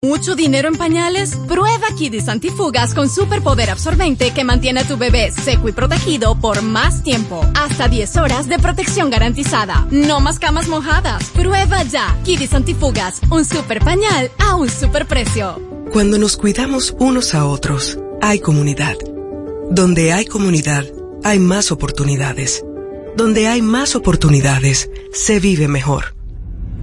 ¿Mucho dinero en pañales? Prueba Kidis Antifugas con superpoder absorbente que mantiene a tu bebé seco y protegido por más tiempo. Hasta 10 horas de protección garantizada. No más camas mojadas. Prueba ya Kidis Antifugas, un super pañal a un super precio. Cuando nos cuidamos unos a otros, hay comunidad. Donde hay comunidad, hay más oportunidades. Donde hay más oportunidades, se vive mejor.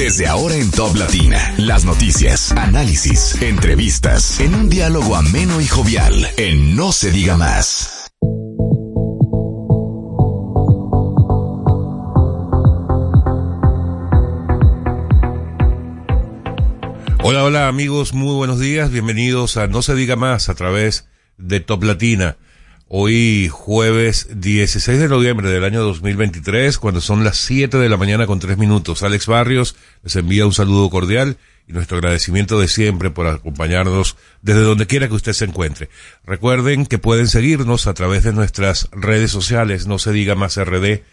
Desde ahora en Top Latina, las noticias, análisis, entrevistas, en un diálogo ameno y jovial, en No se diga más. Hola, hola amigos, muy buenos días, bienvenidos a No se diga más a través de Top Latina. Hoy jueves 16 de noviembre del año 2023, cuando son las 7 de la mañana con 3 minutos. Alex Barrios les envía un saludo cordial y nuestro agradecimiento de siempre por acompañarnos desde donde quiera que usted se encuentre. Recuerden que pueden seguirnos a través de nuestras redes sociales, no se diga más RD,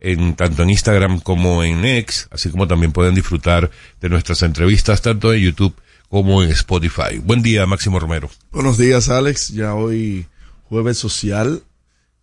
en tanto en Instagram como en X, así como también pueden disfrutar de nuestras entrevistas tanto en YouTube como en Spotify. Buen día, Máximo Romero. Buenos días, Alex. Ya hoy jueves social.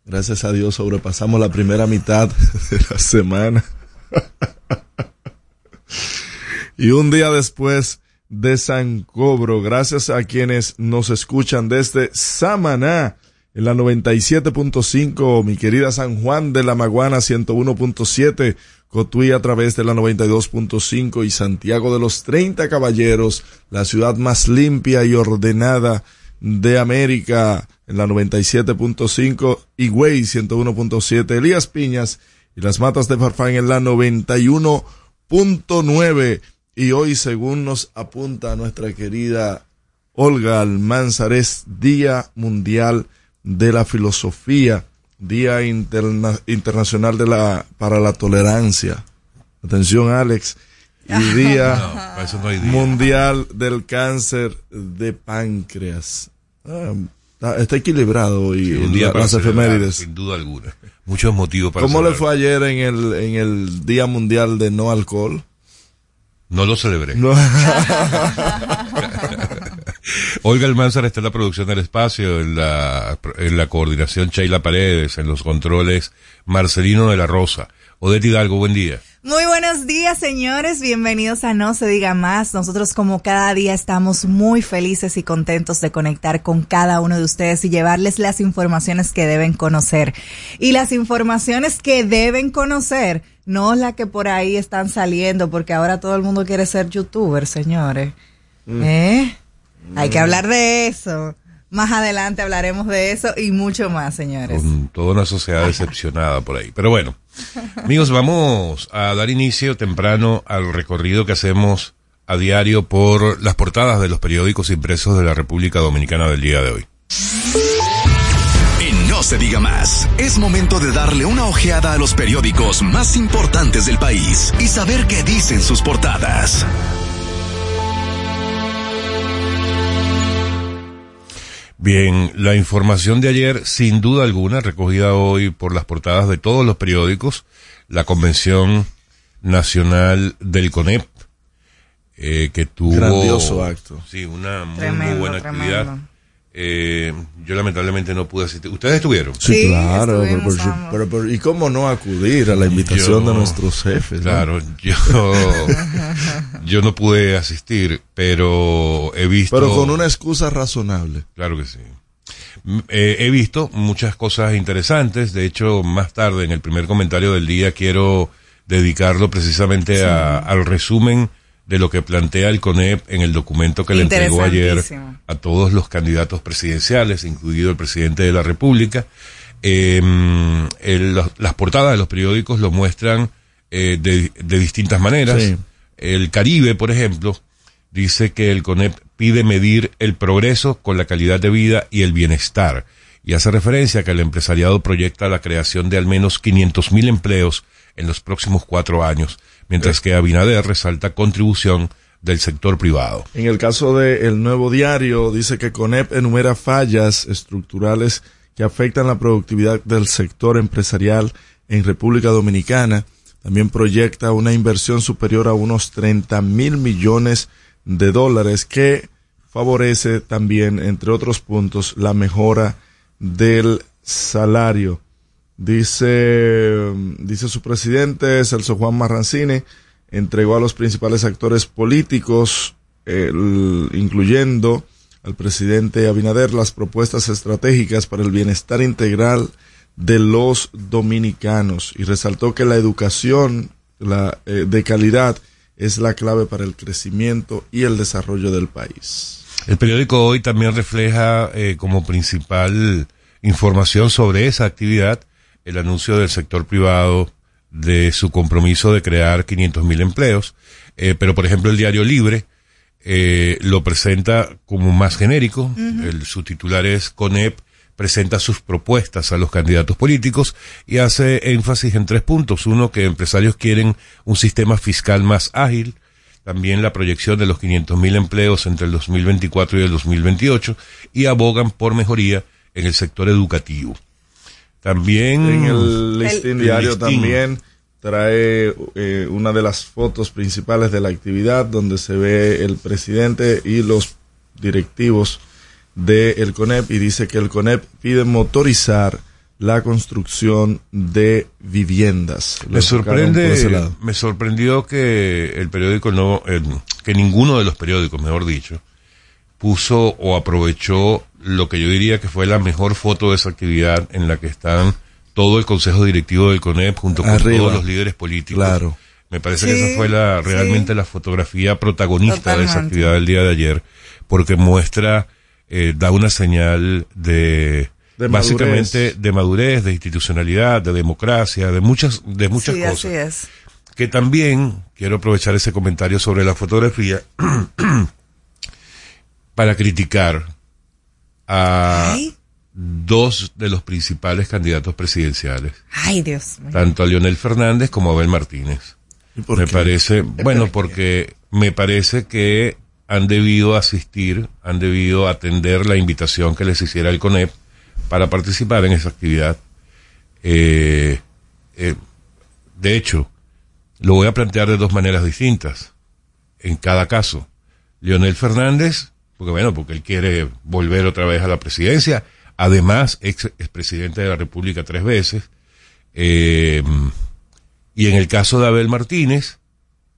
Gracias a Dios sobrepasamos la primera mitad de la semana. y un día después de San Cobro, gracias a quienes nos escuchan desde Samaná en la 97.5, mi querida San Juan de la Maguana 101.7, Cotuí a través de la 92.5 y Santiago de los 30 Caballeros, la ciudad más limpia y ordenada de América en la 97.5, Higüey 101.7, Elías Piñas y las Matas de Farfán en la 91.9. Y hoy, según nos apunta nuestra querida Olga Almanzar, es Día Mundial de la Filosofía, Día Internacional de la, para la Tolerancia. Atención, Alex. Y Día, Mundial del Cáncer de Páncreas. Ah, está, equilibrado y día las efemérides. Sin duda alguna. Muchos motivos para ¿Cómo le fue ayer en el, en el Día Mundial de No Alcohol? No lo celebré. No. Olga Almanzar está en la producción del espacio, en la, en la coordinación Sheila Paredes, en los controles Marcelino de la Rosa. Odette Hidalgo, buen día. Muy buenos días, señores. Bienvenidos a No se diga más. Nosotros como cada día estamos muy felices y contentos de conectar con cada uno de ustedes y llevarles las informaciones que deben conocer. Y las informaciones que deben conocer, no las que por ahí están saliendo, porque ahora todo el mundo quiere ser youtuber, señores. Mm. ¿Eh? Hay que hablar de eso. Más adelante hablaremos de eso y mucho más, señores. Con toda una sociedad decepcionada por ahí. Pero bueno, amigos, vamos a dar inicio temprano al recorrido que hacemos a diario por las portadas de los periódicos impresos de la República Dominicana del día de hoy se diga más. Es momento de darle una ojeada a los periódicos más importantes del país y saber qué dicen sus portadas. Bien, la información de ayer, sin duda alguna, recogida hoy por las portadas de todos los periódicos, la Convención Nacional del CONEP, eh, que tuvo... Grandioso acto. Sí, una muy, Tremendo, muy buena tremendo. actividad. Eh, yo lamentablemente no pude asistir. ¿Ustedes estuvieron? Sí, Sí, claro. Pero, estuvimos pero- ambos. pero- pero- ¿Y cómo no acudir a la invitación Yo- de nuestros jefes? no? Claro, yo, yo no pude asistir, pero he visto... Pero con una excusa razonable. Claro que sí. Eh, he visto muchas cosas interesantes. De hecho, más tarde, en el primer comentario del día, quiero dedicarlo precisamente a- al resumen de lo que plantea el CONEP en el documento que le entregó ayer a todos los candidatos presidenciales, incluido el presidente de la República. Eh, el- los- las portadas de los periódicos lo muestran eh, de, de distintas maneras. Sí. El Caribe, por ejemplo, dice que el CONEP pide medir el progreso con la calidad de vida y el bienestar y hace referencia a que el empresariado proyecta la creación de al menos 500 mil empleos en los próximos cuatro años, mientras que Abinader resalta contribución del sector privado. En el caso de El Nuevo Diario, dice que CONEP enumera fallas estructurales que afectan la productividad del sector empresarial en República Dominicana. También proyecta una inversión superior a unos 30 mil millones de dólares que favorece también, entre otros puntos, la mejora del salario. Dice, dice su presidente, Celso Juan Marrancini, entregó a los principales actores políticos, incluyendo al presidente Abinader, las propuestas estratégicas para el bienestar integral de los dominicanos y resaltó que la educación eh, de calidad es la clave para el crecimiento y el desarrollo del país. El periódico hoy también refleja eh, como principal información sobre esa actividad el anuncio del sector privado de su compromiso de crear 500 mil empleos. Eh, pero, por ejemplo, el diario Libre eh, lo presenta como más genérico. el, su titular es CONEP presenta sus propuestas a los candidatos políticos y hace énfasis en tres puntos. Uno, que empresarios quieren un sistema fiscal más ágil, también la proyección de los 500.000 empleos entre el 2024 y el 2028 y abogan por mejoría en el sector educativo. También En el listín diario listín. también trae eh, una de las fotos principales de la actividad donde se ve el presidente y los directivos del CONEP y dice que el CONEP pide motorizar la construcción de viviendas. Me sorprende, me sorprendió que el periódico no, el- que ninguno de los periódicos, mejor dicho, puso o aprovechó lo que yo diría que fue la mejor foto de esa actividad en la que están todo el consejo directivo del CONEP junto con Arriba. todos los líderes políticos. Claro. Me parece que esa fue la realmente sí. la fotografía protagonista de esa actividad del día de ayer, porque muestra, eh, da una señal de, De básicamente madurez. de madurez, de institucionalidad, de democracia, de muchas, de muchas sí, cosas así es. que también quiero aprovechar ese comentario sobre la fotografía para criticar a Ay, dos de los principales candidatos presidenciales, ay, Dios mío. tanto a Leonel Fernández como a Abel Martínez. ¿Y por Me qué? parece, bueno, porque me parece que han debido asistir, han debido atender la invitación que les hiciera el CONEP para participar en esa actividad. Eh, eh, de hecho, lo voy a plantear de dos maneras distintas. En cada caso, Leonel Fernández, porque bueno, porque él quiere volver otra vez a la presidencia, además ex, presidente de la República tres veces, eh, y en el caso de Abel Martínez,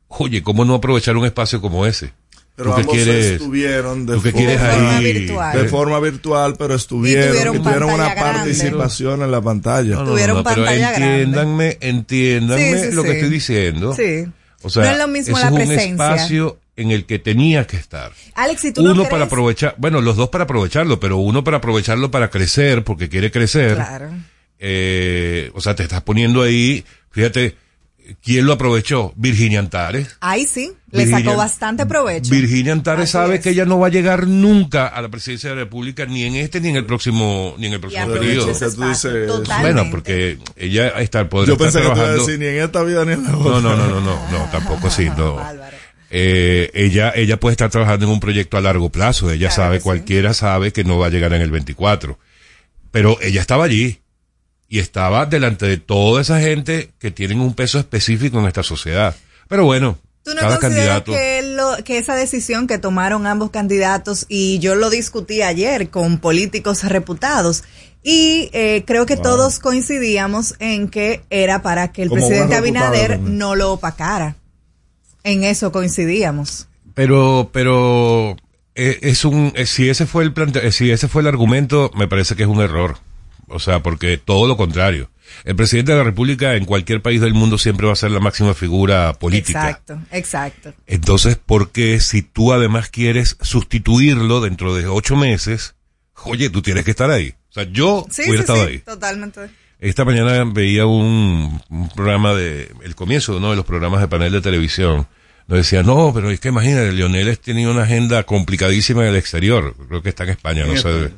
oye, ¿cómo no aprovechar un espacio como ese? Pero ¿Tú qué ambos quieres? estuvieron de ¿Tú qué forma, quieres forma ahí? virtual. de forma virtual, pero estuvieron, Y tuvieron tuvieron una pantalla grande. participación en la pantalla. No, no, Tuvieron no, pero pantalla grande. entiéndanme, entiéndanme Sí, sí, lo que estoy diciendo. Sí. O sea, No es lo mismo eso la es un presencia. espacio en el que tenía que estar. Alex, si tú no uno crees- para aprovechar, bueno, los dos para aprovecharlo, pero uno para aprovecharlo para crecer, porque quiere crecer. Claro. Eh, o sea, te estás poniendo ahí, fíjate, ¿Quién lo aprovechó? Virginia Antares. Ahí sí, le sacó bastante provecho. Virginia Antares sabe que ella no va a llegar nunca a la presidencia de la República ni en este ni en el próximo ni en el próximo periodo. bueno, porque ella está el poder Yo pensé que decir, ni en esta vida ni en la otra. No, no, no, no, no, no tampoco así, no. Eh, ella ella puede estar trabajando en un proyecto a largo plazo, ella sabe, cualquiera sabe que no va a llegar en el 24. Pero ella estaba allí y estaba delante de toda esa gente que tienen un peso específico en esta sociedad. Pero bueno, ¿Tú no cada candidato. Que, que esa decisión que tomaron ambos candidatos, y yo lo discutí ayer con políticos reputados, y eh, creo que todos coincidíamos en que era para que el presidente Abinader no lo opacara. En eso coincidíamos. Pero, pero eh, es un, eh, si ese fue el plante, si ese fue el argumento, me parece que es un error. O sea, porque todo lo contrario. El presidente de la República en cualquier país del mundo siempre va a ser la máxima figura política. Exacto, exacto. Entonces, porque si tú además quieres sustituirlo dentro de ocho meses, oye, tú tienes que estar ahí. O sea, yo hubiera estado ahí. Totalmente. Esta mañana veía un, programa de, el comienzo de uno de los programas de panel de televisión. Nos decía, no, pero es que imagínate, Leonel tenía una agenda complicadísima en el exterior. Creo que está en España, no sé.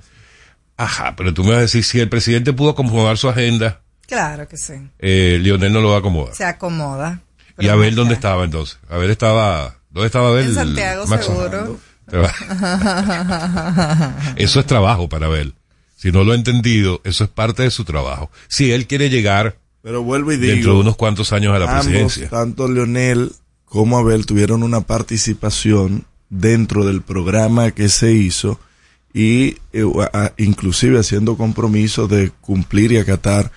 Ajá, pero tú me vas a decir, si el presidente pudo acomodar su agenda. Claro que sí. Eh, Lionel no lo va a acomodar. Se acomoda. ¿Y Abel dónde estaba entonces? Abel estaba, ¿dónde estaba Abel? En Santiago, seguro. eso es trabajo para Abel. Si no lo ha entendido, eso es parte de su trabajo. Si él quiere llegar Pero vuelvo y digo, dentro de unos cuantos años a la presidencia. Tanto Lionel como Abel tuvieron una participación dentro del programa que se hizo y eh, inclusive haciendo compromiso de cumplir y acatar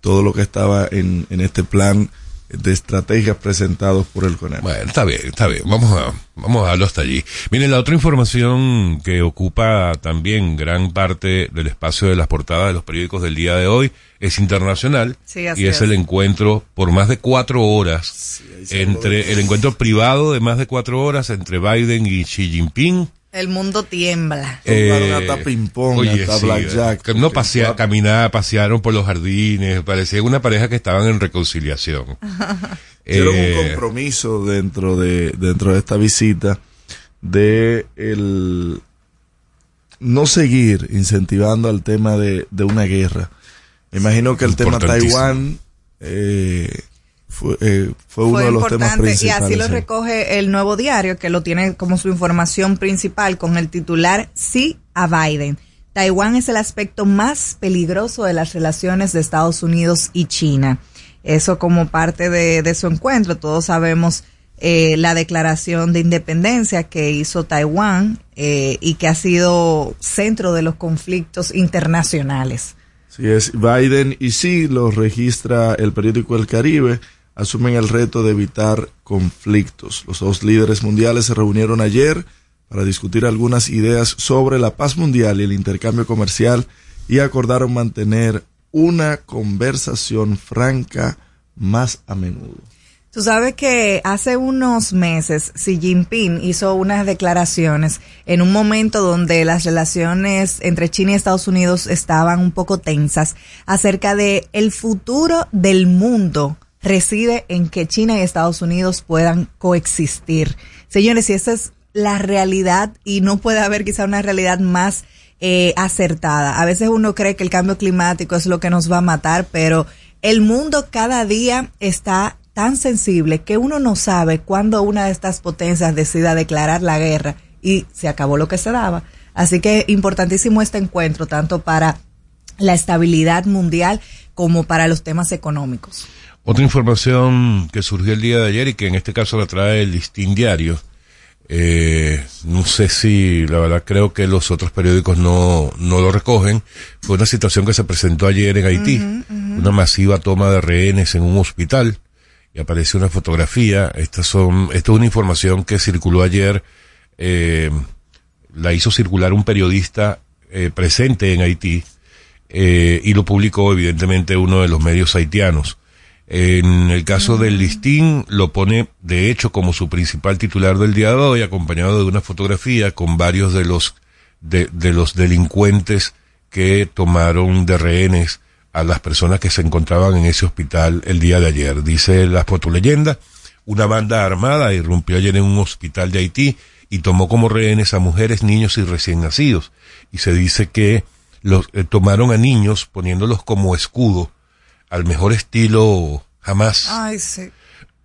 todo lo que estaba en, en este plan de estrategias presentados por el CONEP. Bueno, está bien, está bien. Vamos a, vamos a darlo hasta allí. Miren, la otra información que ocupa también gran parte del espacio de las portadas de los periódicos del día de hoy es internacional y es, el encuentro por más de cuatro horas entre el encuentro privado de más de cuatro horas entre Biden y Xi Jinping el mundo tiembla. Eh, hasta ping-pong, hasta blackjack. No pasea, caminar, pasearon por los jardines, parecía una pareja que estaban en reconciliación. Hicieron un eh, compromiso dentro de, dentro de esta visita de el no seguir incentivando al tema de, de una guerra. Me imagino que el tema Taiwán eh, fue, eh, fue uno de los temas principales. Y así lo recoge el nuevo diario, que lo tiene como su información principal con el titular Sí a Biden. Taiwán es el aspecto más peligroso de las relaciones de Estados Unidos y China. Eso como parte de, su encuentro. Todos sabemos eh, la declaración de independencia que hizo Taiwán eh, y que ha sido centro de los conflictos internacionales. Sí, es Biden y sí lo registra el periódico El Caribe asumen el reto de evitar conflictos. Los dos líderes mundiales se reunieron ayer para discutir algunas ideas sobre la paz mundial y el intercambio comercial y acordaron mantener una conversación franca más a menudo. Tú sabes que hace unos meses Xi Jinping hizo unas declaraciones en un momento donde las relaciones entre China y Estados Unidos estaban un poco tensas acerca de el futuro del mundo reside en que China y Estados Unidos puedan coexistir. Señores, si esa es la realidad y no puede haber quizá una realidad más eh, acertada. A veces uno cree que el cambio climático es lo que nos va a matar, pero el mundo cada día está tan sensible que uno no sabe cuándo una de estas potencias decida declarar la guerra y se acabó lo que se daba. Así que importantísimo este encuentro, tanto para la estabilidad mundial como para los temas económicos. Otra información que surgió el día de ayer y que en este caso la trae el Listín Diario. Eh, no sé si, la verdad creo que los otros periódicos no, no lo recogen. Fue una situación que se presentó ayer en Haití. Una masiva toma de rehenes en un hospital. Y aparece una fotografía. Estas son, esto es una información que circuló ayer. Eh, la hizo circular un periodista eh, presente en Haití. Eh, y lo publicó evidentemente uno de los medios haitianos. En el caso del listín, lo pone de hecho como su principal titular del día de hoy, acompañado de una fotografía con varios de los, de, los delincuentes que tomaron de rehenes a las personas que se encontraban en ese hospital el día de ayer. Dice la fotoleyenda, una banda armada irrumpió ayer en un hospital de Haití y tomó como rehenes a mujeres, niños y recién nacidos. Y se dice que los eh, tomaron a niños poniéndolos como escudo al mejor estilo jamás. Ay, sí.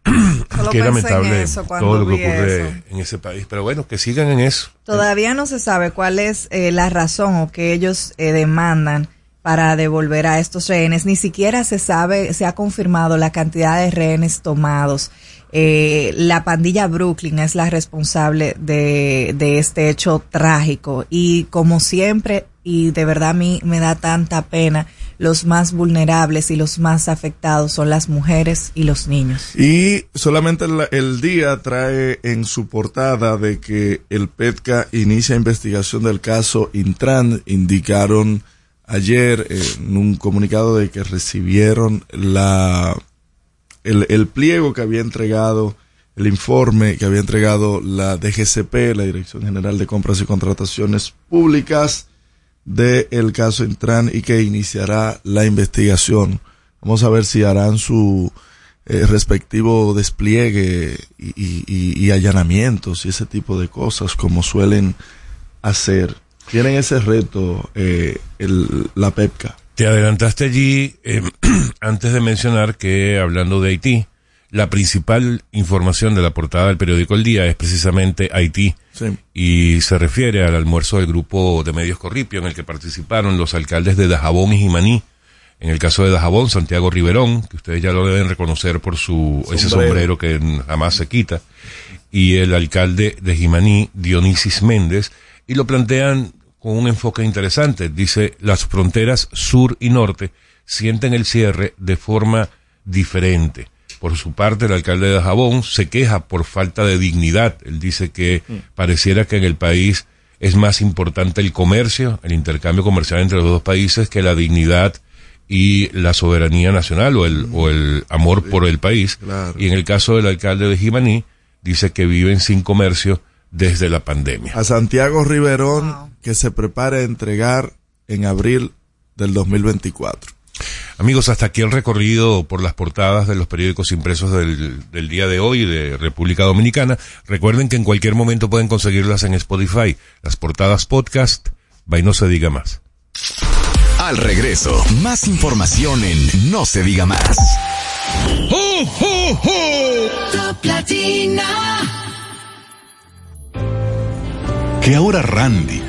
Qué lamentable todo lo que ocurre en ese país. Pero bueno, que sigan en eso. Todavía no se sabe cuál es eh, la razón o que ellos eh, demandan para devolver a estos rehenes. Ni siquiera se sabe, se ha confirmado la cantidad de rehenes tomados. Eh, la pandilla Brooklyn es la responsable de, de este hecho trágico y como siempre, y de verdad a mí me da tanta pena, los más vulnerables y los más afectados son las mujeres y los niños. Y solamente el, día trae en su portada de que el PETCA inicia investigación del caso Intran. Indicaron ayer en un comunicado de que recibieron la el, el pliego que había entregado el informe que había entregado la DGCP, la Dirección General de Compras y Contrataciones Públicas, del caso Intran y que iniciará la investigación. Vamos a ver si harán su eh, respectivo despliegue y, allanamientos y ese tipo de cosas como suelen hacer. Tienen ese reto eh, el, la PEPCA. Te adelantaste allí eh, antes de mencionar que hablando de Haití, la principal información de la portada del periódico El Día es precisamente Haití Sí. y se refiere al almuerzo del grupo de medios Corripio en el que participaron los alcaldes de Dajabón y Jimaní. En el caso de Dajabón, Santiago Riverón, que ustedes ya lo deben reconocer por su ese sombrero que jamás se quita, y el alcalde de Jimaní, Dionisio Méndez, y lo plantean con un enfoque interesante. Dice, las fronteras sur y norte sienten el cierre de forma diferente. Por su parte, el alcalde de Dajabón se queja por falta de dignidad. Él dice que pareciera que en el país es más importante el comercio, el intercambio comercial entre los dos países, que la dignidad y la soberanía nacional o el, o el amor por el país. Claro. Y en el caso del alcalde de Jimaní, dice que viven sin comercio desde la pandemia. A Santiago Riverón Wow. que se prepare a entregar en abril del 2024. Amigos, hasta aquí el recorrido por las portadas de los periódicos impresos del, del día de hoy de República Dominicana. Recuerden que en cualquier momento pueden conseguirlas en Spotify. Las portadas podcast, by no se diga más. Al regreso, más información en No se diga más. Que ahora Randy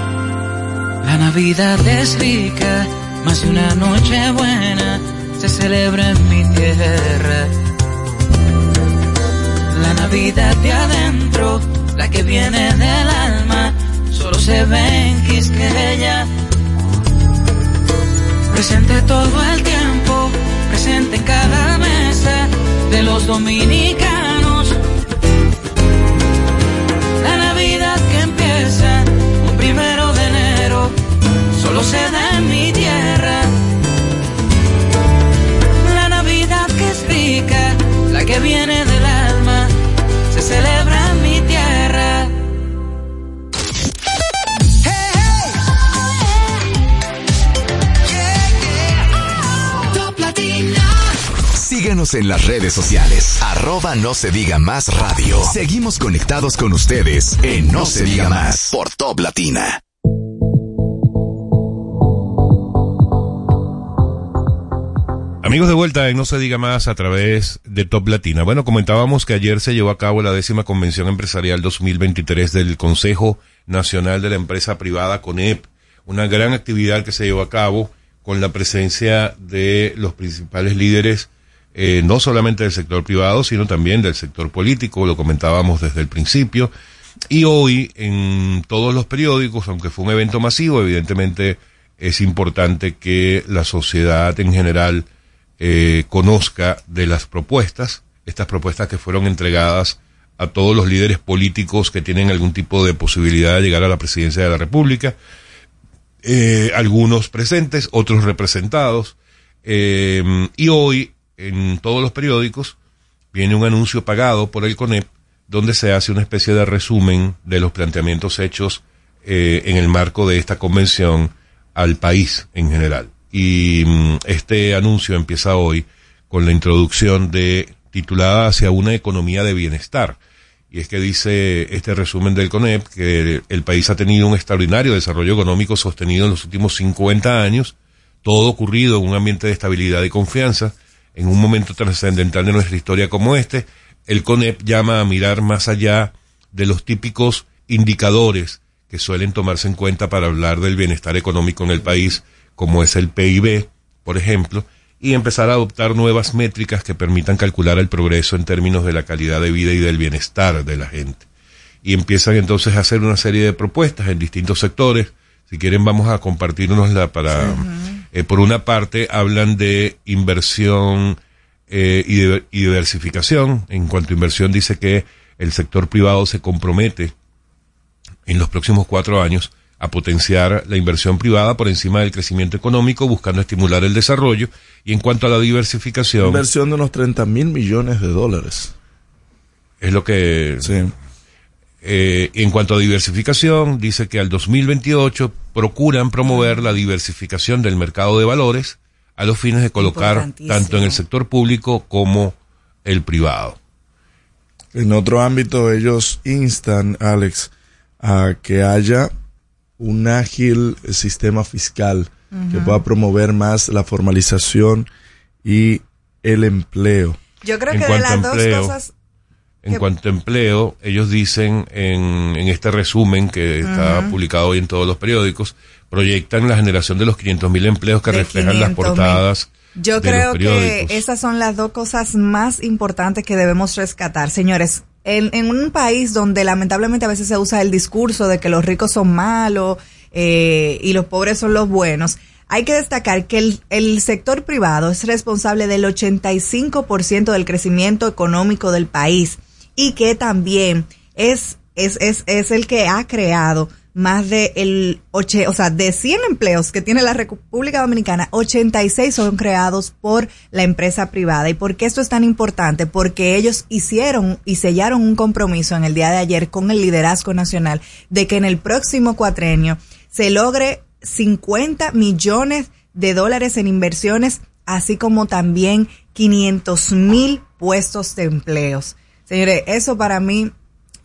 La Navidad es rica, más de una noche buena se celebra en mi tierra. La Navidad de adentro, la que viene del alma, solo se ve en Quisqueya. Presente todo el tiempo, presente en cada mesa de los dominicanos. procede en mi tierra. La Navidad que es rica, la que viene del alma, se celebra en mi tierra. Síguenos en las redes sociales. Arroba no se diga más radio. Seguimos conectados con ustedes en No se diga más por Top Latina. Amigos de vuelta en No se diga más a través de Top Latina. Bueno, comentábamos que ayer se llevó a cabo la décima convención empresarial 2023 del Consejo Nacional de la Empresa Privada CONEP. Una gran actividad que se llevó a cabo con la presencia de los principales líderes, eh, no solamente del sector privado, sino también del sector político, lo comentábamos desde el principio. Y hoy en todos los periódicos, aunque fue un evento masivo, evidentemente es importante que la sociedad en general eh, conozca de las propuestas, estas propuestas que fueron entregadas a todos los líderes políticos que tienen algún tipo de posibilidad de llegar a la presidencia de la República, eh, algunos presentes, otros representados, eh, y hoy en todos los periódicos viene un anuncio pagado por el CONEP donde se hace una especie de resumen de los planteamientos hechos eh, en el marco de esta convención al país en general. Y mm, este anuncio empieza hoy con la introducción de titulada hacia una economía de bienestar. Y es que dice este resumen del CONEP que el país ha tenido un extraordinario desarrollo económico sostenido en los últimos 50 años, todo ocurrido en un ambiente de estabilidad y confianza, en un momento trascendental de nuestra historia como este, el CONEP llama a mirar más allá de los típicos indicadores que suelen tomarse en cuenta para hablar del bienestar económico en el país, como es el PIB, por ejemplo, y empezar a adoptar nuevas métricas que permitan calcular el progreso en términos de la calidad de vida y del bienestar de la gente. Y empiezan entonces a hacer una serie de propuestas en distintos sectores. Si quieren vamos a compartirnosla para... Eh, por una parte hablan de inversión eh, y, de, y diversificación. En cuanto a inversión dice que el sector privado se compromete en los próximos cuatro años a potenciar la inversión privada por encima del crecimiento económico, buscando estimular el desarrollo. Y en cuanto a la diversificación. Inversión de unos 30 mil millones de dólares. Es lo que. Sí. Eh, en cuanto a diversificación, dice que al 2028 procuran promover la diversificación del mercado de valores a los fines de colocar tanto en el sector público como el privado. En otro ámbito, ellos instan, Alex, a que haya un ágil sistema fiscal que pueda promover más la formalización y el empleo. Yo creo que de las dos cosas en cuanto a empleo, ellos dicen en, en este resumen que está publicado hoy en todos los periódicos, proyectan la generación de los 500.000 empleos que De reflejan las 500.000. portadas. Yo de creo los que esas son las dos cosas más importantes que debemos rescatar. Señores, en, en un país donde lamentablemente a veces se usa el discurso de que los ricos son malos eh, y los pobres son los buenos, hay que destacar que el, sector privado es responsable del 85% del crecimiento económico del país y que también es, es, es, es el que ha creado más de el oche, o sea, de 100 empleos que tiene la República Dominicana, 86 son creados por la empresa privada. ¿Y por qué esto es tan importante? Porque ellos hicieron y sellaron un compromiso en el día de ayer con el liderazgo nacional de que en el próximo cuatrenio se logre 50 millones de dólares en inversiones, así como también 500 mil puestos de empleos. Señores, eso para mí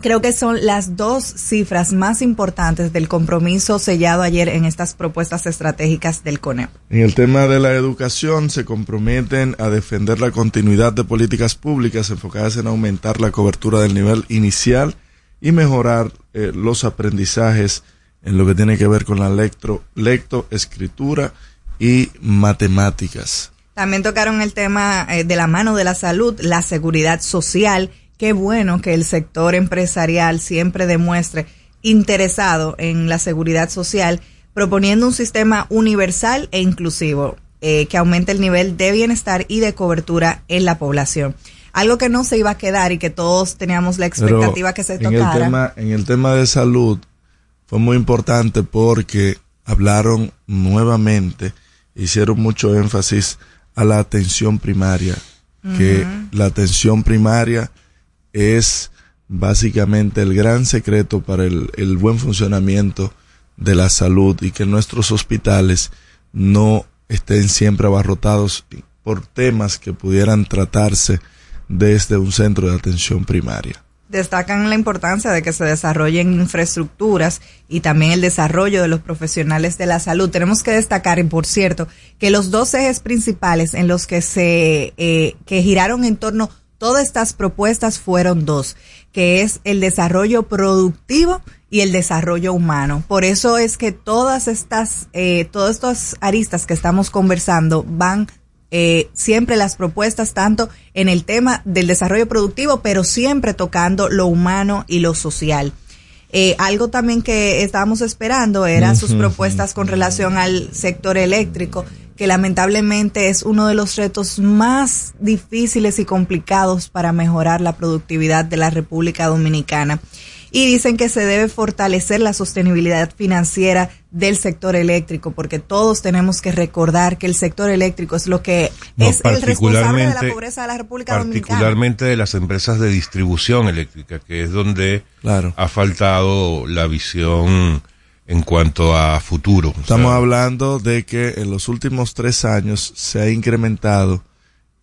creo que son las dos cifras más importantes del compromiso sellado ayer en estas propuestas estratégicas del CONEP. En el tema de la educación se comprometen a defender la continuidad de políticas públicas enfocadas en aumentar la cobertura del nivel inicial y mejorar eh, los aprendizajes en lo que tiene que ver con la lectro, lecto, escritura y matemáticas. También tocaron el tema eh, de la mano de la salud, la seguridad social. Qué bueno que el sector empresarial siempre demuestre interesado en la seguridad social, proponiendo un sistema universal e inclusivo eh, que aumente el nivel de bienestar y de cobertura en la población. Algo que no se iba a quedar y que todos teníamos la Pero expectativa que se en el tocara. tema en el tema de salud fue muy importante porque hablaron nuevamente hicieron mucho énfasis a la atención primaria que la atención primaria es básicamente el gran secreto para el, el buen funcionamiento de la salud y que nuestros hospitales no estén siempre abarrotados por temas que pudieran tratarse desde un centro de atención primaria destacan la importancia de que se desarrollen infraestructuras y también el desarrollo de los profesionales de la salud. Tenemos que destacar, por cierto, que los dos ejes principales en los que se eh, que giraron en torno todas estas propuestas fueron dos, que es el desarrollo productivo y el desarrollo humano. Por eso es que todas estas, eh, todas estas aristas que estamos conversando van eh, siempre las propuestas tanto en el tema del desarrollo productivo, pero siempre tocando lo humano y lo social. Eh, algo también que estábamos esperando era sus propuestas con relación al sector eléctrico, que lamentablemente es uno de los retos más difíciles y complicados para mejorar la productividad de la República Dominicana y dicen que se debe fortalecer la sostenibilidad financiera del sector eléctrico, porque todos tenemos que recordar que el sector eléctrico es lo que es el responsable de la pobreza de la República Dominicana. Particularmente de las empresas de distribución eléctrica, que es donde ha faltado la visión en cuanto a futuro. Estamos hablando de que en los últimos tres años se ha incrementado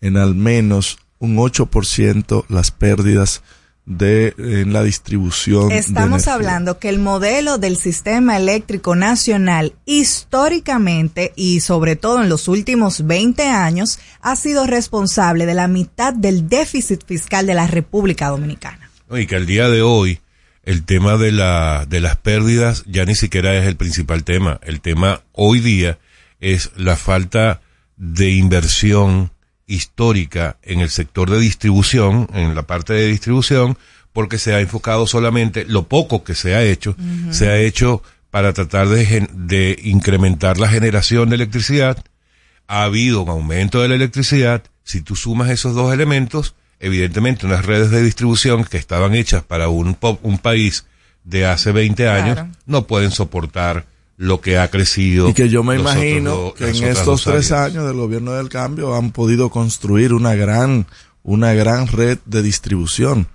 en al menos un 8% las pérdidas de en la distribución. Estamos hablando que el modelo del sistema eléctrico nacional históricamente y sobre todo en los últimos 20 años ha sido responsable de la mitad del déficit fiscal de la República Dominicana. Y que al día de hoy el tema de, la, de las pérdidas ya ni siquiera es el principal tema. El tema hoy día es la falta de inversión histórica en el sector de distribución, en la parte de distribución, porque se ha enfocado solamente, lo poco que se ha hecho, se ha hecho para tratar de, de incrementar la generación de electricidad. Ha habido un aumento de la electricidad. Si tú sumas esos dos elementos, evidentemente unas redes de distribución que estaban hechas para un, un país de hace 20 años no pueden soportar lo que ha crecido. Y que yo me imagino que en estos tres años del gobierno del cambio han podido construir una gran, una gran red de distribución.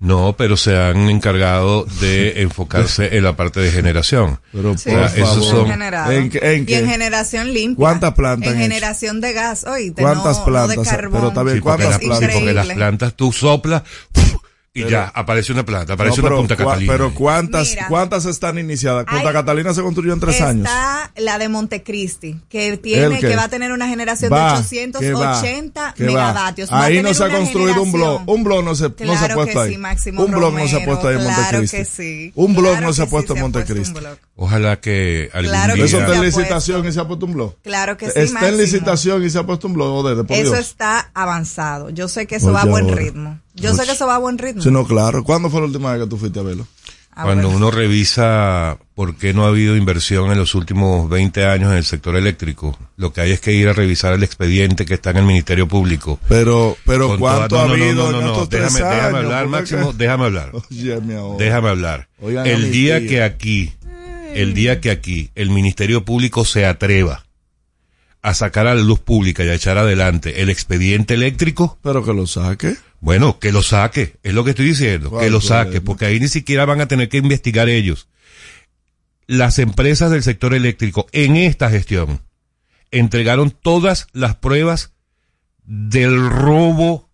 No, pero se han encargado de enfocarse en la parte de generación. Pero por son ¿En, y en generación limpia. ¿Cuántas plantas? En generación de gas. Oye, ¿Cuántas plantas? pero también ¿cuántas plantas? porque las plantas tú soplas y ya, aparece una planta, aparece una Punta Catalina. Pero ¿cuántas, ¿cuántas están iniciadas? Punta Catalina se construyó en tres años. Está la de Montecristi, que tiene, que va a tener una generación de 880 megavatios. Ahí no se ha construido un blog. Un blog no se, no se ha puesto ahí. un blog no se ha puesto ahí en Montecristi. Un blog no se ha puesto en Montecristi. Ojalá que algún claro día... ¿Eso está en licitación y se ha puesto un blog? Claro que sí, Está en licitación y se ha puesto un blog, Eso está avanzado. Yo sé que eso va a buen ritmo. Yo sé que eso va a buen ritmo. Sí, no, claro. ¿Cuándo fue la última vez que tú fuiste a verlo? Ah, Cuando uno revisa por qué no ha habido inversión en los últimos 20 años en el sector eléctrico, lo que hay es que ir a revisar el expediente que está en el Ministerio Público. Pero, pero ¿cuánto ha habido no, no, no, déjame, déjame hablar, Máximo, déjame hablar. déjame hablar. el día que aquí el día que aquí el Ministerio Público se atreva a sacar a la luz pública y a echar adelante el expediente eléctrico. Pero que lo saque. Bueno, que lo saque, es lo que estoy diciendo, que lo saque, porque ahí ni siquiera van a tener que investigar ellos. Las empresas del sector eléctrico en esta gestión entregaron todas las pruebas del robo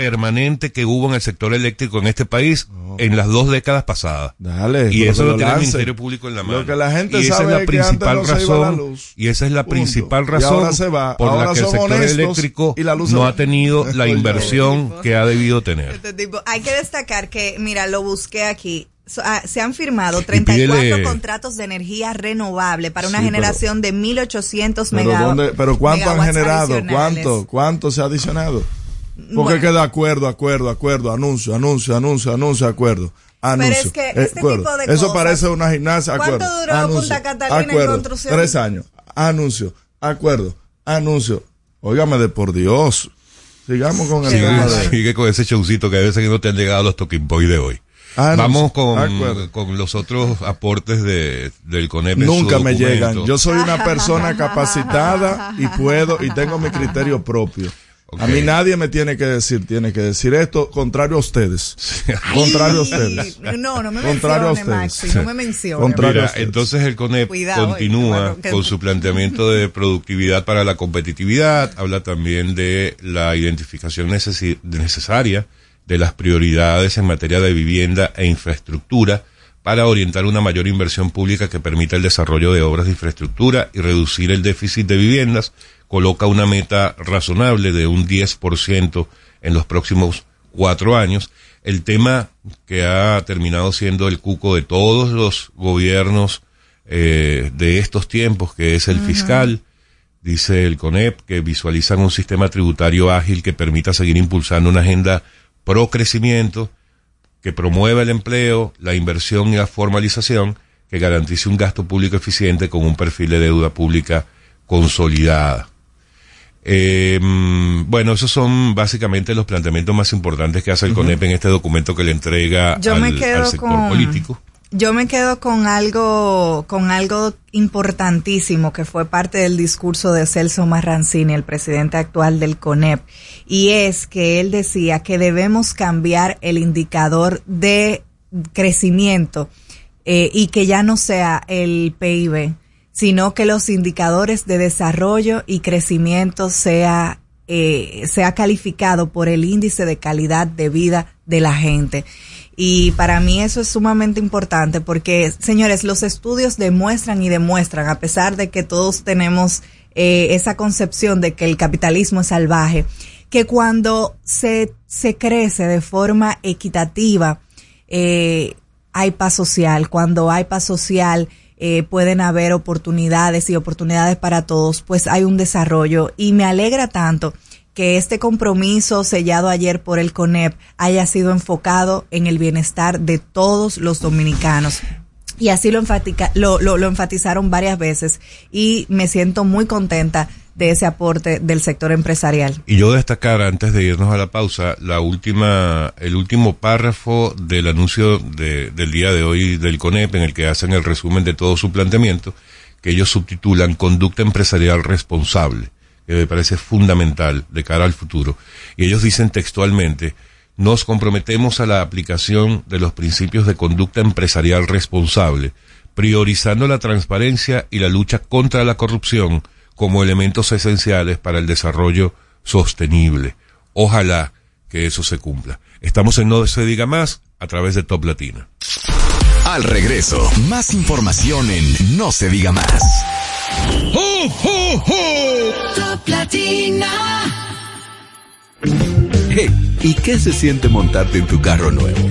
permanente que hubo en el sector eléctrico en este país en las dos décadas pasadas. Dale, y eso lo, tiene el Ministerio Público en la mano. que la gente y esa es la principal razón. y esa es la principal razón por la que el sector eléctrico no ha tenido la inversión que ha debido tener. Este hay que destacar que, mira, lo busqué aquí. Ah, se han firmado 34 contratos de energía renovable para una generación de 1800 megavatios. Pero ¿cuánto han generado? ¿Cuánto? ¿Cuánto se ha adicionado? Porque queda acuerdo, acuerdo, acuerdo, anuncio, anuncio, anuncio, anuncio, acuerdo. Anuncio, Pero es que eh, este tipo de Eso parece una gimnasia, acuerdo. ¿Cuánto duró anuncio, Punta Catalina acuerdo, en construcción? Tres años. Anuncio, acuerdo, anuncio. Óigame de por Dios. Sigamos con el sigue, sigue con ese showcito que a veces no te han llegado los talking points de hoy. Vamos con, con, los otros aportes de, del CONEP. Nunca me llegan. Yo soy una persona capacitada y puedo y tengo mi criterio propio. A mí nadie me tiene que decir, tiene que decir esto, contrario a ustedes. contrario a ustedes. No, no me contrario a ustedes. no me mencione. Contrario Mira, entonces el CONEP continúa con su planteamiento de productividad para la competitividad, habla también de la identificación necesaria de las prioridades en materia de vivienda e infraestructura para orientar una mayor inversión pública que permita el desarrollo de obras de infraestructura y reducir el déficit de viviendas coloca una meta razonable de un 10% en los próximos cuatro años. El tema que ha terminado siendo el cuco de todos los gobiernos eh, de estos tiempos, que es el fiscal, dice el CONEP, que visualizan un sistema tributario ágil que permita seguir impulsando una agenda pro crecimiento, que promueva el empleo, la inversión y la formalización, que garantice un gasto público eficiente con un perfil de deuda pública consolidada. Eh, bueno, esos son básicamente los planteamientos más importantes que hace el CONEP en este documento que le entrega al, sector político. Yo me quedo con algo, con algo importantísimo que fue parte del discurso de Celso Marrancini, el presidente actual del CONEP, y es que él decía que debemos cambiar el indicador de crecimiento eh, y que ya no sea el PIB, sino que los indicadores de desarrollo y crecimiento sea, eh, sea calificado por el índice de calidad de vida de la gente. Y para mí eso es sumamente importante porque, señores, los estudios demuestran y demuestran, a pesar de que todos tenemos eh, esa concepción de que el capitalismo es salvaje, que cuando se, se crece de forma equitativa, eh, hay paz social. Cuando hay paz social, eh, pueden haber oportunidades y oportunidades para todos, pues hay un desarrollo y me alegra tanto que este compromiso sellado ayer por el CONEP haya sido enfocado en el bienestar de todos los dominicanos. Y así lo, lo, lo, lo enfatizaron varias veces y me siento muy contenta de ese aporte del sector empresarial. Y yo destacar antes de irnos a la pausa la última el último párrafo del anuncio de, del día de hoy del CONEP en el que hacen el resumen de todo su planteamiento que ellos subtitulan conducta empresarial responsable que me parece fundamental de cara al futuro y ellos dicen textualmente nos comprometemos a la aplicación de los principios de conducta empresarial responsable priorizando la transparencia y la lucha contra la corrupción como elementos esenciales para el desarrollo sostenible. Ojalá que eso se cumpla. Estamos en No se diga más a través de Top Latina. Al regreso, más información en No se diga más. Top Latina. Hey, ¿y qué se siente montarte en tu carro nuevo?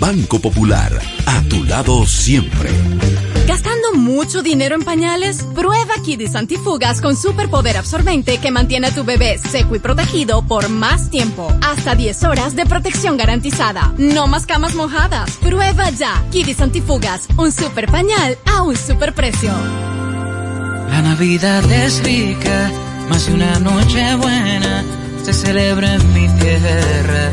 Banco Popular, a tu lado siempre. ¿Gastando mucho dinero en pañales? Prueba Kidis Antifugas con superpoder absorbente que mantiene a tu bebé seco y protegido por más tiempo. Hasta 10 horas de protección garantizada. No más camas mojadas. Prueba ya Kidis Antifugas, un super pañal a un super precio. La Navidad es rica, más de una noche buena se celebra en mi tierra.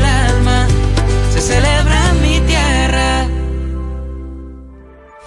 se celebra en mi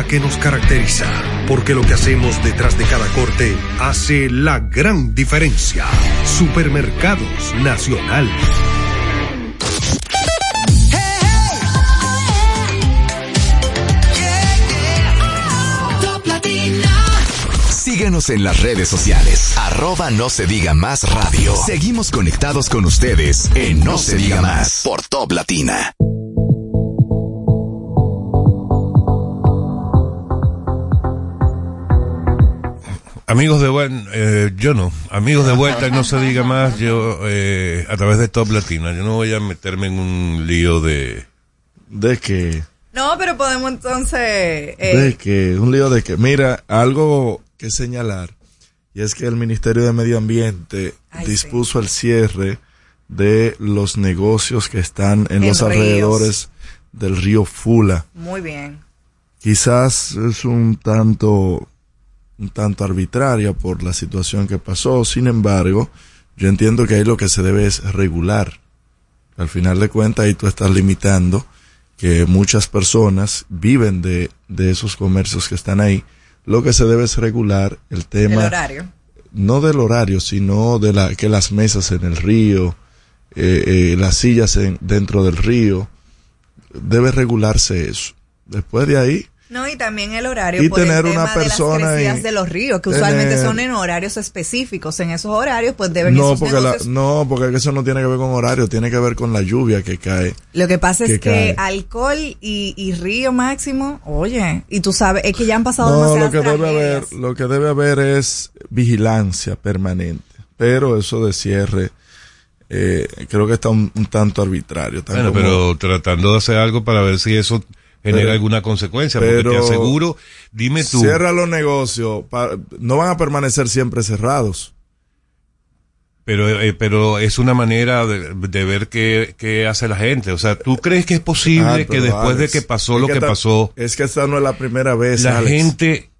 que nos caracteriza. Porque lo que hacemos detrás de cada corte hace la gran diferencia. Supermercados Nacional. Síguenos en las redes sociales. Arroba no se diga más radio. Seguimos conectados con ustedes en No se diga más por Top Latina. Amigos de vuelta, eh, yo no, amigos de vuelta, no se diga más, yo eh, a través de Top Latina, yo no voy a meterme en un lío de... ¿De qué? No, pero podemos entonces... eh, ¿De qué? Un lío de qué. Mira, algo que señalar, y es que el Ministerio de Medio Ambiente Ay, dispuso el cierre de los negocios que están en, En los ríos. alrededores del río Fula. Muy bien. Quizás es un tanto, un tanto arbitraria por la situación que pasó. Sin embargo, yo entiendo que ahí lo que se debe es regular. Al final de cuentas, ahí tú estás limitando que muchas personas viven de, de esos comercios que están ahí. Lo que se debe es regular el tema, horario. no del horario, sino de la, que las mesas en el río, eh, eh, las sillas en- dentro del río, debe regularse eso. Después de ahí, No, y también el horario Y por el tener tema una de las persona crecidas en- de los ríos, que tener- usualmente son en horarios específicos. En esos horarios, pues deben no esos porque, la- no, porque eso no tiene que ver con horario, tiene que ver con la lluvia que cae. Lo que pasa que es que cae. alcohol y, y río máximo, oye, y tú sabes, es que ya han pasado No, lo demasiadas que debe haber, lo que debe haber es vigilancia permanente. Pero eso de cierre, eh, creo que está un, un tanto arbitrario. Bueno, como- pero tratando de hacer algo para ver si eso genera Pero- alguna consecuencia, porque te pero- aseguro, dime tú, Cierra los negocios, no van a permanecer siempre cerrados. pero, eh, pero es una manera de, de ver qué, qué hace la gente. O sea, ¿tú crees que es posible Ah, que pero, después de que pasó lo que, esta- pasó, Es que esta no es la primera vez. la Alex. gente,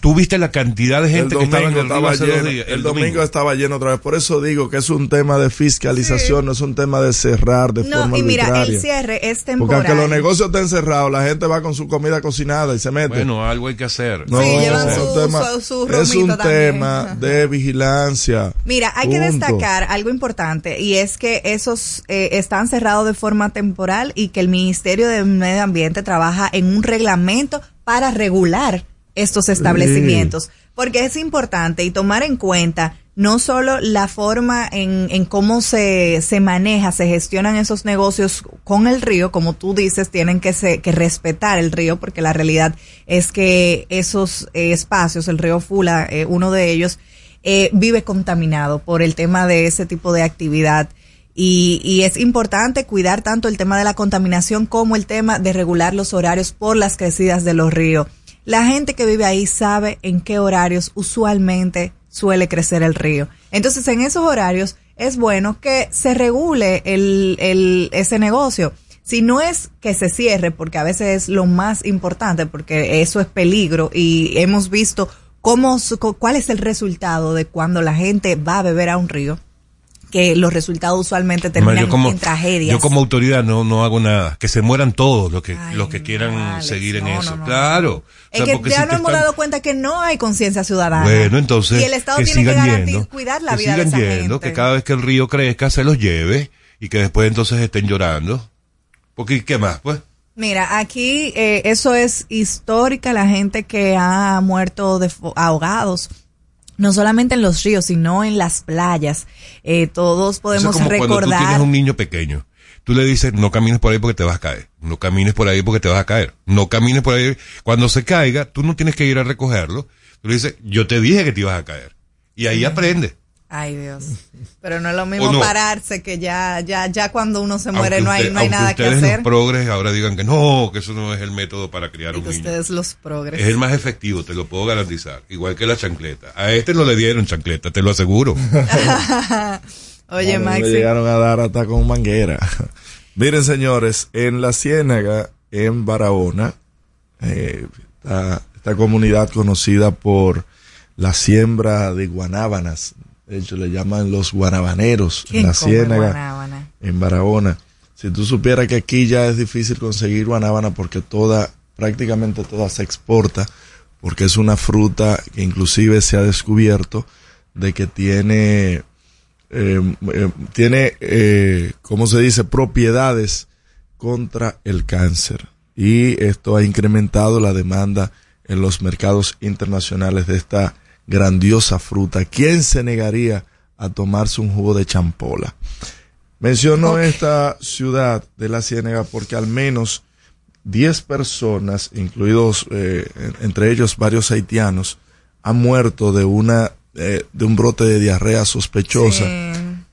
tú viste la cantidad de gente que estaba en el río estaba hace dos lleno, días? el domingo estaba lleno otra vez. Por eso digo que es un tema de fiscalización, no es un tema de cerrar de No, forma y mira, arbitraria. el cierre es Porque temporal. aunque los negocios estén cerrados, la gente va con su comida cocinada y se mete. Bueno, algo hay que hacer. no, Sí, llevan es su- un tema, su- su es un romito también. tema de vigilancia. Mira, hay que destacar algo importante y es que esos eh, están cerrados de forma temporal y que el Ministerio de Medio Ambiente trabaja en un reglamento para regular estos establecimientos. Porque es importante y tomar en cuenta no solo la forma en, en cómo se, se maneja, se gestionan esos negocios con el río, como tú dices, tienen que, se- que respetar el río, porque la realidad es que esos eh, espacios, el río Fula, eh, uno de ellos, eh, vive contaminado por el tema de ese tipo de actividad. Y, y es importante cuidar tanto el tema de la contaminación como el tema de regular los horarios por las crecidas de los ríos. La gente que vive ahí sabe en qué horarios usualmente suele crecer el río. Entonces, en esos horarios es bueno que se regule el, el, ese negocio. Si no es que se cierre, porque a veces es lo más importante, porque eso es peligro y hemos visto cómo, cuál es el resultado de cuando la gente va a beber a un río, que los resultados usualmente terminan como, en tragedias. yo como autoridad no, no hago nada. Que se mueran todos los que, los que quieran Alex, seguir en no, eso. no, no. claro. O Es sea, que ya si nos hemos están- dado cuenta que no hay conciencia ciudadana. Bueno, entonces Y el Estado que tiene que sigan garanti- yendo, cuidar la que vida de esa yendo, gente. que cada vez que el río crezca se los lleve y que después entonces estén llorando. Porque ¿qué más? Pues Mira, aquí eh, eso es histórica, la gente que ha muerto de ahogados. No solamente en los ríos, sino en las playas. Eh, todos eso podemos es como cuando tú tienes recordar. un niño pequeño. Tú le dices, no camines por ahí porque te vas a caer. No camines por ahí porque te vas a caer. No camines por ahí. Cuando se caiga, tú no tienes que ir a recogerlo. Tú le dices, yo te dije que te ibas a caer. Y ahí aprende. Ay, Dios. Pero no es lo mismo pararse que ya, ya, ya cuando uno se muere Aunque no hay, usted- no hay nada que hacer. los progres ahora digan que no, que eso no es el método para criar un niño. Ustedes los progres. Es el más efectivo, te lo puedo garantizar. Igual que la chancleta. A este no le dieron chancleta, te lo aseguro. Oye, Bueno, Maxi. Le llegaron a dar hasta con manguera. Miren, señores, en la Ciénaga, en Barahona, eh, está- esta comunidad conocida por la siembra de guanábanas De hecho, le llaman los guanabaneros en ¿Quién la ciénaga, guanábana? en Barahona. Si tú supieras que aquí ya es difícil conseguir guanábana porque toda, prácticamente toda se exporta, porque es una fruta que inclusive se ha descubierto de que tiene, eh, eh, tiene, eh, ¿cómo se dice?, propiedades contra el cáncer. Y esto ha incrementado la demanda en los mercados internacionales de esta grandiosa fruta. ¿Quién se negaría a tomarse un jugo de champola? Menciono esta ciudad de la Ciénaga porque al menos 10 personas, incluidos eh, en- entre ellos varios haitianos, han muerto de una eh, de un brote de diarrea sospechosa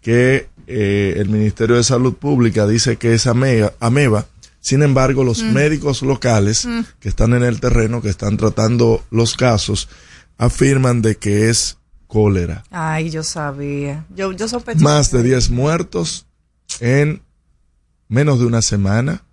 que eh, el Ministerio de Salud Pública dice que es ameba, ameba. Sin embargo, los Mm. médicos locales Mm. que están en el terreno, que están tratando los casos, afirman de que es cólera. Ay, yo sabía. Yo, yo sospechaba. Más de 10 muertos en menos de una semana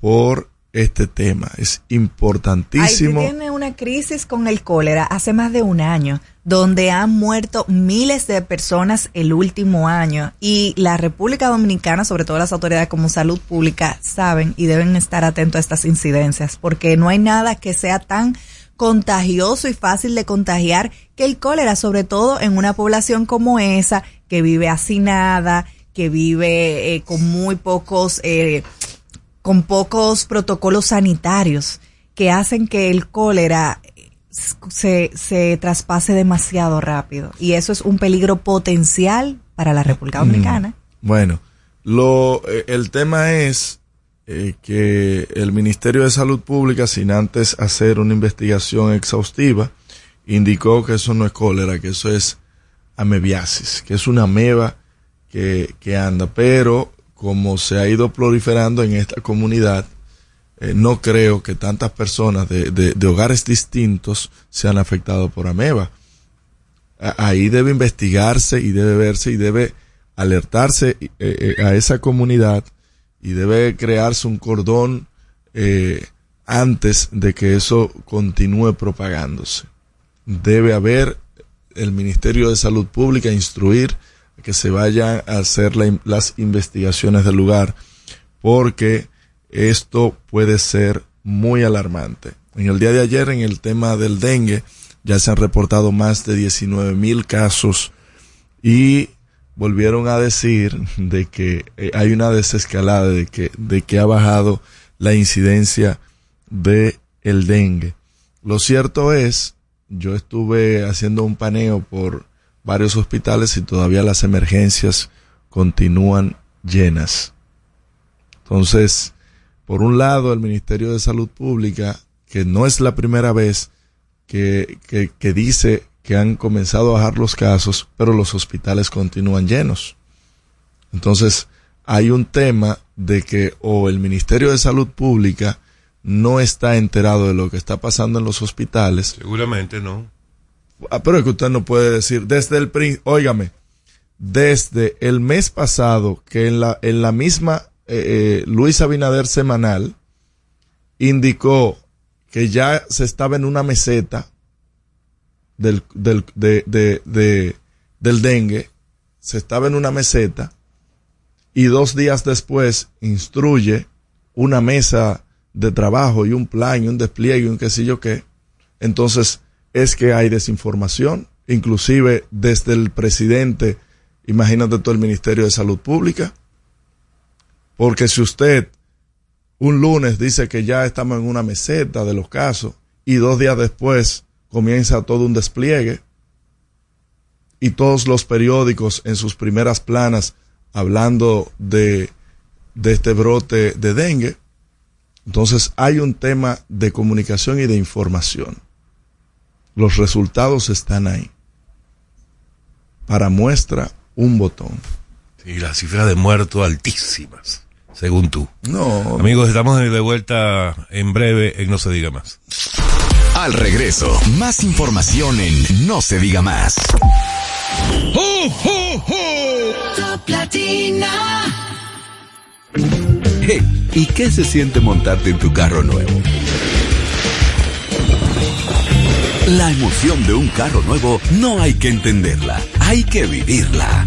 por este tema. Es Haití importantísimo. tiene una crisis con el cólera hace más de un año, donde han muerto miles de personas el último año y la República Dominicana, sobre todo las autoridades como salud pública, saben y deben estar atentos a estas incidencias, porque no hay nada que sea tan contagioso y fácil de contagiar que el cólera, sobre todo en una población como esa, que vive hacinada, que vive eh, con muy pocos... Eh, con pocos protocolos sanitarios que hacen que el cólera se, se traspase demasiado rápido. Y eso es un peligro potencial para la República Dominicana. Bueno, lo, eh, el tema es eh, que el Ministerio de Salud Pública, sin antes hacer una investigación exhaustiva, indicó que eso no es cólera, que eso es amebiasis, que es una ameba que, que anda, pero como se ha ido proliferando en esta comunidad, eh, no creo que tantas personas de, de- hogares distintos sean afectados por ameba. Ahí debe investigarse y debe verse y debe alertarse eh, eh, a esa comunidad y debe crearse un cordón eh, antes de que eso continúe propagándose. Debe haber el Ministerio de Salud Pública instruir que se vayan a hacer las investigaciones del lugar porque esto puede ser muy alarmante. En el día de ayer, en el tema del dengue, ya se han reportado más de 19 mil casos y volvieron a decir de que eh, hay una desescalada, de que, de que ha bajado la incidencia de el dengue. Lo cierto es, yo estuve haciendo un paneo por varios hospitales y todavía las emergencias continúan llenas. Entonces, por un lado, el Ministerio de Salud Pública, que no es la primera vez que, que, que dice que han comenzado a bajar los casos, pero los hospitales continúan llenos. Entonces, hay un tema de que o el Ministerio de Salud Pública no está enterado de lo que está pasando en los hospitales. Seguramente no. Ah, pero es que usted no puede decir, desde el, óigame, desde el mes pasado que en la, en la misma eh, eh, Luis Abinader semanal indicó que ya se estaba en una meseta del, del, de, de, de- del dengue, se estaba en una meseta y dos días después instruye una mesa de trabajo y un plan y un despliegue y un qué sé yo qué, entonces es que hay desinformación, inclusive desde el presidente, imagínate todo el Ministerio de Salud Pública, porque si usted un lunes dice que ya estamos en una meseta de los casos y dos días después comienza todo un despliegue y todos los periódicos en sus primeras planas hablando de, de este brote de dengue, entonces hay un tema de comunicación y de información. Los resultados están ahí. Para muestra, un botón. Y la cifra de muertos altísimas, según tú. No. Amigos, estamos de vuelta en breve en No Se Diga Más. Al regreso, más información en No se diga más. Latina. Hey, ¿y qué se siente montarte en tu carro nuevo? La emoción de un carro nuevo no hay que entenderla, hay que vivirla.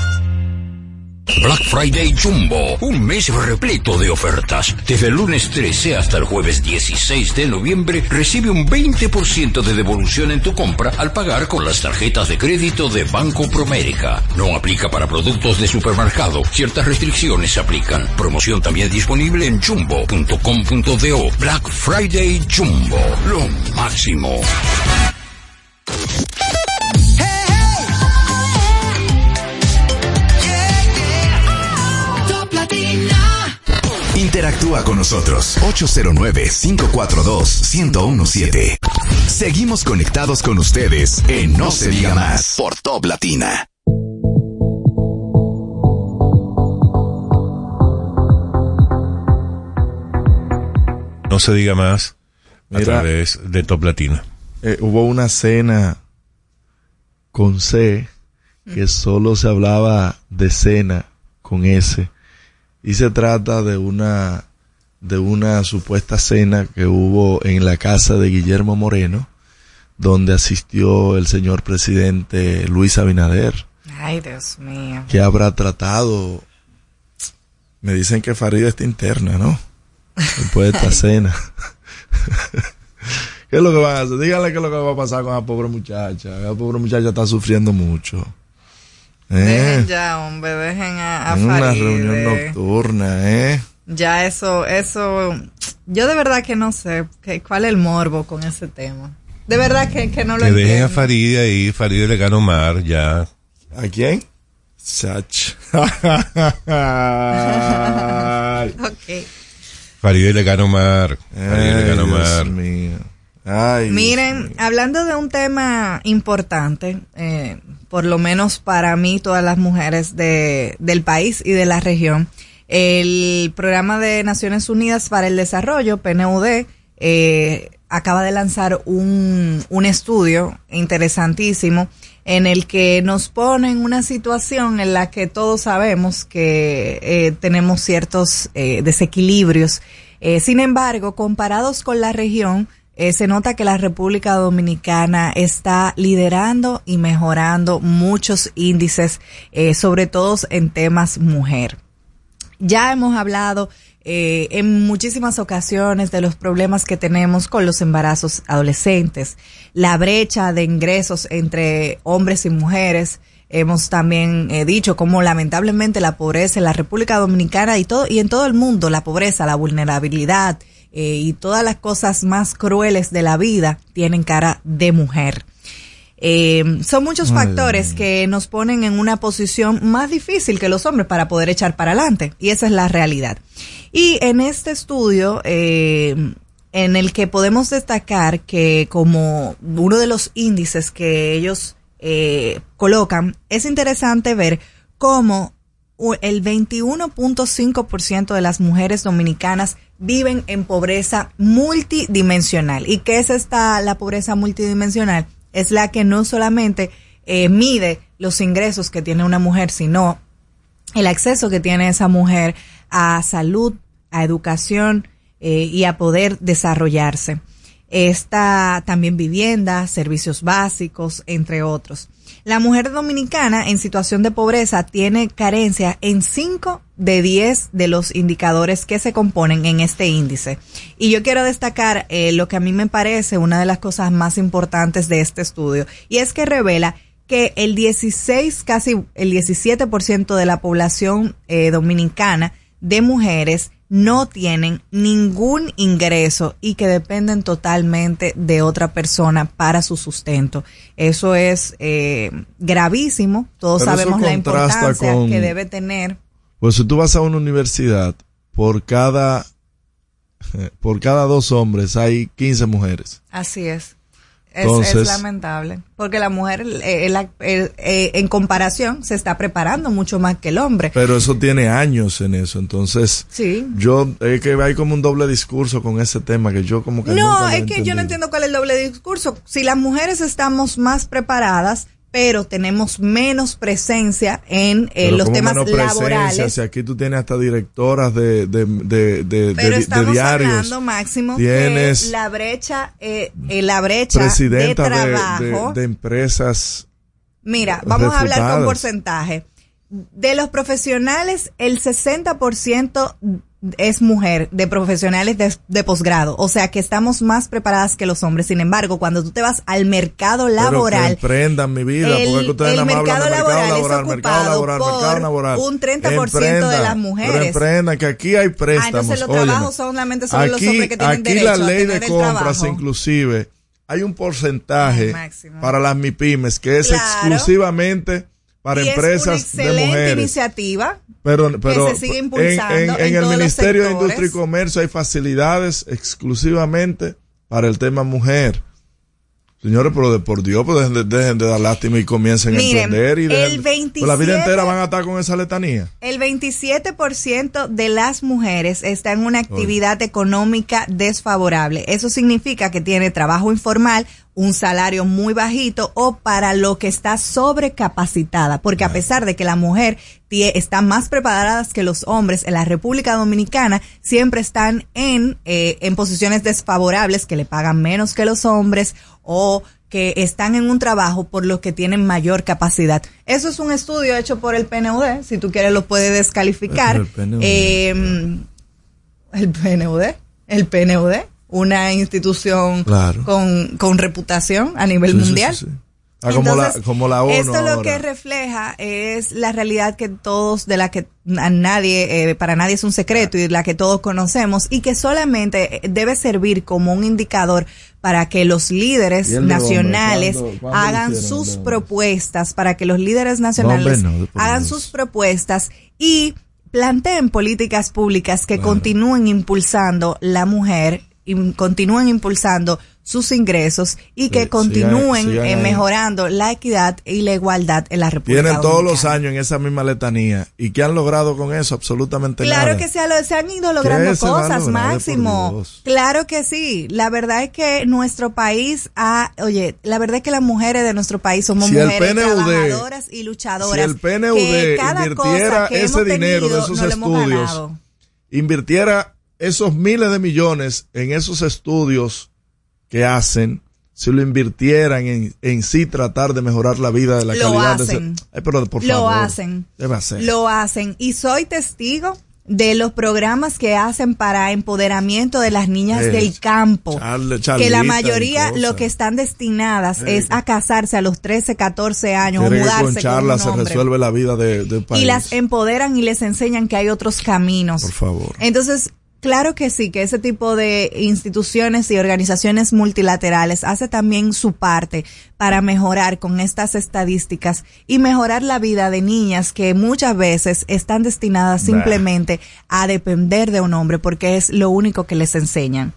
Black Friday Jumbo, un mes repleto de ofertas. Desde el lunes 13 hasta el jueves 16 de noviembre recibe un 20% de devolución en tu compra al pagar con las tarjetas de crédito de Banco Promérica. No aplica para productos de supermercado. Ciertas restricciones se aplican. Promoción también disponible en jumbo.com.do. Black Friday Jumbo, lo máximo. Interactúa con nosotros 809-542-1017. Seguimos conectados con ustedes en No se diga más por Top Latina. No se diga más a Mira, través de Top Latina. eh, hubo una cena con C que solo se hablaba de cena con S y se trata de una de una supuesta cena que hubo en la casa de Guillermo Moreno donde asistió el señor presidente Luis Abinader Ay, Dios mío. que habrá tratado me dicen que Farida está interna, ¿no? Después de esta cena. ¿Qué es lo que van a hacer? Díganle qué es lo que va a pasar con la pobre muchacha. La pobre muchacha está sufriendo mucho. ¿Eh? Dejen ya, hombre, dejen a, a En una Faride. reunión nocturna, ¿eh? Ya eso, eso, yo de verdad que no sé que, cuál es el morbo con ese tema. De verdad que, que no lo Que dejen a entiendo. Farideh ahí, Farideh le gana Omar, ya. ¿A quién? Sach. Ok. Farideh le gana Omar. Farideh le gana Ay, Omar. Dios mío. Ay, Miren, hablando de un tema importante, eh, por lo menos para mí, todas las mujeres de, del país y de la región, el programa de Naciones Unidas para el Desarrollo, PNUD, eh, acaba de lanzar un, un estudio interesantísimo en el que nos pone en una situación en la que todos sabemos que eh, tenemos ciertos eh, desequilibrios. Eh, sin embargo, comparados con la región, eh, se nota que la República Dominicana está liderando y mejorando muchos índices, eh, sobre todo en temas mujer. Ya hemos hablado eh, en muchísimas ocasiones de los problemas que tenemos con los embarazos adolescentes, la brecha de ingresos entre hombres y mujeres. Hemos también dicho cómo lamentablemente la pobreza en la República Dominicana y todo y en todo el mundo, la pobreza, la vulnerabilidad eh, y todas las cosas más crueles de la vida tienen cara de mujer. Eh, son muchos factores que nos ponen en una posición más difícil que los hombres para poder echar para adelante. Y esa es la realidad. Y en este estudio, eh, en el que podemos destacar que como uno de los índices que ellos eh, colocan, es interesante ver cómo el 21.5% de las mujeres dominicanas viven en pobreza multidimensional. ¿Y qué es esta la pobreza multidimensional? Es la que no solamente eh, mide los ingresos que tiene una mujer, sino el acceso que tiene esa mujer a salud, a educación eh, y a poder desarrollarse. Está también vivienda, servicios básicos, entre otros. La mujer dominicana en situación de pobreza tiene carencia en 5 de 10 de los indicadores que se componen en este índice. Y yo quiero destacar eh, lo que a mí me parece una de las cosas más importantes de este estudio, y es que revela que el 16, casi el 17% de la población eh, dominicana de mujeres no tienen ningún ingreso y que dependen totalmente de otra persona para su sustento. Eso es eh, gravísimo. Todos Pero sabemos la importancia con- que debe tener. Pues si tú vas a una universidad, por cada, por cada dos hombres hay 15 mujeres. Así es. Es, Entonces- es lamentable, porque la mujer eh, la- eh, eh, en comparación se está preparando mucho más que el hombre. Pero eso tiene años en eso. Entonces, Sí. yo, es que hay como un doble discurso con ese tema que yo como que nunca No, he es que yo no entiendo cuál es el doble discurso. Si las mujeres estamos más preparadas, pero tenemos menos presencia en eh, los ¿cómo temas menos laborales. Si aquí tú tienes hasta directoras de, de, de, de, Pero de- de estamos diarios. hablando, Máximo, Tienes que la brecha, eh, eh, la brecha de presidenta de, trabajo. de- empresas. Mira, vamos a hablar con porcentaje. De los profesionales, el 60% es mujer, de profesionales de, de posgrado. O sea que estamos más preparadas que los hombres. Sin embargo, cuando tú te vas al mercado laboral, emprendan mi vida, el- porque es que ustedes el más hablan mercado de mercado laboral es laboral, mercado ocupado laboral, por mercado laboral. un 30% de las mujeres. Pero emprendan, que aquí hay préstamos. Ah, entonces los óyeme. trabajos solamente son los Aquí- hombres que tienen aquí derecho la a ley tener de compras, inclusive, hay un porcentaje para las MIPIMES que es Claro. exclusivamente para y empresas es una de excelente mujeres. iniciativa. Pero, pero se sigue en- impulsando en, en en el Ministerio de. Industria y Comercio hay facilidades exclusivamente para el tema mujer. Señores, pero de por Dios, pues dejen de, dejen de dar lástima y comiencen Miren, a emprender. Y dejen- el pues la vida 27 entera van a estar con esa letanía. El 27% de las mujeres está en una actividad económica desfavorable. Eso significa que tiene trabajo informal, un salario muy bajito o para lo que está sobrecapacitada. Porque a pesar de que la mujer está más preparada que los hombres en la República Dominicana, siempre están en, eh, en posiciones desfavorables que le pagan menos que los hombres o que están en un trabajo por lo que tienen mayor capacidad. Eso es un estudio hecho por el PNUD, si tú quieres lo puedes descalificar. El PNUD. Eh, el PNUD, el PNUD, una institución Claro. con, con reputación a nivel Sí, mundial. sí, sí. Ah, como, la, Entonces, como la ONU Esto lo ahora. que refleja es la realidad que todos, de la que a nadie, eh, para nadie es un secreto y la que todos conocemos y que solamente eh, debe servir como un indicador para que los líderes ¿Y el de nacionales hombre? ¿Cuándo- cuándo hagan hicieron, sus propuestas, para que los líderes nacionales No, hombre, no, de por hagan sus propuestas y planteen políticas públicas que continúen impulsando la mujer continúen impulsando sus ingresos y que Sí, continúen sigan- sigan eh, ahí. mejorando la equidad y la igualdad en la República Tienen todos los años en esa misma letanía. ¿Y qué han logrado con eso? Absolutamente Claro nada. que se, se han ido logrando ¿Qué se va a cosas, Máximo. Claro que sí. La verdad es que nuestro país ha, oye, la verdad es que las mujeres de nuestro país somos Si mujeres PNUD trabajadoras y Si luchadoras. el PNUD que cada invirtiera cosa que ese hemos dinero de tenido, esos nos lo hemos estudios, invirtiera esos miles de millones en esos estudios que hacen, si lo invirtieran en, en sí tratar de mejorar la vida de la Lo calidad de hacen. ese, Ay, pero por Lo favor, hacen. debe hacer. Lo hacen. Y soy testigo de los programas que hacen para empoderamiento de las niñas Eh, del campo. Charle- que la mayoría lo que están destinadas Eh. es a casarse a los 13, 14 años o mudarse con con charla un se resuelve la vida de, país. y las empoderan y les enseñan que hay otros caminos. Por favor. Entonces, claro que sí, que ese tipo de instituciones y organizaciones multilaterales hace también su parte para mejorar con estas estadísticas y mejorar la vida de niñas que muchas veces están destinadas Bah. simplemente a depender de un hombre porque es lo único que les enseñan.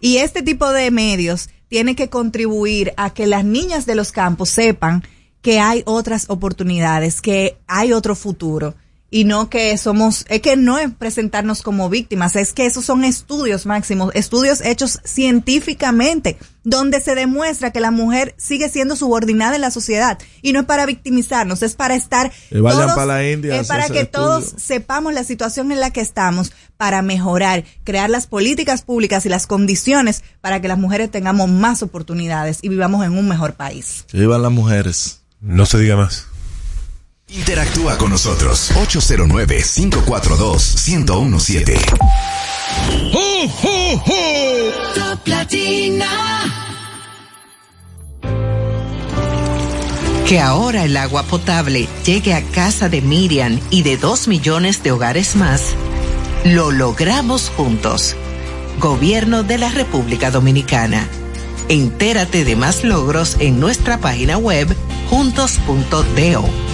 Y este tipo de medios tiene que contribuir a que las niñas de los campos sepan que hay otras oportunidades, que hay otro futuro. Y no que somos, es que no es presentarnos como víctimas, es que esos son estudios máximos, estudios hechos científicamente, donde se demuestra que la mujer sigue siendo subordinada en la sociedad. Y no es para victimizarnos, es para estar Que vayan todos- para la India es para que todos sepamos la situación en la que estamos para mejorar, crear las políticas públicas y las condiciones para que las mujeres tengamos más oportunidades y vivamos en un mejor país. Que vivan las mujeres. No se diga más. Interactúa con nosotros 809-542-1017. ¡Oh, oh, oh! Top Latina. Que ahora el agua potable llegue a casa de Miriam y de dos millones de hogares más, lo logramos juntos. Gobierno de la República Dominicana. Entérate de más logros en nuestra página web juntos.do.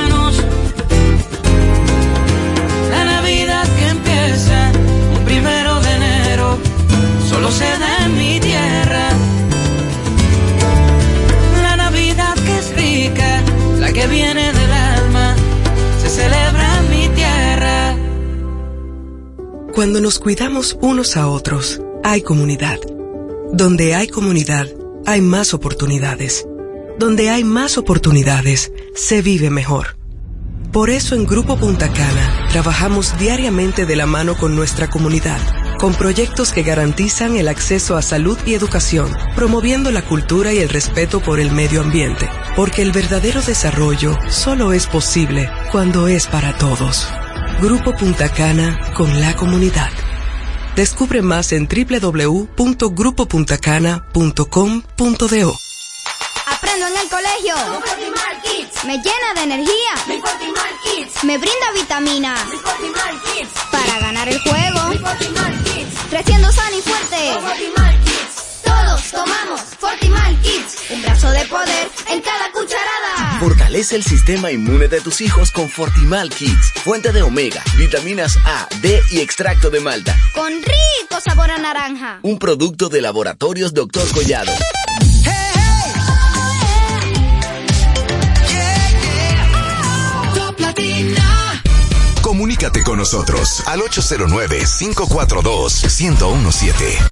Solo se da en mi tierra. La Navidad que es rica, la que viene del alma, se celebra en mi tierra. Cuando nos cuidamos unos a otros, hay comunidad. Donde hay comunidad, hay más oportunidades. Donde hay más oportunidades, se vive mejor. Por eso en Grupo Punta Cana trabajamos diariamente de la mano con nuestra comunidad, con proyectos que garantizan el acceso a salud y educación, promoviendo la cultura y el respeto por el medio ambiente, porque el verdadero desarrollo solo es posible cuando es para todos. Grupo Punta Cana con la comunidad. Descubre más en www.grupopuntacana.com.do. Aprendo en el colegio. Me llena de energía. Me brinda vitaminas. Para ganar el juego. Creciendo sano y fuerte. Todos tomamos Fortimal Kids. Un brazo de poder en cada cucharada. Fortalece el sistema inmune de tus hijos con Fortimal Kids. Fuente de omega, vitaminas A, D y extracto de malta. Con rico sabor a naranja. Un producto de laboratorios Dr. Collado. Comunícate con nosotros al 809-542-1017.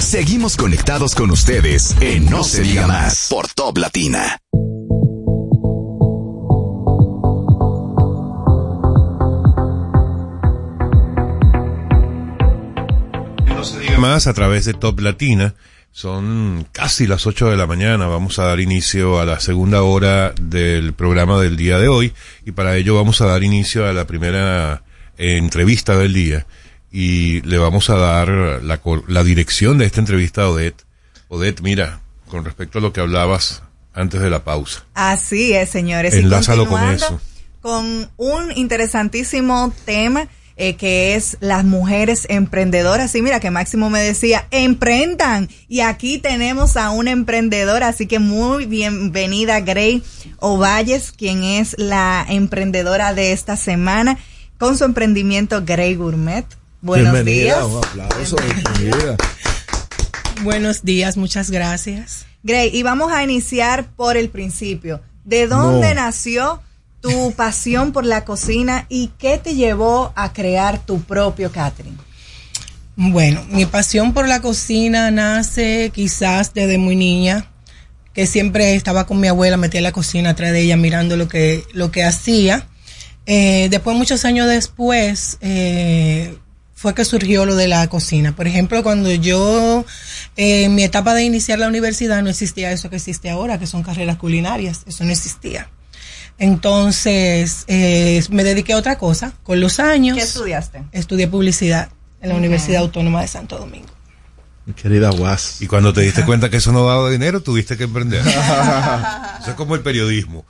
Seguimos conectados con ustedes en No se diga más por Top Latina. No se diga más a través de Top Latina. Son casi las 8 de la mañana. Vamos a dar inicio a la segunda hora del programa del día de hoy. Y para ello vamos a dar inicio a la primera entrevista del día. Y le vamos a dar la, la dirección de esta entrevista a Odette. Odette, mira, con respecto a lo que hablabas antes de la pausa. Así es, señores. Y Enlázalo con eso. Con un interesantísimo tema eh, que es las mujeres emprendedoras. Y mira que Máximo me decía, emprendan. Y aquí tenemos a una emprendedora, así que muy bienvenida Gray Ovalles, quien es la emprendedora de esta semana con su emprendimiento Gray Gourmet. Buenos Bienvenida, días. un aplauso, bienvenida. Buenos días, muchas gracias. Gray, y vamos a iniciar por el principio. ¿De dónde No. nació tu pasión por la cocina y qué te llevó a crear tu propio catering? Bueno, mi pasión por la cocina nace quizás desde muy niña, que siempre estaba con mi abuela, metía en la cocina atrás de ella mirando lo que, lo que hacía. Eh, después, muchos años después, eh, fue que surgió lo de la cocina. Por ejemplo, cuando yo, eh, en mi etapa de iniciar la universidad, no existía eso que existe ahora, que son carreras culinarias. Eso no existía. Entonces, eh, me dediqué a otra cosa. Con los años. ¿Qué estudiaste? Estudié publicidad en la. Universidad Autónoma de Santo Domingo. Mi querida Guas. Y cuando te diste cuenta que eso no daba dinero, tuviste que emprender. eso es como el periodismo.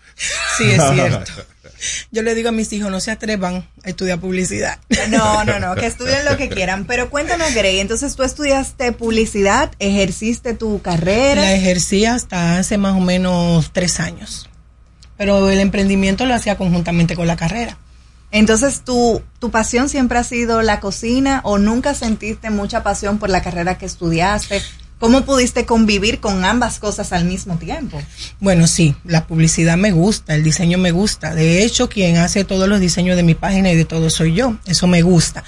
Sí, es cierto. Yo le digo a mis hijos, no se atrevan a estudiar publicidad. No, no, no, que estudien lo que quieran. Pero cuéntame, Gray, entonces tú estudiaste publicidad, ejerciste tu carrera. La ejercí hasta hace más o menos tres años. Pero el emprendimiento lo hacía conjuntamente con la carrera. Entonces, ¿tu, ¿tu pasión siempre ha sido la cocina o nunca sentiste mucha pasión por la carrera que estudiaste? ¿Cómo pudiste convivir con ambas cosas al mismo tiempo? Bueno, sí, la publicidad me gusta, el diseño me gusta. De hecho, quien hace todos los diseños de mi página y de todo soy yo. Eso me gusta.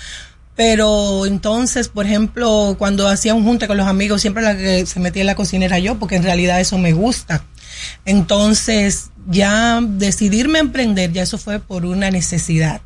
Pero entonces, por ejemplo, cuando hacía un junte con los amigos, siempre la que se metía en la cocina era yo, porque en realidad eso me gusta. Entonces, ya decidirme a emprender, ya eso fue por una necesidad.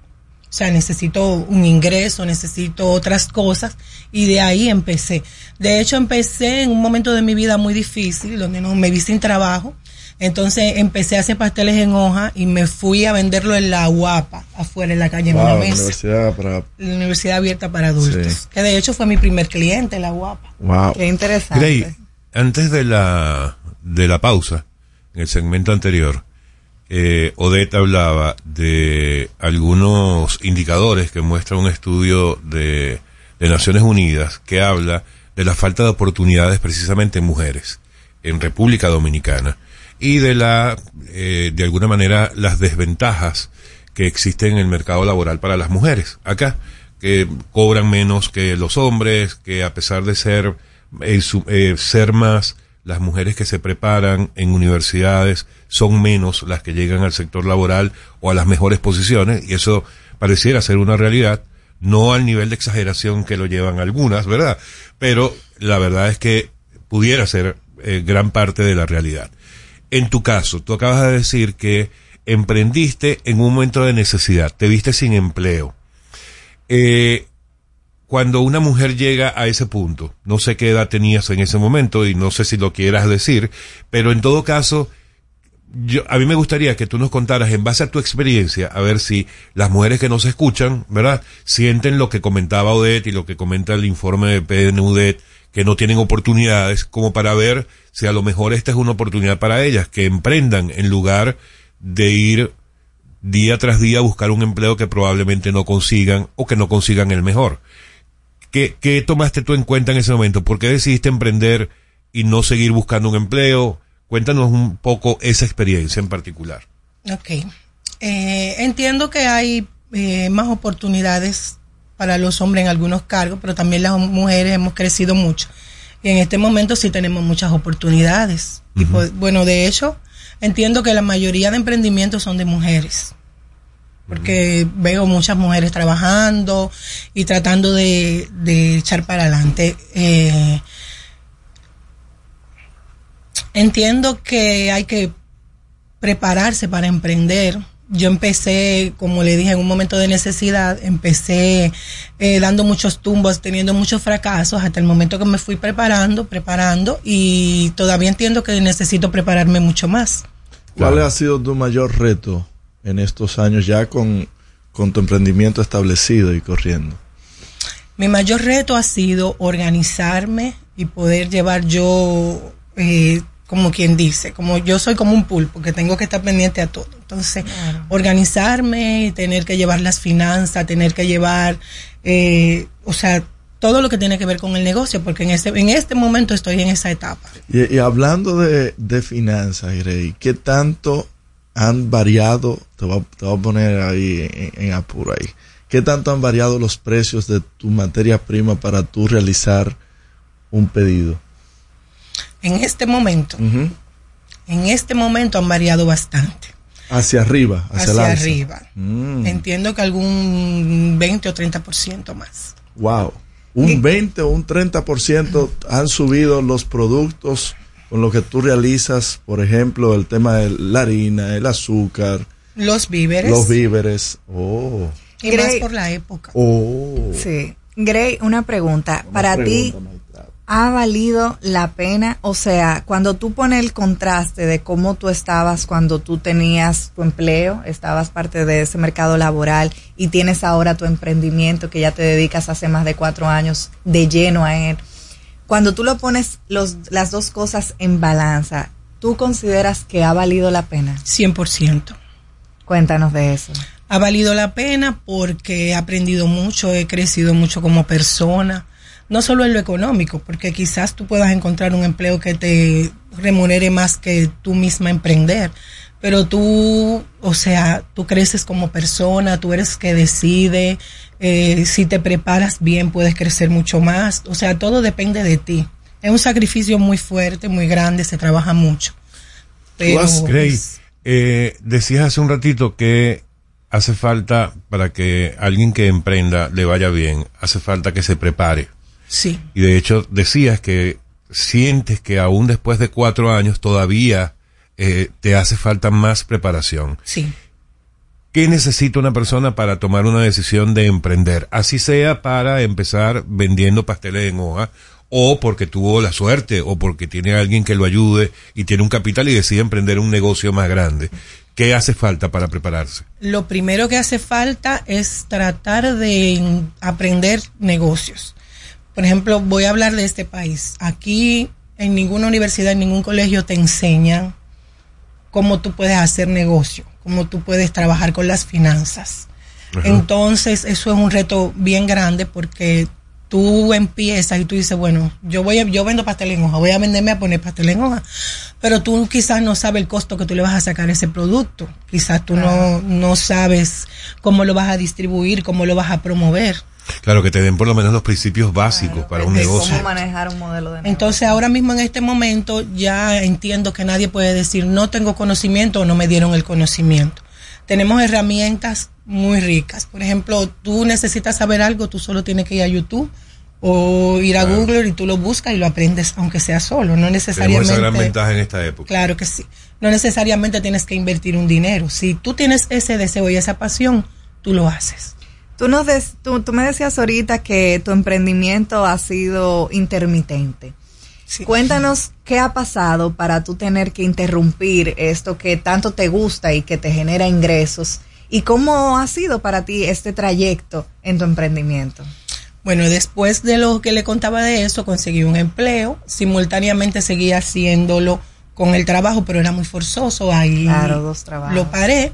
O sea, necesito un ingreso, necesito otras cosas y de ahí empecé. De hecho, empecé en un momento de mi vida muy difícil, donde no me vi sin trabajo. Entonces empecé a hacer pasteles en hoja y me fui a venderlo en la Guapa, afuera en la calle Wow, en una mesa. universidad para... La universidad abierta para adultos. Sí. Que de hecho fue mi primer cliente, la Guapa. Wow. Qué interesante. Grey, antes de la, de la pausa, en el segmento anterior, eh, Odette hablaba de algunos indicadores que muestra un estudio de, de Naciones Unidas que habla de la falta de oportunidades precisamente en mujeres en República Dominicana y de la, eh, de alguna manera, las desventajas que existen en el mercado laboral para las mujeres acá, que cobran menos que los hombres, que a pesar de ser, eh, eh, ser más las mujeres que se preparan en universidades son menos las que llegan al sector laboral o a las mejores posiciones y eso pareciera ser una realidad, no al nivel de exageración que lo llevan algunas, ¿verdad? Pero la verdad es que pudiera ser eh, gran parte de la realidad. En tu caso, tú acabas de decir que emprendiste en un momento de necesidad, te viste sin empleo. Eh, cuando una mujer llega a ese punto, no sé qué edad tenías en ese momento y no sé si lo quieras decir, pero en todo caso, yo, a mí me gustaría que tú nos contaras en base a tu experiencia, a ver si las mujeres que nos escuchan, ¿verdad? Sienten lo que comentaba Odette y lo que comenta el informe de PNUDET, que no tienen oportunidades, como para ver si a lo mejor esta es una oportunidad para ellas, que emprendan en lugar de ir día tras día a buscar un empleo que probablemente no consigan o que no consigan el mejor. ¿Qué, ¿Qué tomaste tú en cuenta en ese momento? ¿Por qué decidiste emprender y no seguir buscando un empleo? Cuéntanos un poco esa experiencia en particular. Ok. Eh, entiendo que hay eh, más oportunidades para los hombres en algunos cargos, pero también las mujeres hemos crecido mucho. Y en este momento sí tenemos muchas oportunidades. Y pues, bueno, de hecho, entiendo que la mayoría de emprendimientos son de mujeres. Porque veo muchas mujeres trabajando y tratando de, de echar para adelante. Eh, entiendo que hay que prepararse para emprender. Yo empecé, como le dije, en un momento de necesidad, empecé eh, dando muchos tumbos, teniendo muchos fracasos, hasta el momento que me fui preparando, preparando, y todavía entiendo que necesito prepararme mucho más. ¿Cuál ha sido tu mayor reto en estos años ya con, con tu emprendimiento establecido y corriendo? Mi mayor reto ha sido organizarme y poder llevar yo, eh, como quien dice, como yo soy como un pulpo, que tengo que estar pendiente a todo. Entonces, organizarme, tener que llevar las finanzas, tener que llevar, eh, o sea, todo lo que tiene que ver con el negocio, porque en este, en este momento estoy en esa etapa. Y, y hablando de, de finanzas, Grey, ¿qué tanto han variado? Te voy a, te voy a poner ahí en, en apuro ahí. ¿Qué tanto han variado los precios de tu materia prima para tú realizar un pedido? En este momento, en este momento han variado bastante. Hacia arriba, hacia, Hacia arriba. Mm, Entiendo que algún 20 o 30% más. wow. Un 20 o un 30% han subido los productos con lo que tú realizas, por ejemplo, el tema de la harina, el azúcar, Los víveres. los víveres. Oh. Y más Grey- por la época. Oh. Sí. Gray, una pregunta. Una Para ti, maestra. ¿ha valido la pena? O sea, cuando tú pones el contraste de cómo tú estabas cuando tú tenías tu empleo, estabas parte de ese mercado laboral y tienes ahora tu emprendimiento que ya te dedicas hace más de cuatro años de lleno a él. Cuando tú lo pones los, las dos cosas en balanza, ¿tú consideras que ha valido la pena? 100%. Cuéntanos de eso. Ha valido la pena porque he aprendido mucho, he crecido mucho como persona. No solo en lo económico, porque quizás tú puedas encontrar un empleo que te remunere más que tú misma emprender. Pero tú, o sea, tú creces como persona, tú eres que decide, eh, si te preparas bien puedes crecer mucho más. O sea, todo depende de ti. Es un sacrificio muy fuerte, muy grande, se trabaja mucho. Pero, Grace, eh, decías hace un ratito que hace falta para que alguien que emprenda le vaya bien, hace falta que se prepare. Sí. Y de hecho decías que sientes que aún después de cuatro años todavía eh, te hace falta más preparación. Sí. ¿Qué necesita una persona para tomar una decisión de emprender? Así sea para empezar vendiendo pasteles en hoja, o porque tuvo la suerte, o porque tiene alguien que lo ayude y tiene un capital y decide emprender un negocio más grande. ¿Qué hace falta para prepararse? Lo primero que hace falta es tratar de aprender negocios. Por ejemplo, voy a hablar de este país. Aquí en ninguna universidad, en ningún colegio te enseñan cómo tú puedes hacer negocio, cómo tú puedes trabajar con las finanzas. Ajá. Entonces, eso es un reto bien grande porque tú empiezas y tú dices, bueno, yo voy a, yo vendo pastel en hoja, voy a venderme a poner pastel en hoja, pero tú quizás no sabes el costo que tú le vas a sacar a ese producto, quizás tú no, no sabes cómo lo vas a distribuir, cómo lo vas a promover. Claro, que te den por lo menos los principios básicos para un negocio. cómo manejar un modelo de negocio. Entonces ahora mismo en este momento ya entiendo que nadie puede decir no tengo conocimiento o no me dieron el conocimiento. Tenemos herramientas muy ricas. Por ejemplo, tú necesitas saber algo, tú solo tienes que ir a YouTube o ir a Google y tú lo buscas y lo aprendes aunque sea solo, no Tenemos necesariamente. esa gran ventaja en esta época. Claro que sí. No necesariamente tienes que invertir un dinero. Si tú tienes ese deseo y esa pasión, tú lo haces. Tú, nos des- tú, tú me decías ahorita que tu emprendimiento ha sido intermitente. Cuéntanos qué ha pasado para tú tener que interrumpir esto que tanto te gusta y que te genera ingresos. ¿Y cómo ha sido para ti este trayecto en tu emprendimiento? Bueno, después de lo que le contaba de eso, conseguí un empleo. Simultáneamente seguía haciéndolo con el trabajo, pero era muy forzoso. Ahí Claro, dos trabajos. lo paré.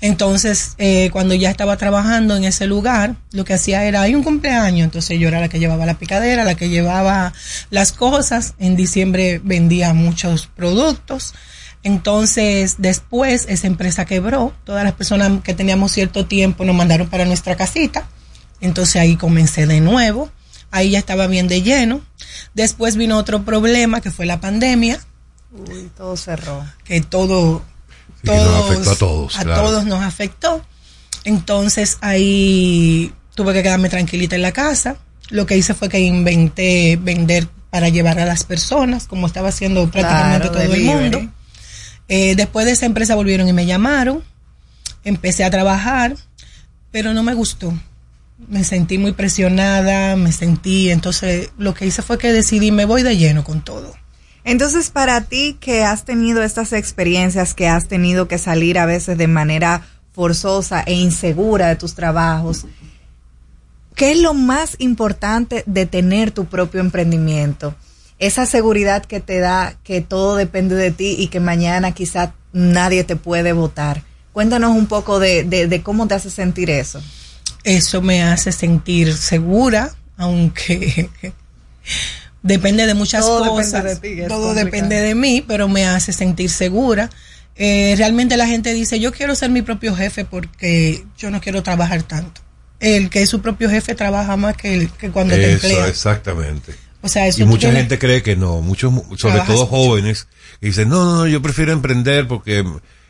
Entonces, eh, cuando ya estaba trabajando en ese lugar, lo que hacía era, hay un cumpleaños, entonces yo era la que llevaba la picadera, la que llevaba las cosas. En diciembre vendía muchos productos. Entonces, después esa empresa quebró. Todas las personas que teníamos cierto tiempo nos mandaron para nuestra casita. Entonces ahí comencé de nuevo. Ahí ya estaba bien de lleno. Después vino otro problema que fue la pandemia. Uy, todo cerró. Que todo, Que nos afectó a todos, a claro. todos nos afectó. Entonces ahí tuve que quedarme tranquilita en la casa. Lo que hice fue que inventé vender para llevar a las personas, como estaba haciendo prácticamente Claro, todo el mundo. Eh, después de esa empresa volvieron y me llamaron. Empecé a trabajar, pero no me gustó. Me sentí muy presionada, me sentí, entonces lo que hice fue que decidí me voy de lleno con todo. Entonces, para ti que has tenido estas experiencias, que has tenido que salir a veces de manera forzosa e insegura de tus trabajos, ¿qué es lo más importante de tener tu propio emprendimiento? Esa seguridad que te da que todo depende de ti y que mañana quizá nadie te puede votar. Cuéntanos un poco de- de cómo te hace sentir eso. Eso me hace sentir segura, aunque depende de muchas Todo depende cosas. de ti, todo complicado. depende de mí, pero me hace sentir segura. Eh, realmente la gente dice, yo quiero ser mi propio jefe porque yo no quiero trabajar tanto. El que es su propio jefe trabaja más que, el, que cuando te Eso, emplea. exactamente. O sea, eso y mucha tienes- gente cree que no, muchos, sobre Trabajas todo jóvenes, que dicen, no, no, no, yo prefiero emprender porque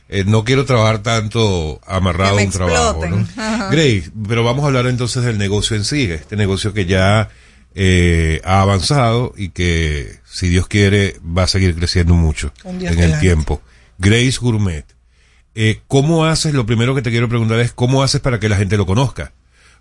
eh, no quiero trabajar tanto amarrado a un trabajo. ¿no? Grace, pero vamos a hablar entonces del negocio en sí, este negocio que ya eh, ha avanzado y que, si Dios quiere, va a seguir creciendo mucho en el tiempo. Grace Gourmet. Eh, ¿Cómo haces? Lo primero que te quiero preguntar es, ¿cómo haces para que la gente lo conozca?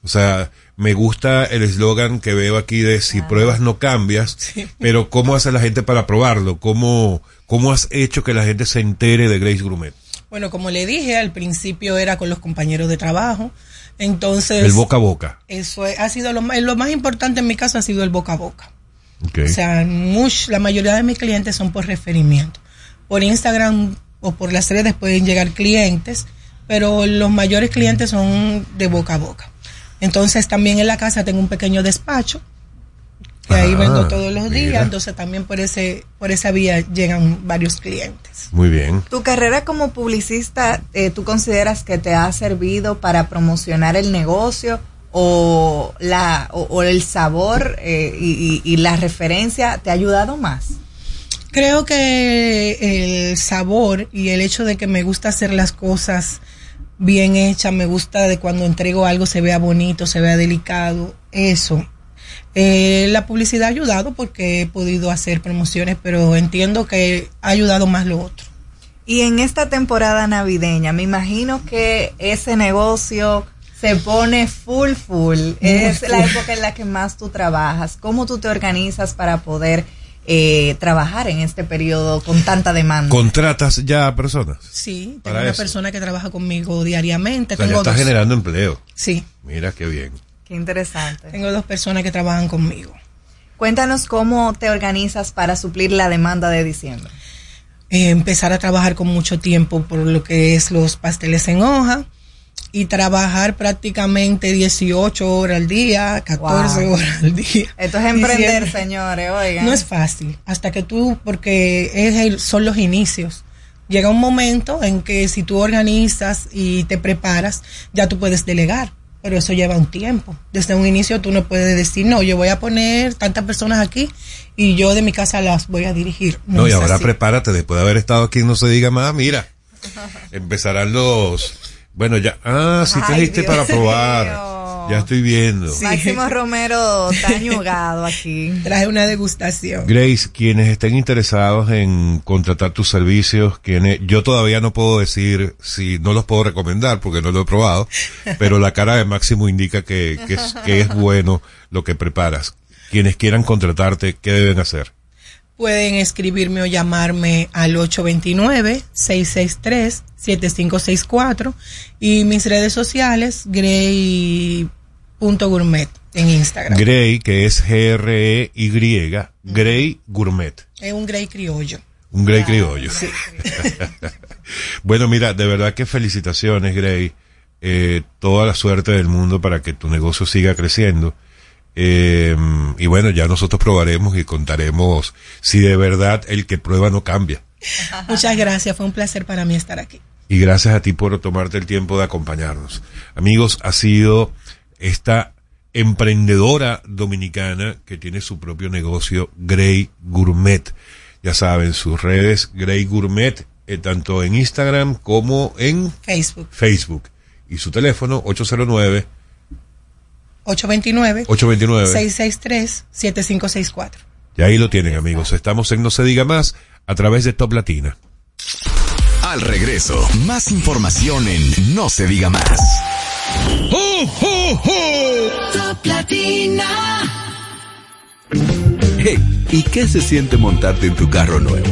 O sea, me gusta el eslogan que veo aquí de si pruebas no cambias, pero ¿cómo hace la gente para probarlo? ¿Cómo, ¿Cómo has hecho que la gente se entere de Grace Gourmet? Bueno, como le dije, al principio era con los compañeros de trabajo. Entonces, El boca a boca. eso es- ha sido lo más, lo más importante en mi caso ha sido el boca a boca. Ok. O sea, much- la mayoría de mis clientes son por referimiento. Por Instagram o por las redes pueden llegar clientes, pero los mayores clientes son de boca a boca. Entonces también en la casa tengo un pequeño despacho que ahí Ah, vendo todos los días, mira. entonces también por ese por esa vía llegan varios clientes. Muy bien. ¿Tu carrera como publicista, eh, tú consideras que te ha servido para promocionar el negocio o, la, o, o el sabor eh, y, y- y la referencia te ha ayudado más? Creo que el sabor y el hecho de que me gusta hacer las cosas bien hechas, me gusta de cuando entrego algo se vea bonito, se vea delicado, eso. Eh, la publicidad ha ayudado porque he podido hacer promociones, pero entiendo que ha ayudado más lo otro. Y en esta temporada navideña, me imagino que ese negocio se pone full, full. Es full. la época en la que más tú trabajas. ¿Cómo tú te organizas para poder eh, trabajar en este periodo con tanta demanda? ¿Contratas ya a personas? Sí, tengo Para una eso. persona que trabaja conmigo diariamente. O sea, ya tengo estás dos. generando empleo. Sí, Mira qué bien. Qué interesante. tengo dos personas que trabajan conmigo. Cuéntanos cómo te organizas para suplir la demanda de diciembre. eh, empezar a trabajar con mucho tiempo por lo que es los pasteles en hoja y trabajar prácticamente 18 horas al día, 14 Wow. horas al día. Esto es emprender, señores, oigan. No es fácil, hasta que tú, porque es el- son los inicios. Llega un momento en que si tú organizas y te preparas, ya tú puedes delegar, pero eso lleva un tiempo. Desde un inicio tú no puedes decir, no, yo voy a poner tantas personas aquí y yo de mi casa las voy a dirigir. No, y ahora así. prepárate, después de haber estado aquí, no se diga más, mira. Empezarán los. Bueno, ya. Ah, sí Ay, trajiste Dios para probar. Ya estoy viendo. Máximo Romero está añugado aquí. Traje una degustación. Grace, quienes estén interesados en contratar tus servicios, quienes yo todavía no puedo decir si no los puedo recomendar porque no lo he probado, pero la cara de Máximo indica que, que, es, que es bueno lo que preparas. Quienes quieran contratarte, ¿qué deben hacer? Pueden escribirme o llamarme al 829-663-7564 y mis redes sociales, grey.gourmet en Instagram. Gray, que es G-R-E-Y, Gray Gourmet. es un Grey criollo. Un Grey criollo. bueno, mira, de verdad que felicitaciones, Grey. Eh, toda la suerte del mundo para que tu negocio siga creciendo. Eh, y bueno, ya nosotros probaremos y contaremos si de verdad el que prueba no cambia. Muchas gracias, fue un placer para mí estar aquí. Y gracias a ti por tomarte el tiempo de acompañarnos. Amigos, ha sido esta emprendedora dominicana que tiene su propio negocio, Grey Gourmet. Ya saben, sus redes Grey Gourmet, eh, tanto en Instagram como en Facebook Facebook. Y su teléfono, 809 829 829. 663 7564. Y ahí lo tienen, amigos. Estamos en No Se Diga Más a través de Top Latina. Al regreso, más información en No se diga más. Top Latina. Hey, ¿y qué se siente montarte en tu carro nuevo?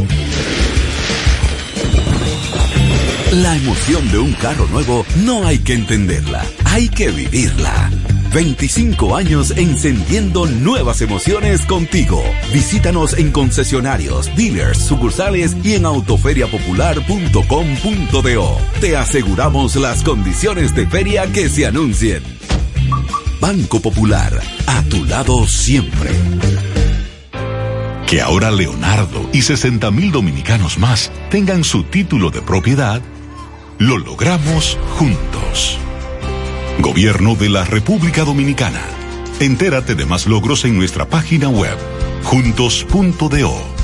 La emoción de un carro nuevo no hay que entenderla, hay que vivirla. 25 años encendiendo nuevas emociones contigo. Visítanos en concesionarios, dealers, sucursales y en autoferiapopular.com.do. Te aseguramos las condiciones de feria que se anuncien. Banco Popular, a tu lado siempre. Que ahora Leonardo y 60 mil dominicanos más tengan su título de propiedad, lo logramos juntos. Gobierno de la República Dominicana. Entérate de más logros en nuestra página web, juntos.do.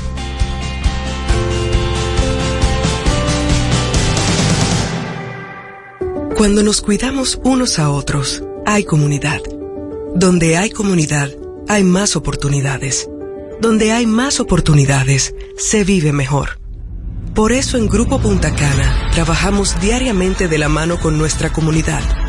Cuando nos cuidamos unos a otros, hay comunidad. Donde hay comunidad, hay más oportunidades. Donde hay más oportunidades, se vive mejor. Por eso en Grupo Punta Cana trabajamos diariamente de la mano con nuestra comunidad,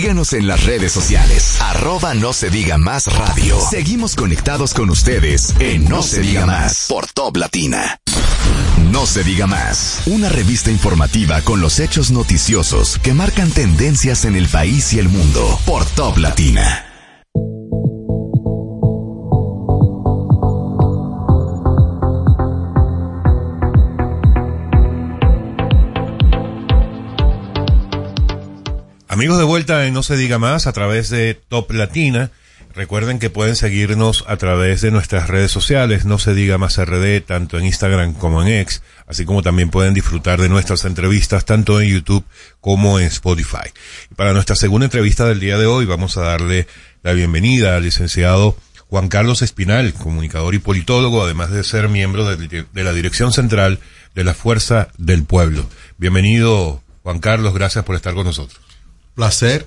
Síguenos en las redes sociales. Arroba no se diga más radio. Seguimos conectados con ustedes en No, se, diga más por Top Latina. No se diga más. Una revista informativa con los hechos noticiosos que marcan tendencias en el país y el mundo por Top Latina. Amigos de vuelta en No se diga más a través de Top Latina. Recuerden que pueden seguirnos a través de nuestras redes sociales, no se diga más RD, tanto en Instagram como en X, así como también pueden disfrutar de nuestras entrevistas tanto en YouTube como en Spotify. Y para nuestra segunda entrevista del día de hoy vamos a darle la bienvenida al licenciado Juan Carlos Espinal, comunicador y politólogo, además de ser miembro de, de la Dirección Central de la Fuerza del Pueblo. Bienvenido, Juan Carlos, gracias por estar con nosotros. Placer.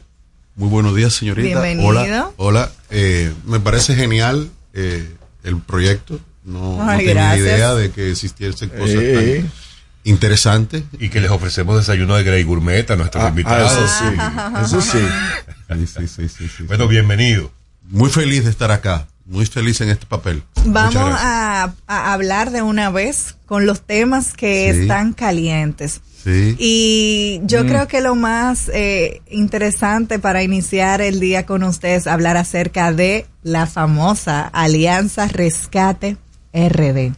Muy buenos días, señorita. Bienvenido. Hola. Hola. Eh, me parece genial eh, el proyecto. No, no Ay, tenía gracias. idea de que existiesen cosas Eh. tan interesantes. Y que les ofrecemos desayuno de Grey Gourmet a nuestros Ah, invitados. ah, eso sí. Eso sí. Sí, sí, sí, sí, Bueno, bienvenido. Muy feliz de estar acá. Muy feliz en este papel. Vamos a, a hablar de una vez con los temas que Sí. están calientes. Sí. Y yo Mm. creo que lo más eh, interesante para iniciar el día con ustedes es hablar acerca de la famosa Alianza Rescate RD.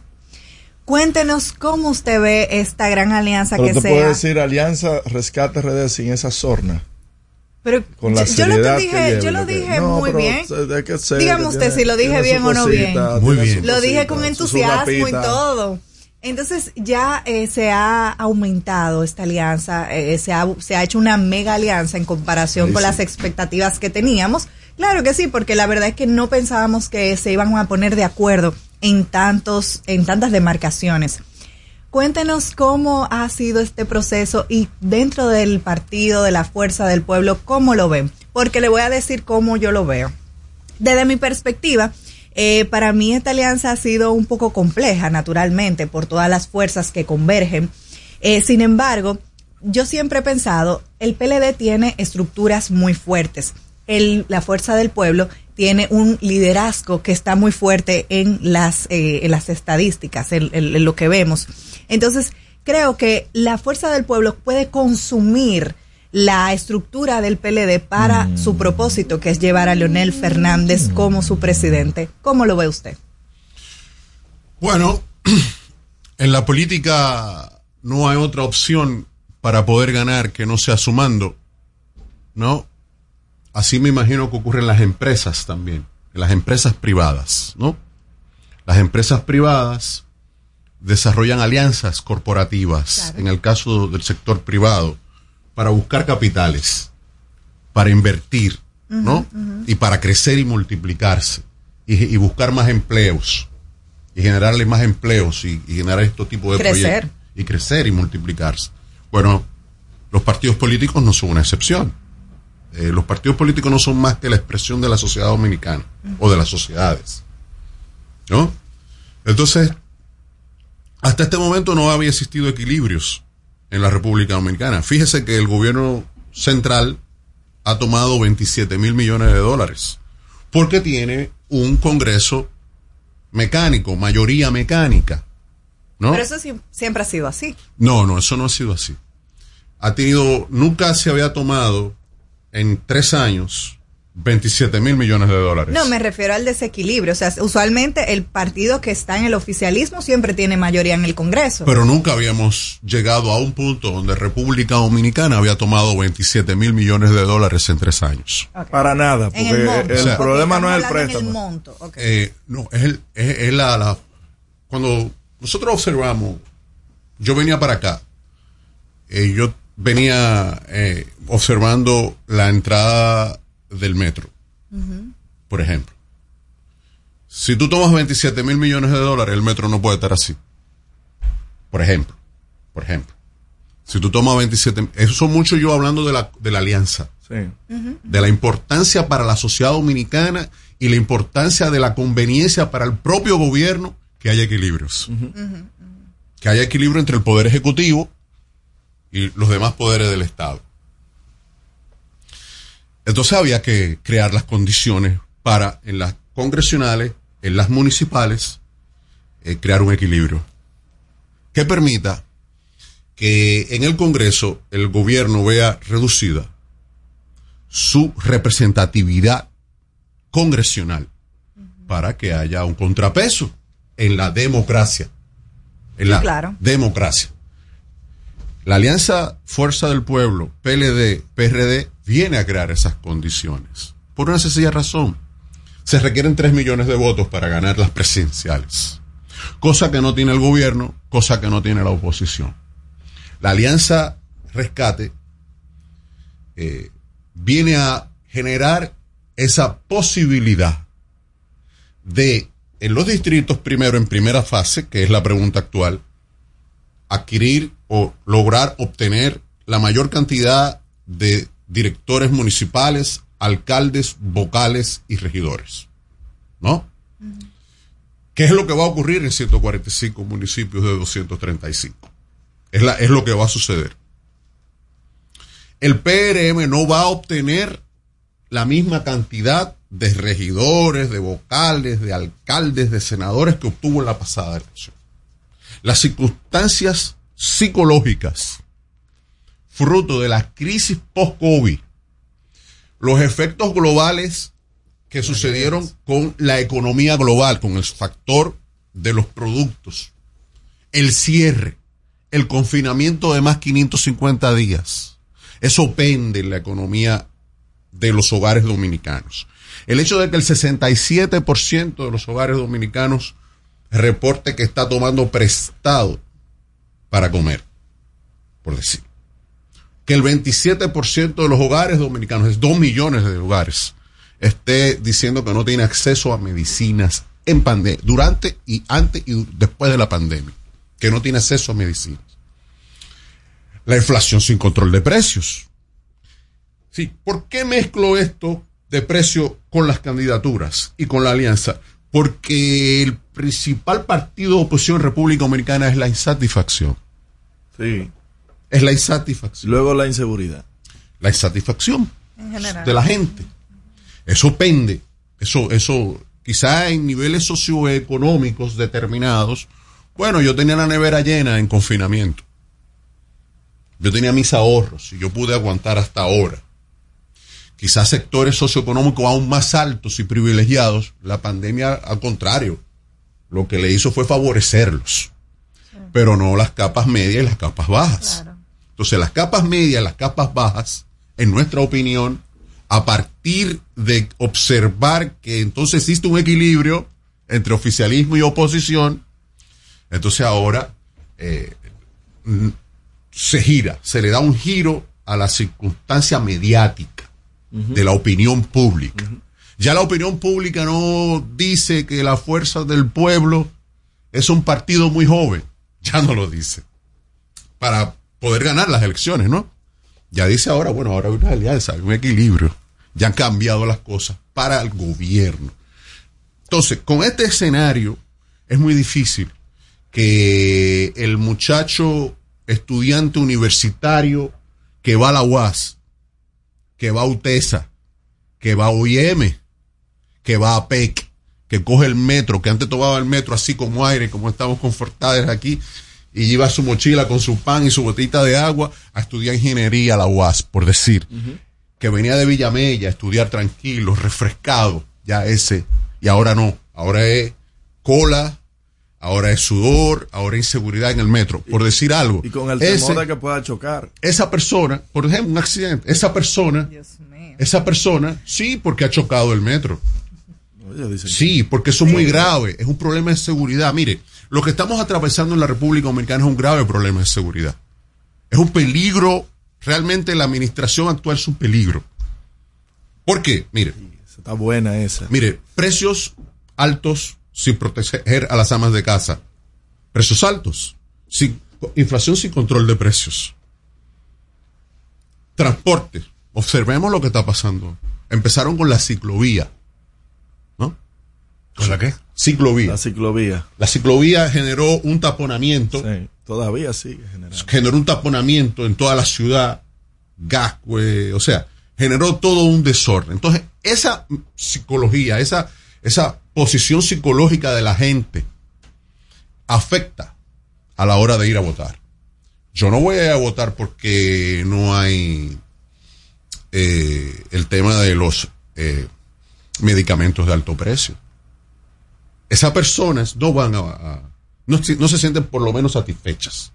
Cuéntenos cómo usted ve esta gran alianza Pero que te sea. puedo decir Alianza Rescate RD sin esa sorna. Pero Con la yo, yo lo dije, que yo lo dije No, muy bien. ser- Dígame usted tiene- si lo dije bien o no bien. Muy bien. Lo dije con entusiasmo y todo. Entonces ya eh, se ha aumentado esta alianza, eh, se, ha, se ha hecho una mega alianza en comparación Ahí con sí. las expectativas que teníamos. Claro que sí, porque la verdad es que no pensábamos que se iban a poner de acuerdo en tantos, en tantas demarcaciones. Cuéntenos cómo ha sido este proceso y dentro del partido de la Fuerza del Pueblo, ¿cómo lo ven? Porque le voy a decir cómo yo lo veo. Desde mi perspectiva, eh, para mí esta alianza ha sido un poco compleja, naturalmente, por todas las fuerzas que convergen. Eh, sin embargo, yo siempre he pensado, el PLD tiene estructuras muy fuertes. El- la Fuerza del Pueblo tiene un liderazgo que está muy fuerte en las, eh, en las estadísticas, en, en- en lo que vemos. Entonces, creo que la Fuerza del Pueblo puede consumir la estructura del PLD para su propósito, que es llevar a Leonel Fernández como su presidente. ¿Cómo lo ve usted? Bueno, en la política no hay otra opción para poder ganar que no sea sumando, ¿no? Así me imagino que ocurre en las empresas también, en las empresas privadas, ¿no? Las empresas privadas desarrollan alianzas corporativas, en el caso del sector privado, para buscar capitales, para invertir, ¿no? Y para crecer y multiplicarse, y, y buscar más empleos, y generarle más empleos, y, y generar este tipo de Crecer. proyectos. Y crecer y multiplicarse. Bueno, los partidos políticos no son una excepción. Eh, los partidos políticos no son más que la expresión de la sociedad dominicana o de las sociedades. ¿No? Entonces, hasta este momento no había existido equilibrios en la República Dominicana. Fíjese que el gobierno central ha tomado 27 mil millones de dólares porque tiene un Congreso mecánico, mayoría mecánica. ¿no? Pero eso siempre ha sido así. No, no, eso no ha sido así. Ha tenido, nunca se había tomado en tres años 27 mil millones de dólares. No, me refiero al desequilibrio. O sea, usualmente el partido que está en el oficialismo siempre tiene mayoría en el Congreso. Pero nunca habíamos llegado a un punto donde República Dominicana había tomado 27 mil millones de dólares en tres años. Para nada, porque el monto. el, O sea, problema no es el préstamo. el monto. ok. Eh, no, es, el- es- es la, la- Cuando nosotros observamos, yo venía para acá, eh, yo venía eh, observando la entrada del metro, por ejemplo. Si tú tomas 27 mil millones de dólares, el metro no puede estar así. Por ejemplo. Por ejemplo. Si tú tomas 27, eso son mucho yo hablando de la, de la alianza de la importancia para la sociedad dominicana y la importancia de la conveniencia para el propio gobierno que haya equilibrios. Que haya equilibrio entre el poder ejecutivo y los demás poderes del Estado. Entonces había que crear las condiciones para en las congresionales, en las municipales, eh, crear un equilibrio que permita que en el Congreso el gobierno vea reducida su representatividad congresional para que haya un contrapeso en la democracia. En la claro. democracia. La Alianza Fuerza del Pueblo, PLD, PRD, viene a crear esas condiciones. Por una sencilla razón. Se requieren 3 millones de votos para ganar las presidenciales. Cosa que no tiene el gobierno, cosa que no tiene la oposición. La Alianza Rescate eh, viene a generar esa posibilidad de, en los distritos, primero en primera fase, que es la pregunta actual, adquirir o lograr obtener la mayor cantidad de directores municipales, alcaldes, vocales y regidores. ¿No? ¿Qué es lo que va a ocurrir en 145 municipios de 235? Es, es lo que va a suceder. El PRM no va a obtener la misma cantidad de regidores, de vocales, de alcaldes, de senadores que obtuvo en la pasada elección. Las circunstancias psicológicas, fruto de la crisis post-COVID, los efectos globales que sucedieron con la economía global, con el factor de los productos, el cierre, el confinamiento de más 550 días, eso pende en la economía de los hogares dominicanos. El hecho de que el 67% de los hogares dominicanos reporte que está tomando prestado para comer, por decir. Que el 27% de los hogares dominicanos, es 2 millones de hogares, esté diciendo que no tiene acceso a medicinas en pandemia, durante y antes y después de la pandemia, que no tiene acceso a medicinas. La inflación sin control de precios. Sí, ¿por qué mezclo esto de precio con las candidaturas y con la alianza? Porque el principal partido de oposición en República Dominicana es la insatisfacción. Sí. Es la insatisfacción. Luego la inseguridad. La insatisfacción de la gente. Eso pende. Eso, eso, quizá en niveles socioeconómicos determinados. Bueno, yo tenía la nevera llena en confinamiento. Yo tenía mis ahorros y yo pude aguantar hasta ahora. Quizás sectores socioeconómicos aún más altos y privilegiados, la pandemia al contrario, lo que le hizo fue favorecerlos, pero no las capas medias y las capas bajas. Entonces las capas medias y las capas bajas, en nuestra opinión, a partir de observar que entonces existe un equilibrio entre oficialismo y oposición, entonces ahora eh, se gira, se le da un giro a la circunstancia mediática de la opinión pública. Ya la opinión pública no dice que la fuerza del pueblo es un partido muy joven, ya no lo dice, para poder ganar las elecciones, ¿no? Ya dice ahora, bueno, ahora hay una alianza, hay un equilibrio, ya han cambiado las cosas para el gobierno. Entonces, con este escenario es muy difícil que el muchacho estudiante universitario que va a la UAS, que va a UTESA, que va a OIM, que va a PEC, que coge el metro, que antes tomaba el metro así como aire, como estamos confortados aquí, y lleva su mochila con su pan y su botita de agua a estudiar ingeniería a la UAS, por decir. Que venía de Villamella a estudiar tranquilo, refrescado, ya ese, y ahora no, ahora es cola, ahora es sudor, ahora inseguridad en el metro, por decir algo. Y con el temor de que pueda chocar. Esa persona, por ejemplo, un accidente, esa persona, esa persona, sí, porque ha chocado el metro. Sí, porque eso es muy grave, es un problema de seguridad. Mire, lo que estamos atravesando en la República Dominicana es un grave problema de seguridad. Es un peligro, realmente la administración actual es un peligro. ¿Por qué? Mire. Está buena esa. Mire, precios altos sin proteger a las amas de casa. Precios altos. Sin, inflación sin control de precios. Transporte. Observemos lo que está pasando. Empezaron con la ciclovía. ¿No? ¿Con la qué? Ciclovía. La ciclovía. La ciclovía generó un taponamiento. Sí, todavía sigue generando. Generó un taponamiento en toda la ciudad. Gascue, o sea, generó todo un desorden. Entonces, esa psicología, esa, esa posición psicológica de la gente afecta a la hora de ir a votar. Yo no voy a votar porque no hay eh, el tema de los eh, medicamentos de alto precio. Esas personas no van a, no, se sienten por lo menos satisfechas.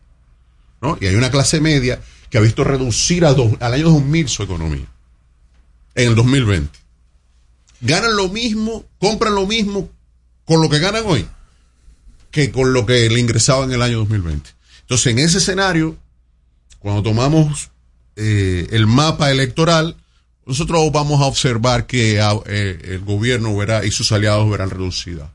¿no? Y hay una clase media que ha visto reducir a al año 2000 su economía. En el 2020. Ganan lo mismo, compran lo mismo con lo que ganan hoy que con lo que le ingresaba en el año 2020. Entonces, en ese escenario, cuando tomamos eh, el mapa electoral, nosotros vamos a observar que ah, eh, el gobierno verá y sus aliados verán reducida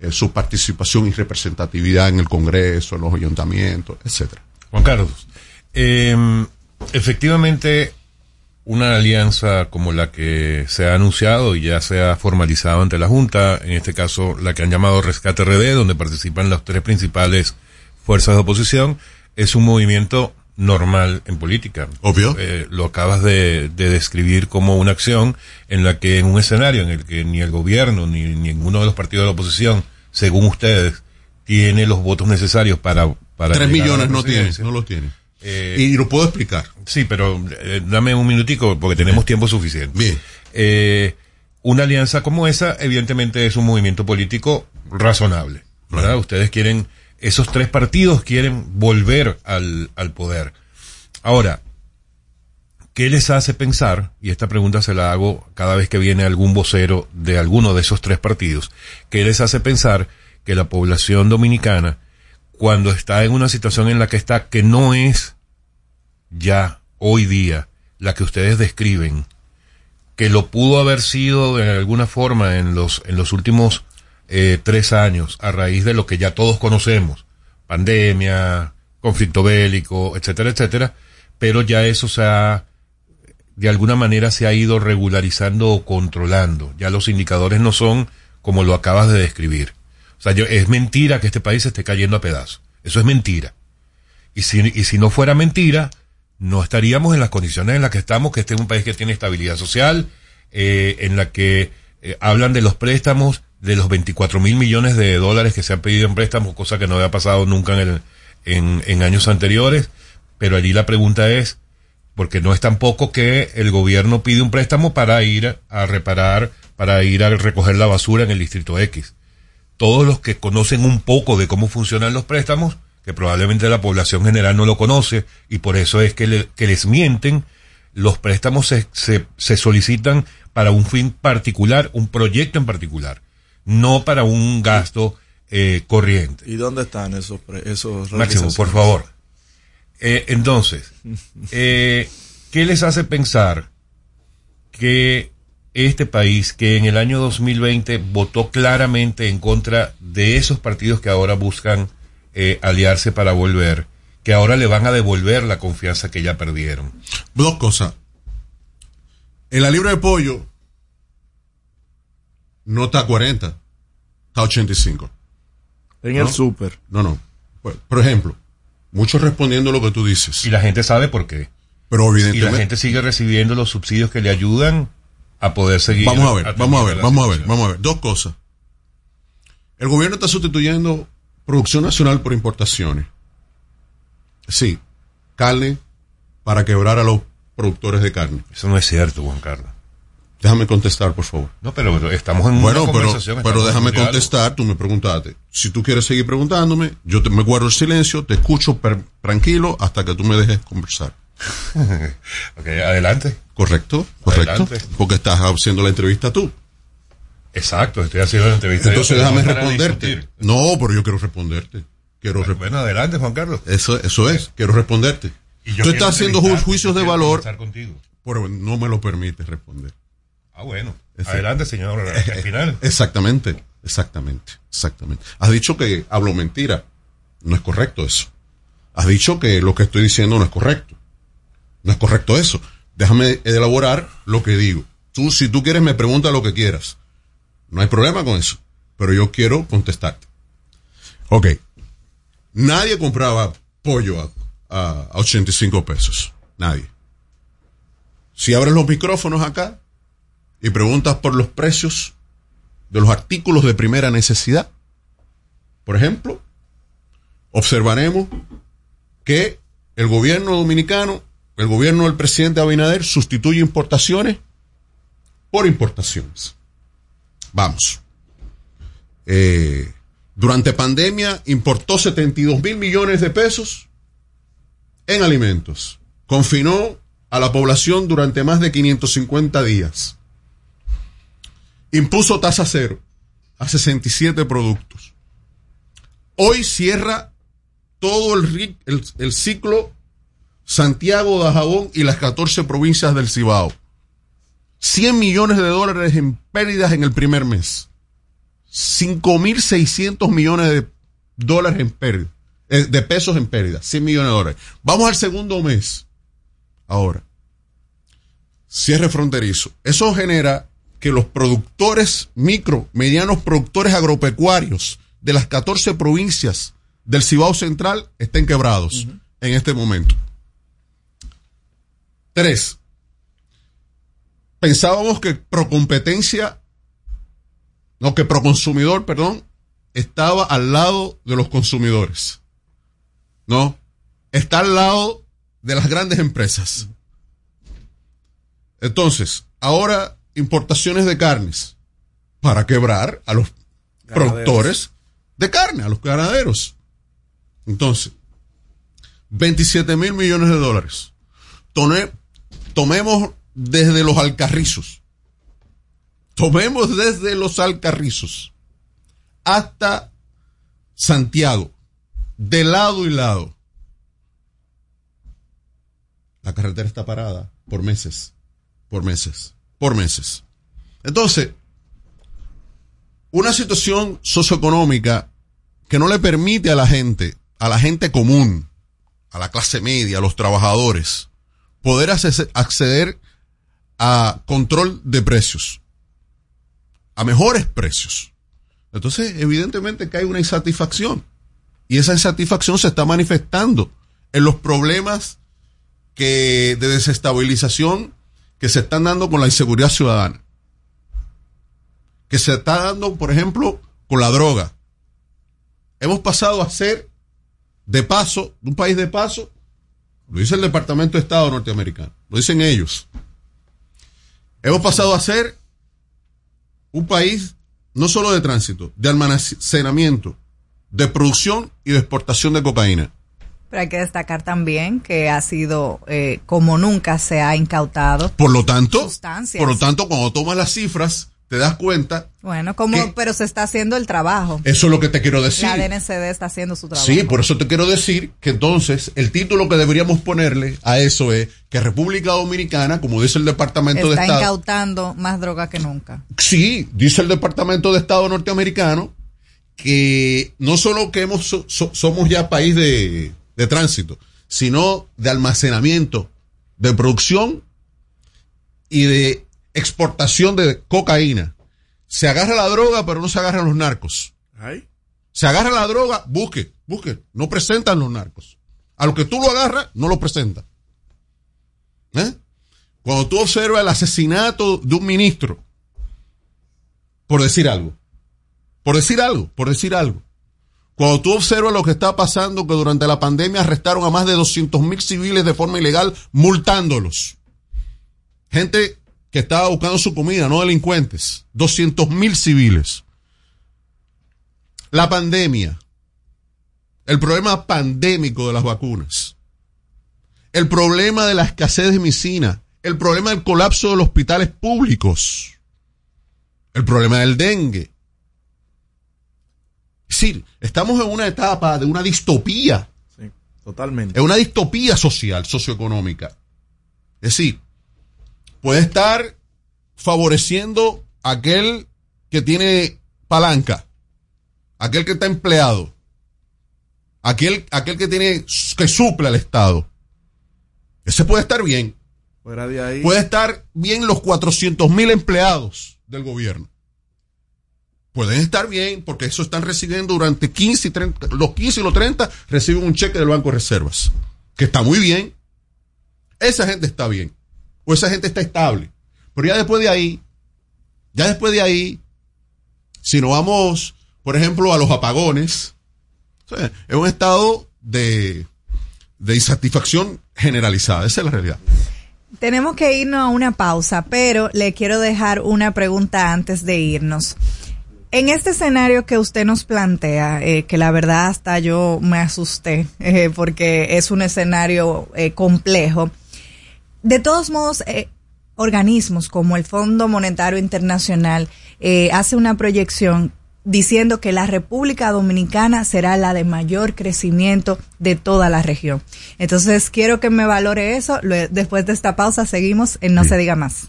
eh, su participación y representatividad en el Congreso, en los ayuntamientos, etcétera. Juan Carlos, em, efectivamente, una alianza como la que se ha anunciado y ya se ha formalizado ante la Junta, en este caso la que han llamado Rescate RD, donde participan las tres principales fuerzas de oposición, es un movimiento normal en política. Obvio. Eh, lo acabas de, describir como una acción en la que en un escenario en el que ni el gobierno ni, ninguno de los partidos de la oposición, según ustedes, tiene los votos necesarios para... para Tres millones no tiene, no los tiene. Eh, y lo puedo explicar. Sí, pero eh, dame un minutico porque tenemos tiempo suficiente. Bien. una alianza como esa, evidentemente, es un movimiento político razonable. ¿Verdad? Ustedes quieren esos tres partidos quieren volver al, al poder. Ahora, ¿qué les hace pensar? Y esta pregunta se la hago cada vez que viene algún vocero de alguno de esos tres partidos. ¿Qué les hace pensar que la población dominicana, cuando está en una situación en la que está, que no es ya hoy día la que ustedes describen, que lo pudo haber sido de alguna forma en los, en los últimos eh, tres años a raíz de lo que ya todos conocemos, pandemia, conflicto bélico, etcétera, etcétera, pero ya eso se ha, de alguna manera se ha ido regularizando o controlando. Ya los indicadores no son como lo acabas de describir. O sea, yo, es mentira que este país esté cayendo a pedazos. Eso es mentira. Y si, y si no fuera mentira, no estaríamos en las condiciones en las que estamos, que este es un país que tiene estabilidad social, eh, en la que eh, hablan de los préstamos de los 24 mil millones de dólares que se han pedido en préstamos, cosa que no había pasado nunca en, el, en, en años anteriores. Pero allí la pregunta es, porque no es tampoco que el gobierno pide un préstamo para ir a reparar, para ir a recoger la basura en el distrito X. Todos los que conocen un poco de cómo funcionan los préstamos, que probablemente la población general no lo conoce, y por eso es que, que les mienten, los préstamos se, se, se solicitan para un fin particular, un proyecto en particular no para un gasto eh, corriente. ¿Y dónde están esos esos Máximo, por favor. Eh, entonces, eh, ¿qué les hace pensar que este país, que en el año 2020 votó claramente en contra de esos partidos que ahora buscan aliarse para volver, que ahora le van a devolver la confianza que ya perdieron? Dos cosas. En la libra de pollo, no está a 40, está a 85. En el súper. No, no. Pues, por ejemplo, muchos respondiendo lo que tú dices. Y la gente sabe por qué. Pero evidentemente. Y la gente sigue recibiendo los subsidios que le ayudan a poder seguir. Vamos a ver, vamos a ver, vamos a ver, vamos a ver. Dos cosas. El gobierno está sustituyendo producción nacional por importaciones. Sí, carne para quebrar a los productores de carne. Eso no es cierto, Juan Carlos. Déjame contestar, por favor. No, pero estamos en bueno, una conversación. Pero, pero déjame contestar, tú me preguntaste. Si tú quieres seguir preguntándome, yo te, me guardo el silencio, te escucho tranquilo hasta que tú me dejes conversar. ok, adelante. Correcto, correcto. Porque estás haciendo la entrevista tú. Exacto, estoy haciendo la entrevista. Entonces déjame responderte. No, pero yo quiero responderte. Quiero bueno, adelante, Juan Carlos. Eso, eso es, quiero responderte. Y yo tú estás haciendo juicios de valor, pero no me lo permites responder. Ah, bueno. Adelante, señor final. Exactamente, exactamente, exactamente. Has dicho que hablo mentira. No es correcto eso. Has dicho que lo que estoy diciendo no es correcto. No es correcto eso. Déjame elaborar lo que digo. Tú, si tú quieres, me pregunta lo que quieras. No hay problema con eso. Pero yo quiero contestarte. Ok. Nadie compraba pollo a, a 85 pesos. Nadie. Si abres los micrófonos acá y preguntas por los precios de los artículos de primera necesidad, por ejemplo, observaremos que el gobierno dominicano, el gobierno del presidente Abinader sustituye importaciones por importaciones. Vamos. Eh, durante pandemia importó 72 mil millones de pesos en alimentos. Confinó a la población durante más de 550 días. Impuso tasa cero a 67 productos. Hoy cierra todo el, ciclo Santiago de Jabón y las 14 provincias del Cibao. 100 millones de dólares en pérdidas en el primer mes. 5.600 millones de dólares en pérdida, eh, de pesos en pérdida, 100 millones de dólares. Vamos al segundo mes. Ahora, cierre fronterizo. Eso genera que los productores micro, medianos productores agropecuarios de las 14 provincias del Cibao Central estén quebrados uh -huh. en este momento. Tres, pensábamos que Procompetencia, no, que Proconsumidor, perdón, estaba al lado de los consumidores. No, está al lado de las grandes empresas. Entonces, ahora importaciones de carnes para quebrar a los ganaderos. productores de carne, a los ganaderos. Entonces, 27 mil millones de dólares. Tome, tomemos desde los alcarrizos. Tomemos desde los alcarrizos hasta Santiago, de lado y lado. La carretera está parada por meses, por meses, por meses. Entonces, una situación socioeconómica que no le permite a la gente, a la gente común, a la clase media, a los trabajadores, poder acceder a control de precios, a mejores precios. Entonces, evidentemente que hay una insatisfacción. Y esa insatisfacción se está manifestando en los problemas que de desestabilización que se están dando con la inseguridad ciudadana. Que se está dando, por ejemplo, con la droga. Hemos pasado a ser, de paso, un país de paso, lo dice el Departamento de Estado norteamericano, lo dicen ellos. Hemos pasado a ser un país no solo de tránsito, de almacenamiento, de producción y de exportación de cocaína. Pero hay que destacar también que ha sido eh, como nunca se ha incautado. Por lo tanto, sustancias. por lo tanto, cuando tomas las cifras, te das cuenta. Bueno, como, pero se está haciendo el trabajo. Eso es lo que te quiero decir. La DNCD está haciendo su trabajo. Sí, por eso te quiero decir que entonces el título que deberíamos ponerle a eso es que República Dominicana, como dice el Departamento está de Estado. Está incautando más droga que nunca. Sí, dice el Departamento de Estado norteamericano que no solo que hemos, so, somos ya país de, de tránsito, sino de almacenamiento, de producción y de exportación de cocaína. Se agarra la droga, pero no se agarran los narcos. ¿Ay? Se agarra la droga, busque, busque. No presentan los narcos. A lo que tú lo agarras, no lo presentan. ¿Eh? Cuando tú observas el asesinato de un ministro, por decir algo, por decir algo, por decir algo. Cuando tú observas lo que está pasando, que durante la pandemia arrestaron a más de 200 mil civiles de forma ilegal, multándolos. Gente que estaba buscando su comida, no delincuentes. 200 mil civiles. La pandemia. El problema pandémico de las vacunas. El problema de la escasez de medicina. El problema del colapso de los hospitales públicos. El problema del dengue. Es decir, estamos en una etapa de una distopía. Sí, totalmente. Es una distopía social, socioeconómica. Es decir, puede estar favoreciendo a aquel que tiene palanca, aquel que está empleado, aquel, aquel que tiene que suple al Estado. Ese puede estar bien. Fuera de ahí. Puede estar bien los 400 mil empleados del gobierno. Pueden estar bien porque eso están recibiendo durante 15 y 30, los 15 y los 30 reciben un cheque del Banco de Reservas, que está muy bien. Esa gente está bien pues esa gente está estable. Pero ya después de ahí, ya después de ahí, si nos vamos, por ejemplo, a los apagones, es un estado de, de insatisfacción generalizada. Esa es la realidad. Tenemos que irnos a una pausa, pero le quiero dejar una pregunta antes de irnos. En este escenario que usted nos plantea, eh, que la verdad hasta yo me asusté, eh, porque es un escenario eh, complejo, de todos modos, eh, organismos como el Fondo Monetario Internacional eh, hace una proyección diciendo que la República Dominicana será la de mayor crecimiento de toda la región. Entonces, quiero que me valore eso. Después de esta pausa, seguimos en No se diga más.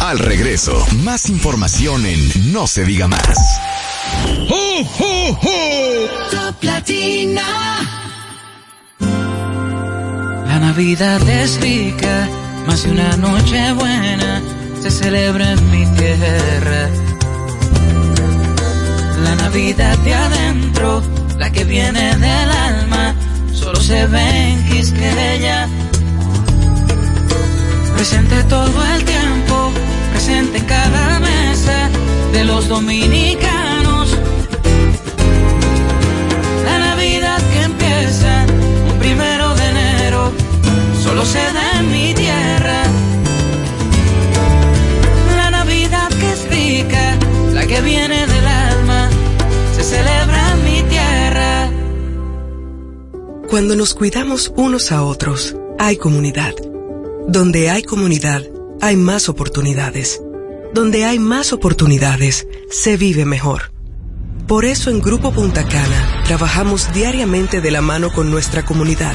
Al regreso, más información en No se diga más. Top Latina. Navidad es rica, más de una noche buena se celebra en mi tierra. La Navidad de adentro, la que viene del alma, solo se ve en Quisqueya. Presente todo el tiempo, presente en cada mesa de los dominicanos. La Navidad que empieza se da en mi tierra. La Navidad que es rica, la que viene del alma, se celebra en mi tierra. Cuando nos cuidamos unos a otros, hay comunidad. Donde hay comunidad, hay más oportunidades. Donde hay más oportunidades, se vive mejor. Por eso en Grupo Punta Cana trabajamos diariamente de la mano con nuestra comunidad,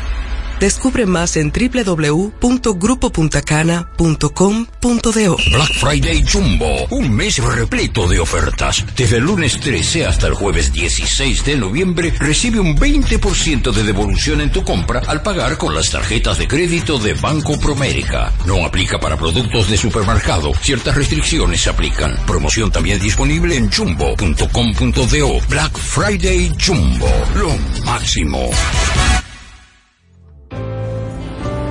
Descubre más en www.grupopuntacana.com.do. Black Friday Jumbo, un mes repleto de ofertas. Desde el lunes 13 hasta el jueves 16 de noviembre recibe un 20% de devolución en tu compra al pagar con las tarjetas de crédito de Banco Promérica. No aplica para productos de supermercado. Ciertas restricciones se aplican. Promoción también disponible en jumbo.com.do. Black Friday Jumbo, lo máximo.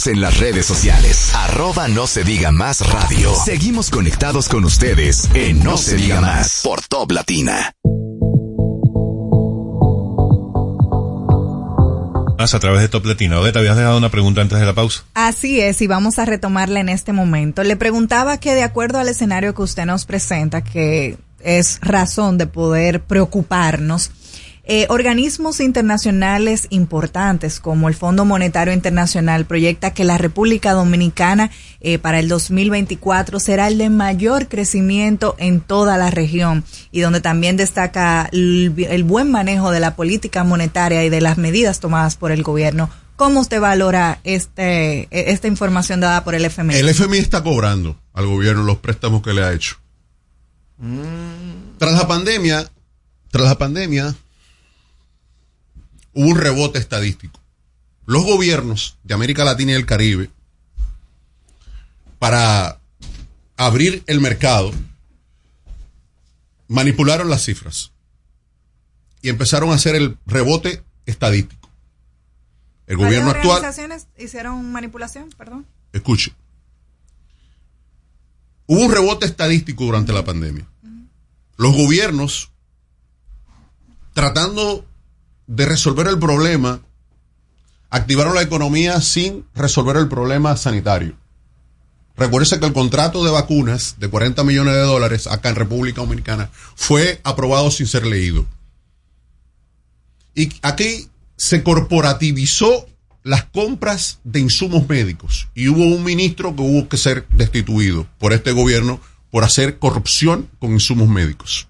Síguenos en las redes sociales. Arroba no se diga más radio. Seguimos conectados con ustedes en No, se diga más por Top Latina. Más a través de Top Latina. Odette, habías dejado una pregunta antes de la pausa. Así es, y vamos a retomarla en este momento. Le preguntaba que de acuerdo al escenario que usted nos presenta, que es razón de poder preocuparnos, eh, organismos internacionales importantes como el Fondo Monetario Internacional proyecta que la República Dominicana eh, para el 2024 será el de mayor crecimiento en toda la región y donde también destaca el, el buen manejo de la política monetaria y de las medidas tomadas por el gobierno. ¿Cómo usted valora este, esta información dada por el FMI? El FMI está cobrando al gobierno los préstamos que le ha hecho. Tras la pandemia, tras la pandemia, hubo un rebote estadístico. Los gobiernos de América Latina y el Caribe, para abrir el mercado, manipularon las cifras y empezaron a hacer el rebote estadístico. El gobierno ¿Varias actual, organizaciones hicieron manipulación? Perdón. escuche, hubo un rebote estadístico durante la pandemia. Los gobiernos, tratando de resolver el problema, activaron la economía sin resolver el problema sanitario. Recuérdese que el contrato de vacunas de 40 millones de dólares acá en República Dominicana fue aprobado sin ser leído. Y aquí se corporativizó las compras de insumos médicos y hubo un ministro que hubo que ser destituido por este gobierno por hacer corrupción con insumos médicos.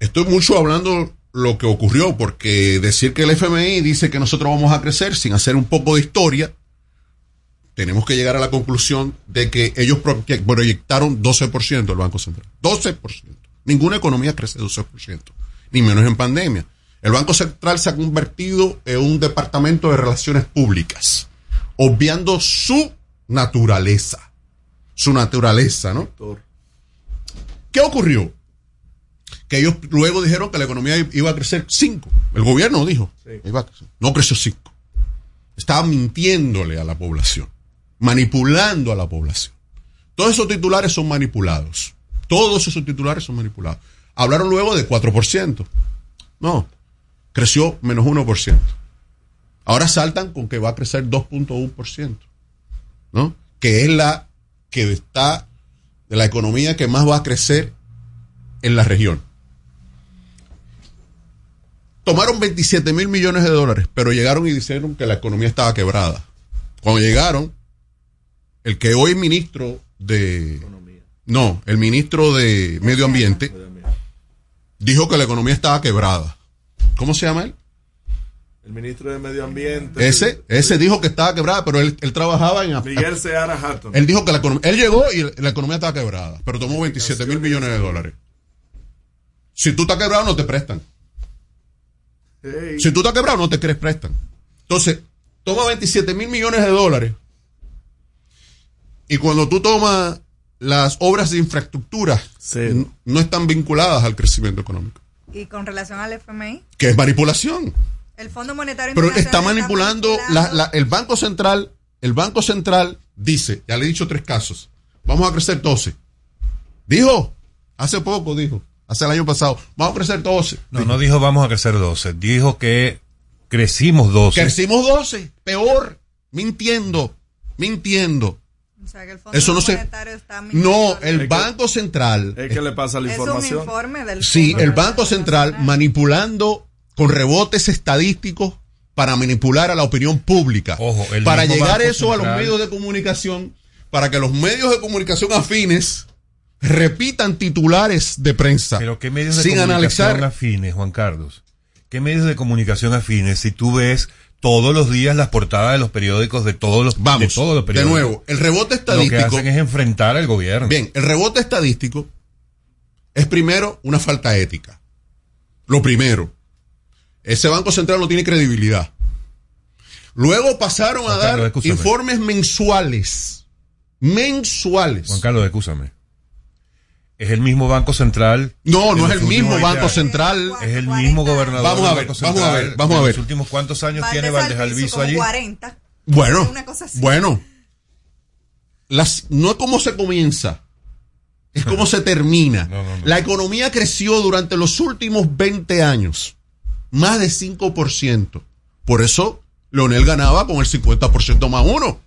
Estoy mucho hablando lo que ocurrió, porque decir que el FMI dice que nosotros vamos a crecer sin hacer un poco de historia, tenemos que llegar a la conclusión de que ellos proyectaron 12% el Banco Central. 12%. Ninguna economía crece 12%, ni menos en pandemia. El Banco Central se ha convertido en un departamento de relaciones públicas, obviando su naturaleza. Su naturaleza, ¿no? ¿Qué ocurrió? Que ellos luego dijeron que la economía iba a crecer 5. El gobierno dijo, iba a crecer. no creció 5. Estaba mintiéndole a la población, manipulando a la población. Todos esos titulares son manipulados. Todos esos titulares son manipulados. Hablaron luego de 4%. No, creció menos 1%. Ahora saltan con que va a crecer 2.1%. ¿No? Que es la que está de la economía que más va a crecer en la región. Tomaron 27 mil millones de dólares, pero llegaron y dijeron que la economía estaba quebrada. Cuando llegaron, el que hoy es ministro de... No, el ministro de Medio Ambiente dijo que la economía estaba quebrada. ¿Cómo se llama él? El ministro de Medio Ambiente. Ese, ese dijo que estaba quebrada, pero él, él trabajaba en... Miguel Seara Hatton. Él dijo que la economía... Él llegó y la economía estaba quebrada, pero tomó 27 mil millones de dólares. Si tú estás quebrado, no te prestan. Hey. Si tú estás quebrado, no te crees prestan. Entonces, toma 27 mil millones de dólares. Y cuando tú tomas las obras de infraestructura, no están vinculadas al crecimiento económico. Y con relación al FMI, Que es manipulación. el Fondo Monetario Pero está manipulando, la- la- el Banco Central, el Banco Central dice, ya le he dicho tres casos, vamos a crecer 12. Dijo, hace poco dijo, hace el año pasado, vamos a crecer 12. No, no dijo vamos a crecer 12. Dijo que crecimos 12. Crecimos 12, peor, mintiendo, mintiendo. O sea, que el Fondo Eso no se... Monetario está mintiendo. No, el Banco Central... Es que le pasa la Es un información. informe del Sí, Fondo el Banco Central manipulando con rebotes estadísticos para manipular a la opinión pública. el para llegar Banco eso a los medios de comunicación, para que los medios de comunicación afines repitan titulares de prensa. Pero ¿qué medios de sin comunicación analizar. afines, Juan Carlos? ¿Qué medios de comunicación afines si tú ves todos los días las portadas de los periódicos de todos los, Vamos, de todos los de periódicos? nuevo, el rebote Lo que estadístico. hacen es enfrentar al gobierno. Bien, el rebote estadístico es primero una falta ética. Lo primero. Ese Banco Central no tiene credibilidad. Luego pasaron a Juan dar informes mensuales. Mensuales. Juan Carlos, escúchame. Es el mismo Banco Central. No, no es el mismo Banco. Central. Es el mismo gobernador. Vamos a ver, vamos a ver, vamos a ¿En ver. los últimos cuántos años tiene Valdés Alviso allí? 40. Bueno, Una cosa así. bueno. Las, no es como se comienza, es como se termina. La economía creció durante los últimos 20 años, más de 5%. Por eso Leonel ganaba con el 50% más uno.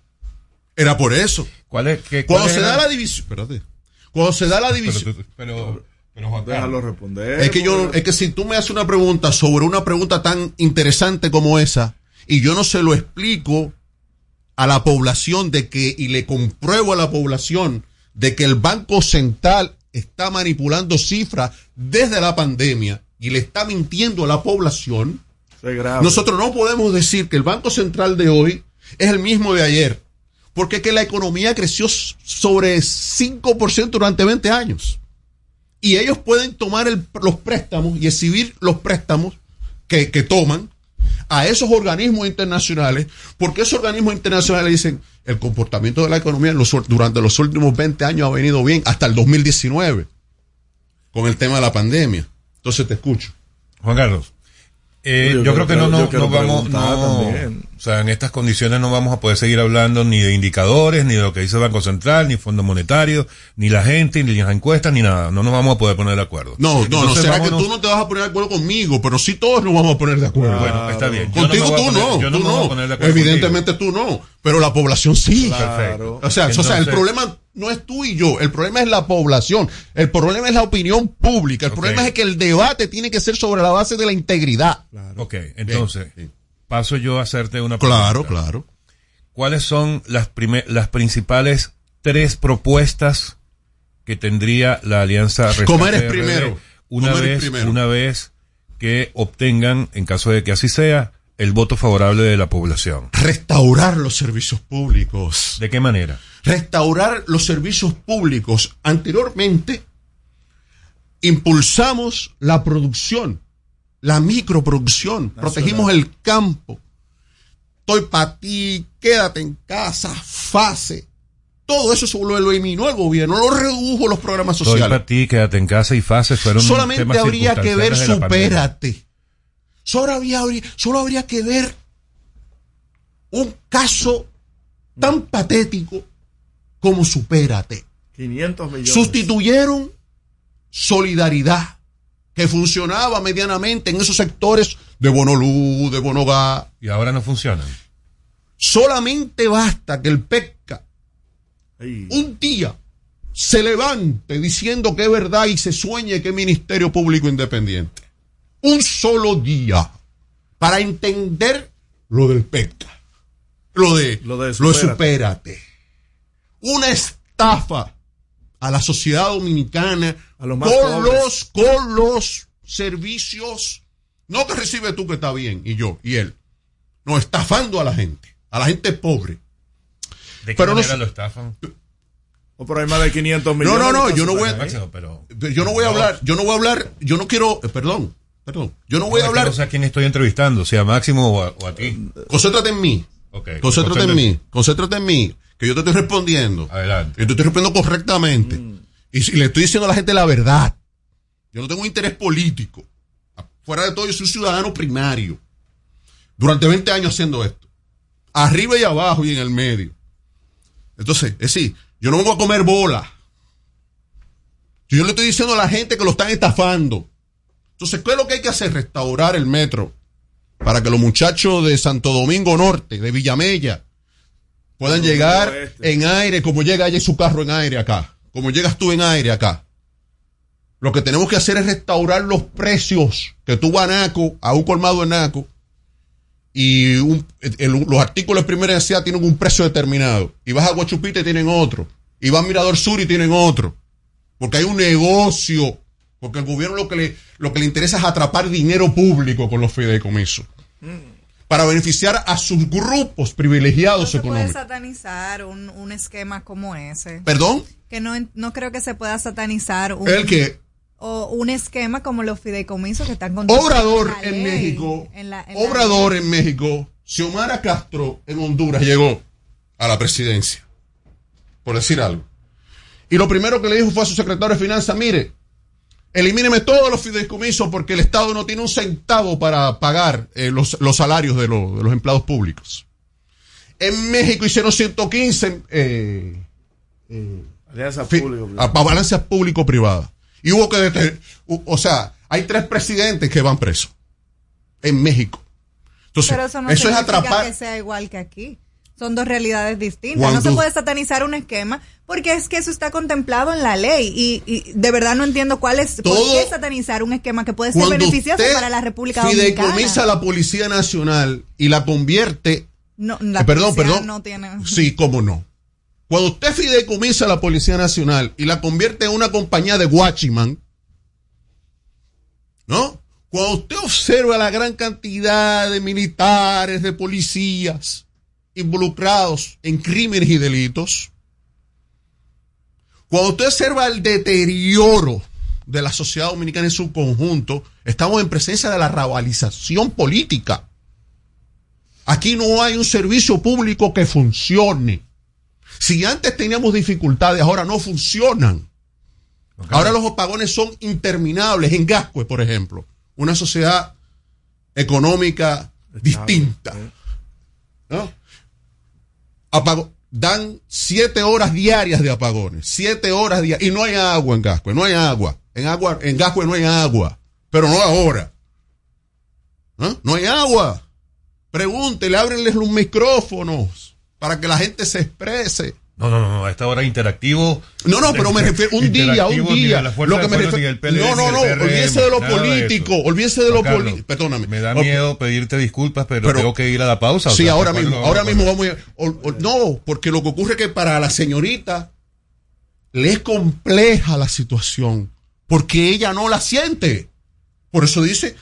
Era por eso. ¿Cuál es, qué, Cuando cuál se es da la- la división, espérate. Cuando se da la división. pero, pero Juan Déjalo responder. Es que yo, es que si tú me haces una pregunta sobre una pregunta tan interesante como esa, y yo no se lo explico a la población de que, y le compruebo a la población de que el Banco Central está manipulando cifras desde la pandemia y le está mintiendo a la población, nosotros no podemos decir que el Banco Central de hoy es el mismo de ayer, porque es que la economía creció sobre 5% durante 20 años. Y ellos pueden tomar el- los préstamos y exhibir los préstamos que, que toman a esos organismos internacionales, porque esos organismos internacionales dicen el comportamiento de la economía los durante los últimos 20 años ha venido bien, hasta el 2019, con el tema de la pandemia. Entonces te escucho. Juan Carlos. eh, Yo creo que no, no, vamos, no, también. O sea, en estas condiciones no vamos a poder seguir hablando ni de indicadores, ni de lo que dice el Banco Central, ni Fondo Monetario, ni la gente, ni las encuestas, ni nada. No nos vamos a poder poner de acuerdo. No, no, no, será vámonos- que tú no te vas a poner de acuerdo conmigo, pero sí todos nos vamos a poner de acuerdo. Bueno, está bien. Yo Contigo tú poner- no, yo no tú me voy a no. poner de acuerdo Evidentemente tú no, pero la población sí. Perfecto. O sea, o sea, el problema no es tú y yo, el problema es la población, el problema es la opinión pública, el problema es que el debate tiene que ser sobre la base de la integridad. Ok, entonces, paso yo a hacerte una pregunta. Claro, claro. ¿Cuáles son las, las principales tres propuestas que tendría la Alianza Comer es primero. Una Comer es vez, primero. una vez que obtengan, en caso de que así sea, el voto favorable de la población. Restaurar los servicios públicos. ¿De qué manera? Restaurar los servicios públicos. Anteriormente, impulsamos la producción, la microproducción, protegimos el campo. Estoy para ti, quédate en casa, fase. Todo eso se lo eliminó el gobierno, lo redujo los programas sociales. para ti, quédate en casa y fases fueron Solamente temas habría que ver supérate. Solo habría, solo habría que ver un caso tan patético como supérate. 500 millones. Sustituyeron solidaridad que funcionaba medianamente en esos sectores de Bonolú, de Bonogá. Y ahora no funcionan. Solamente basta que el PECA un día se levante diciendo que es verdad y se sueñe que es Ministerio Público Independiente. Un solo día para entender lo del PECA. Lo de, Lo de lo de supérate. supérate. Una estafa a la sociedad dominicana A los más con pobres. los, con los servicios. No que recibe tú que está bien y yo y él. No, estafando a la gente. A la gente pobre. ¿De qué Pero no manera sé- lo estafan? O por ahí más de 500 No, millones. no, no, de yo no voy a, cosas. Máximo, pero- yo no voy a hablar, yo no voy a hablar, yo no quiero, eh, perdón, perdón, yo no voy a hablar, No sé a quién estoy entrevistando, si a Máximo o a, o a ti. concéntrate en mí, Ok, concéntrate en concéntrate. mí, concéntrate en mí, que yo te estoy respondiendo, Adelante. yo te estoy respondiendo correctamente, Mm. y, si- le estoy diciendo a la gente la verdad, yo no tengo un interés político, fuera de todo yo soy un ciudadano primario, durante 20 años haciendo esto, arriba y abajo y en el medio, entonces, es decir, yo no vengo a comer bola, yo le estoy diciendo a la gente que lo están estafando. Entonces, ¿qué es lo que hay que hacer? Restaurar el metro para que los muchachos de Santo Domingo Norte, de Villamella, puedan llegar en aire como llega ella en su carro en aire acá, como llegas tú en aire acá. Lo que tenemos que hacer es restaurar los precios que tú vas a Naco, a un colmado en Naco, y un- el- los artículos de primera necesidad tienen un precio determinado. Y vas a Guachupita y tienen otro. Y vas a Mirador Sur y tienen otro. Porque hay un negocio. Porque el gobierno lo que le, lo que le interesa es atrapar dinero público con los fideicomisos. Para beneficiar a sus grupos No privilegiados se puede económicos. satanizar un, un esquema como ese. ¿Perdón? Que no, no creo que se pueda satanizar un, El que o un esquema como los fideicomisos que están contemplados Obrador en México, en la- en Obrador en México, Xiomara Castro en Honduras llegó a la presidencia, por decir algo. Y lo primero que le dijo fue a su secretario de Finanzas, mire, elimíneme todos los fideicomisos porque el Estado no tiene un centavo para pagar eh, los, los salarios de, los- de los empleados públicos. En México hicieron 115 eh, balanzas público-privadas. Y hubo que detener, o sea, hay tres presidentes que van presos en México. Entonces, Pero eso no eso es significa atrapar. que sea igual que aquí. Son dos realidades distintas. Cuando- No se puede satanizar un esquema porque es que eso está contemplado en la ley y, y de verdad no entiendo cuál es por qué satanizar un esquema que puede ser beneficioso para la República Fideicomisa Dominicana. a la Policía Nacional y la convierte. No, la eh, perdón, policía perdón. no tiene- Sí, cómo no. Cuando usted fideicomisa a la Policía Nacional y la convierte en una compañía de Watchman, ¿no? Cuando usted observa la gran cantidad de militares, de policías involucrados en crímenes y delitos, cuando usted observa el deterioro de la sociedad dominicana en su conjunto, estamos en presencia de la rabalización política. Aquí no hay un servicio público que funcione. Si antes teníamos dificultades, ahora no funcionan. Ahora los apagones son interminables. En Gascue, por ejemplo, una sociedad económica distinta. ¿no? Dan siete horas diarias de apagones. Siete horas diarias. Y no hay agua en Gascue, no hay agua. En, agua, en no hay agua. Pero no ahora. ¿no? No hay agua. Pregúntele, ábrenles los micrófonos para que la gente se exprese. No, no, no, a esta hora interactivo. No, no, pero me refiero un día, un día. Lo que me refiero. No, no, no, olvídese de lo político, olvídese de lo político. Perdóname. Me da miedo pedirte disculpas, pero, tengo que ir a la pausa. Sí, ahora mismo, ahora mismo vamos a No, porque lo que ocurre es que para la señorita le es compleja la situación, porque ella no la siente. Por eso dice.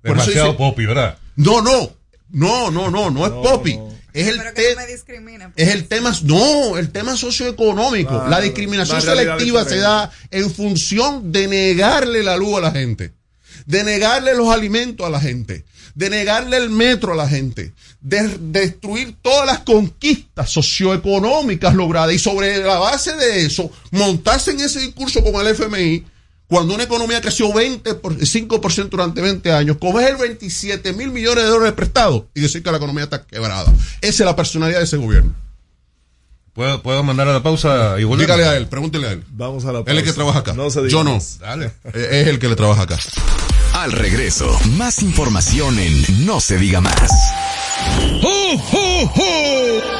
Por Demasiado eso dice, popi, ¿verdad? No, no, no, no, no, no es popi es el, es el tema, no, el tema socioeconómico. la discriminación selectiva se da en función de negarle la luz a la gente, de negarle los alimentos a la gente, de negarle el metro a la gente, de destruir todas las conquistas socioeconómicas logradas. Y sobre la base de eso, montarse en ese discurso con el FMI cuando una economía creció 20 por, 5% durante 20 años, coger el 27 mil millones de dólares prestados y decir que la economía está quebrada. Esa es la personalidad de ese gobierno. ¿Puedo, ¿Puedo mandar a la pausa y volver? Dígale a él, pregúntele a él. Vamos a la pausa. Él es el que trabaja acá. Yo no. Dale. Es el que le trabaja acá. Al regreso, más información en No se diga más.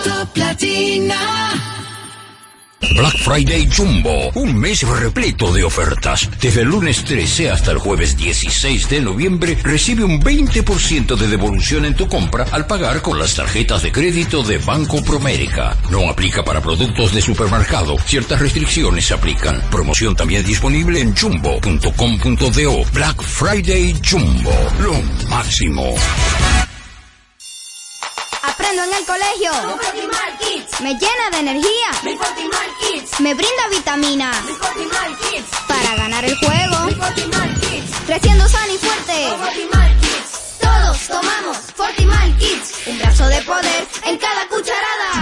Top Latina. Black Friday Jumbo, un mes repleto de ofertas. Desde el lunes 13 hasta el jueves 16 de noviembre recibe un 20% de devolución en tu compra al pagar con las tarjetas de crédito de Banco Promérica. No aplica para productos de supermercado. Ciertas restricciones se aplican. Promoción también disponible en jumbo.com.do. Black Friday Jumbo, lo máximo. Aprendo en el colegio. Me llena de energía. Me brinda vitamina. Para ganar el juego. Creciendo sano y fuerte. Todos tomamos Fortimal Kids, un brazo de poder en cada cucharada.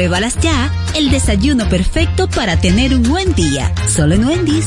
Pruébalas ya, el desayuno perfecto para tener un buen día. Solo en Wendy's.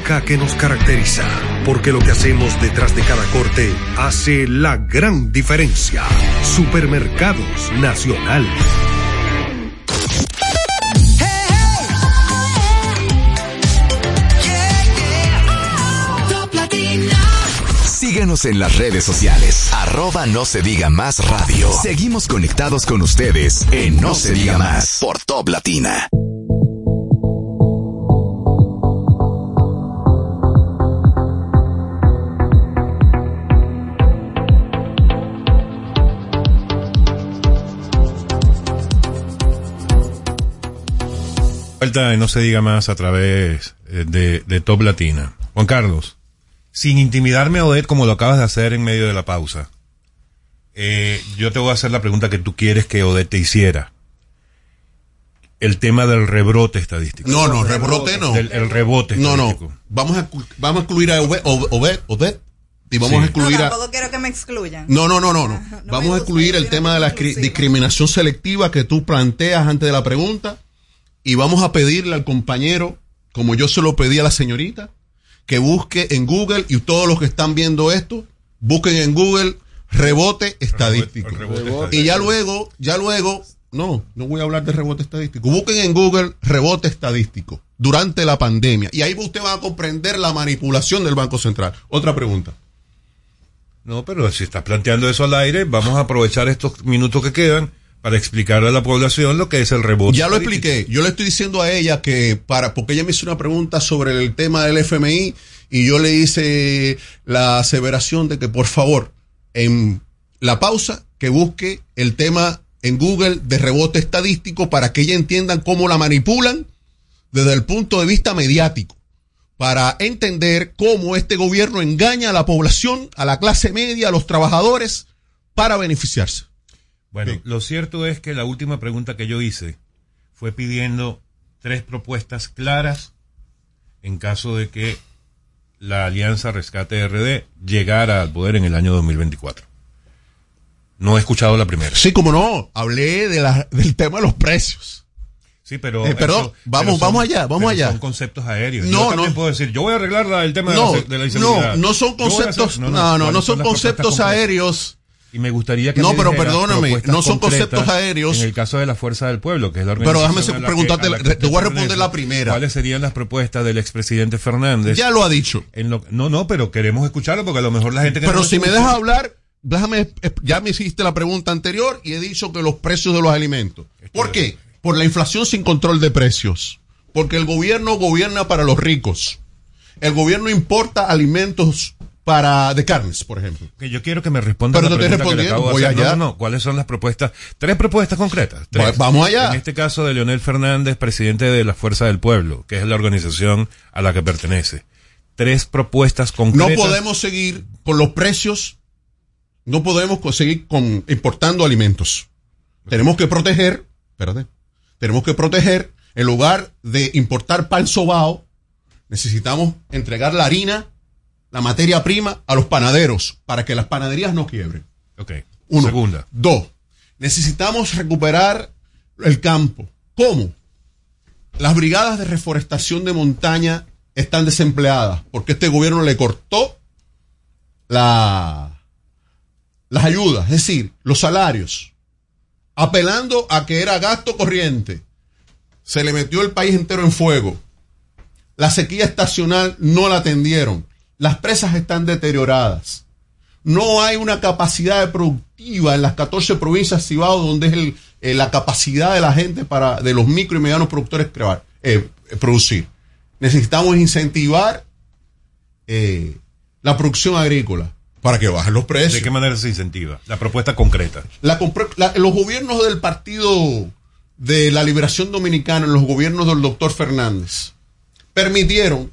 que nos caracteriza. Porque lo que hacemos detrás de cada corte hace la gran diferencia. Supermercados Nacional. Síguenos en las redes sociales. Arroba no se diga más radio. Seguimos conectados con ustedes en No, se, diga más por Top Latina. Vuelta y no se diga más a través eh, de, de Top Latina. Juan Carlos sin intimidarme a Odette como lo acabas de hacer en medio de la pausa, eh, yo te voy a hacer la pregunta que tú quieres que Odette te hiciera. El tema del rebrote estadístico. No, no, rebrote no. El, rebote No, no. Vamos a, vamos a excluir a Odette, y vamos a excluir no, tampoco quiero que me excluyan. No, no, no, no. no. vamos a excluir el tema de la discriminación selectiva que tú planteas antes de la pregunta y vamos a pedirle al compañero, como yo se lo pedí a la señorita, que busque en Google y todos los que están viendo esto, busquen en Google rebote estadístico. y ya luego, ya luego, no, no voy a hablar de rebote estadístico. Busquen en Google rebote estadístico durante la pandemia. Y ahí usted va a comprender la manipulación del Banco Central. Otra pregunta. No, pero si estás planteando eso al aire, vamos a aprovechar estos minutos que quedan para explicarle a la población lo que es el rebote. Ya lo expliqué. Yo le estoy diciendo a ella que para, porque ella me hizo una pregunta sobre el tema del FMI y yo le hice la aseveración de que por favor, en la pausa, que busque el tema en Google de rebote estadístico para que ellos entiendan cómo la manipulan desde el punto de vista mediático, para entender cómo este gobierno engaña a la población, a la clase media, a los trabajadores, para beneficiarse. Bueno, lo cierto es que la última pregunta que yo hice fue pidiendo tres propuestas claras en caso de que la Alianza Rescate RD llegara al poder en el año 2024. No he escuchado la primera. Sí, como no, hablé de la, del tema de los precios. Sí, pero. Eh, perdón, eso- vamos, pero son- vamos allá, vamos allá. Son conceptos aéreos. No, yo también no. puedo decir, yo voy a arreglar la- el tema No, de, la, de la inseguridad. no, no son hacer- conceptos, no, no, no, ¿cuáles son conceptos aéreos. Y me gustaría que No, me pero perdóname, no son conceptos aéreos. En el caso de la Fuerza del Pueblo, que es la Pero déjame organización. la que- preguntarte, a la que te voy a responder la primera. ¿Cuáles serían las propuestas del expresidente Fernández? Ya lo ha dicho. En lo- no, no, pero queremos escucharlo porque a lo mejor la gente que Pero no si me dejas hablar, déjame, ya me hiciste la pregunta anterior y he dicho que los precios de los alimentos. ¿Por qué? Por la inflación sin control de precios. Porque el gobierno gobierna para los ricos. El gobierno importa alimentos para de carnes, por ejemplo. Que yo quiero que me responda Pero la te voy hacer. allá. No, no, no. ¿Cuáles son las propuestas? Tres propuestas concretas. Tres. Va- vamos allá. En este caso de Leonel Fernández, presidente de la Fuerza del Pueblo, que es la organización a la que pertenece. Tres propuestas No concretas. podemos seguir con los precios, no podemos seguir con, importando alimentos. Tenemos que proteger, espérate, tenemos que proteger, en lugar de importar pan sobao, necesitamos entregar la harina, la materia prima a los panaderos para que las panaderías no quiebren. Ok. Uno. Segunda. Dos, necesitamos recuperar el campo. ¿Cómo? Las brigadas de reforestación de montaña están desempleadas porque este gobierno le cortó la, las ayudas, es decir, los salarios, apelando a que era gasto corriente. Se le metió el país entero en fuego. La sequía estacional no la atendieron. Las presas están deterioradas. No hay una capacidad productiva en las 14 provincias Cibao donde es el- eh, la capacidad de la gente para de los micro y medianos productores crear, eh, producir. Necesitamos incentivar eh, la producción agrícola para que bajen los precios. ¿De qué manera se incentiva? La propuesta concreta. La compro- la- los gobiernos del Partido de la Liberación Dominicana, los gobiernos del doctor Fernández, permitieron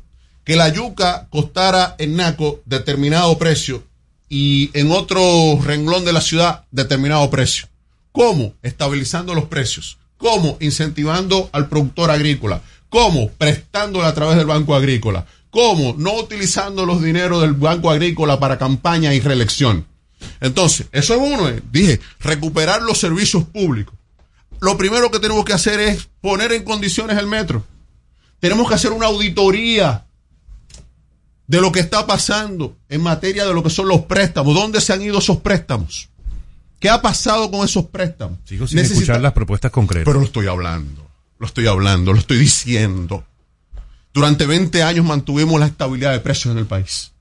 que la yuca costara en Naco determinado precio y en otro renglón de la ciudad determinado precio. ¿Cómo? Estabilizando los precios. ¿Cómo? Incentivando al productor agrícola. ¿Cómo? Prestándole a través del Banco Agrícola. ¿Cómo? No utilizando los dineros del Banco Agrícola para campaña y reelección. Entonces, eso es uno. eh. Dije, recuperar los servicios públicos. Lo primero que tenemos que hacer es poner en condiciones el metro. Tenemos que hacer una auditoría de lo que está pasando en materia de lo que son los préstamos. ¿Dónde se han ido esos préstamos? ¿Qué ha pasado con esos préstamos? Sigo sin Necesita- escuchar las propuestas concretas. Pero lo estoy hablando, lo estoy hablando, lo estoy diciendo. Durante 20 años mantuvimos la estabilidad de precios en el país.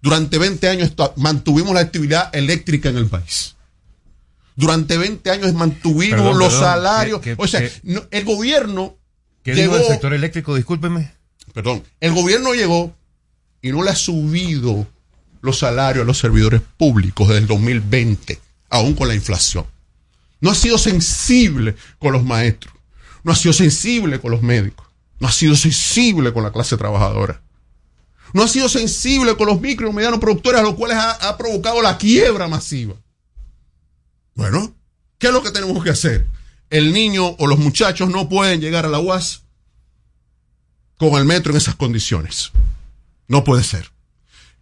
Durante 20 años mantuvimos la actividad eléctrica en el país. Durante 20 años mantuvimos Perdón, los perdón, salarios. ¿qué- qué- o sea, no- el gobierno ¿Qué llegó, dijo el sector eléctrico? Discúlpeme. perdón, el gobierno llegó y no le ha subido los salarios a los servidores públicos desde el 2020, aún con la inflación. No ha sido sensible con los maestros, no ha sido sensible con los médicos, no ha sido sensible con la clase trabajadora, no ha sido sensible con los micro y medianos productores a los cuales ha, ha provocado la quiebra masiva. Bueno, ¿qué es lo que tenemos que hacer? El niño o los muchachos no pueden llegar a la UAS con el metro en esas condiciones. No puede ser.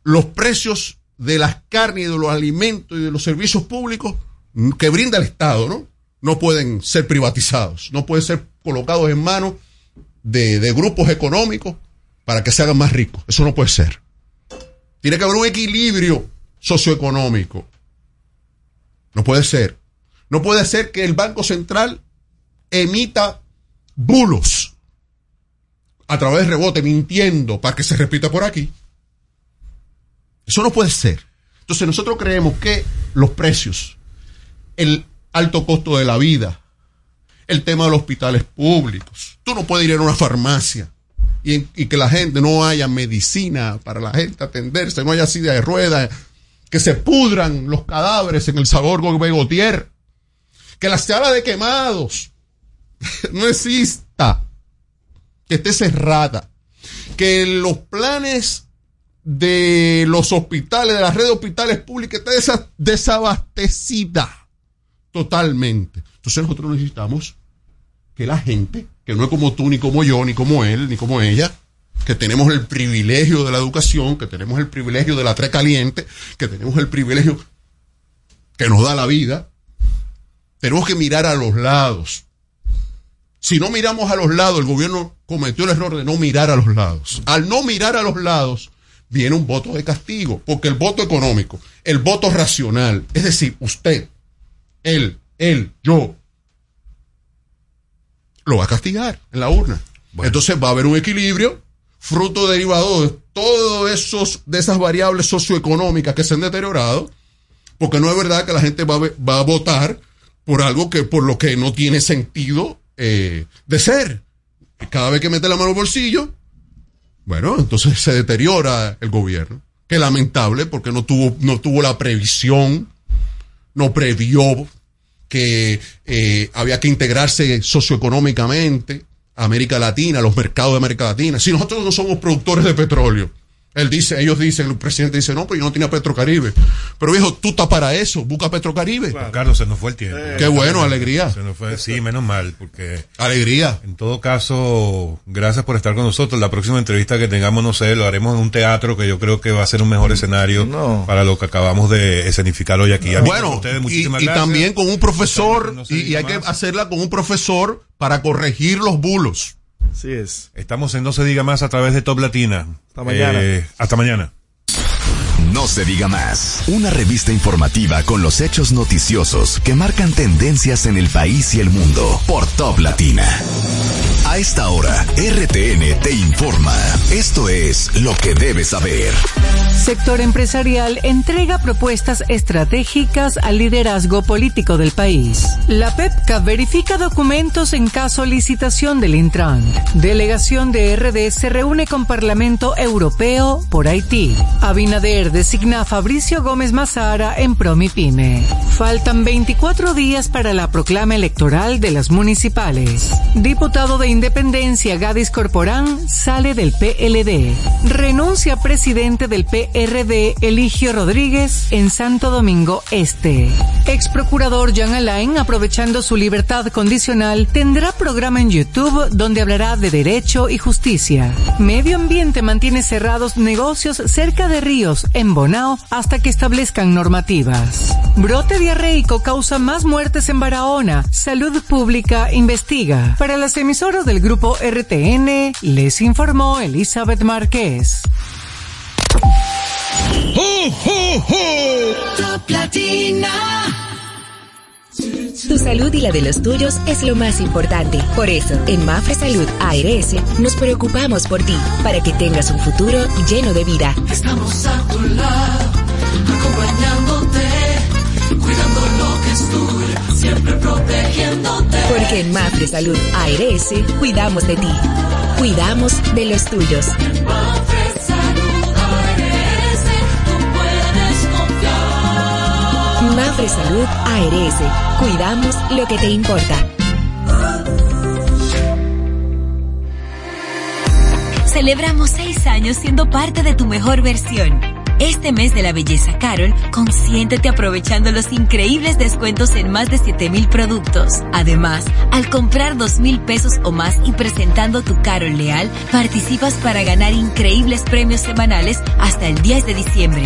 Los precios de las carnes y de los alimentos y de los servicios públicos que brinda el Estado, ¿no? No pueden ser privatizados, no pueden ser colocados en manos de, de grupos económicos para que se hagan más ricos. Eso no puede ser. Tiene que haber un equilibrio socioeconómico. No puede ser. No puede ser que el Banco Central emita bulos a través de rebote, mintiendo para que se repita por aquí. Eso no puede ser. Entonces nosotros creemos que los precios, el alto costo de la vida, el tema de los hospitales públicos, tú no puedes ir a una farmacia y, y que la gente no haya medicina para la gente atenderse, no haya silla de ruedas, que se pudran los cadáveres en el sabor Begotier, que la sala de quemados no exista, que esté cerrada, que los planes de los hospitales, de la red de hospitales públicas, esté desabastecida totalmente. Entonces nosotros necesitamos que la gente, que no es como tú, ni como yo, ni como él, ni como ella, que tenemos el privilegio de la educación, que tenemos el privilegio de la tres caliente, que tenemos el privilegio que nos da la vida, tenemos que mirar a los lados. Si no miramos a los lados, el gobierno cometió el error de no mirar a los lados. Al no mirar a los lados, viene un voto de castigo, porque el voto económico, el voto racional, es decir, usted, él, él, yo, lo va a castigar en la urna. Entonces va a haber un equilibrio, fruto derivado de todos esos, de esas variables socioeconómicas que se han deteriorado, porque no es verdad que la gente va a, va a votar por algo que, por lo que no tiene sentido eh, de ser. Cada vez que mete la mano al bolsillo, bueno, entonces se deteriora el gobierno. Que lamentable porque no tuvo, no tuvo la previsión, no previó que eh, había que integrarse socioeconómicamente a América Latina, a los mercados de América Latina. Si nosotros no somos productores de petróleo, él dice, ellos dicen, el presidente dice, no, pero yo no tenía Petrocaribe. Pero viejo, tú estás para eso, busca Petrocaribe. Carlos, se nos fue el tiempo. Qué bueno, alegría. Se nos fue, sí, menos mal, porque. Alegría. En todo caso, gracias por estar con nosotros. La próxima entrevista que tengamos, no sé, lo haremos en un teatro que yo creo que va a ser un mejor escenario para lo que acabamos de escenificar hoy aquí. Bueno, y, y también con un profesor, y, y hay que hacerla con un profesor para corregir los bulos. Así es. Estamos en No se diga más a través de Top Latina. Hasta mañana. Eh, hasta mañana. No se diga más. Una revista informativa con los hechos noticiosos que marcan tendencias en el país y el mundo por Top Latina. A esta hora, RTN te informa. Esto es lo que debes saber. Sector empresarial entrega propuestas estratégicas al liderazgo político del país. La PEPCA verifica documentos en caso licitación del Intran. Delegación de RD se reúne con Parlamento Europeo por Haití. Abinader designa a Fabricio Gómez Mazara en Promipyme. Faltan 24 días para la proclama electoral de las municipales. Diputado de Independencia Gadis Corporán sale del PLD. Renuncia presidente del PRD Eligio Rodríguez en Santo Domingo Este. Ex procurador Jean Alain, aprovechando su libertad condicional, tendrá programa en YouTube donde hablará de derecho y justicia. Medio Ambiente mantiene cerrados negocios cerca de ríos en Bonao hasta que establezcan normativas. Brote diarreico causa más muertes en Barahona. Salud Pública investiga. Para las emisoras del grupo RTN, les informó Elizabeth Márquez. Tu salud y la de los tuyos es lo más importante. Por eso, en Mafre Salud ARS nos preocupamos por ti, para que tengas un futuro lleno de vida. Estamos a tu lado, acompañándote, cuidando lo que es tuyo, siempre protegiéndote. Porque en Mafre Salud ARS cuidamos de ti, cuidamos de los tuyos. Mafre Salud ARS, tú puedes confiar. Mafre Salud ARS, cuidamos lo que te importa. Celebramos seis años siendo parte de tu mejor versión. Este mes de la belleza Carol, consiéntete aprovechando los increíbles descuentos en más de 7000 productos. Además, al comprar 2000 pesos o más y presentando tu Carol Leal, participas para ganar increíbles premios semanales hasta el 10 de diciembre.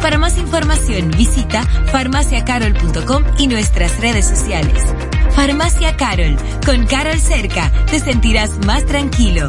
Para más información, visita farmaciacarol.com y nuestras redes sociales. Farmacia Carol, con Carol cerca, te sentirás más tranquilo.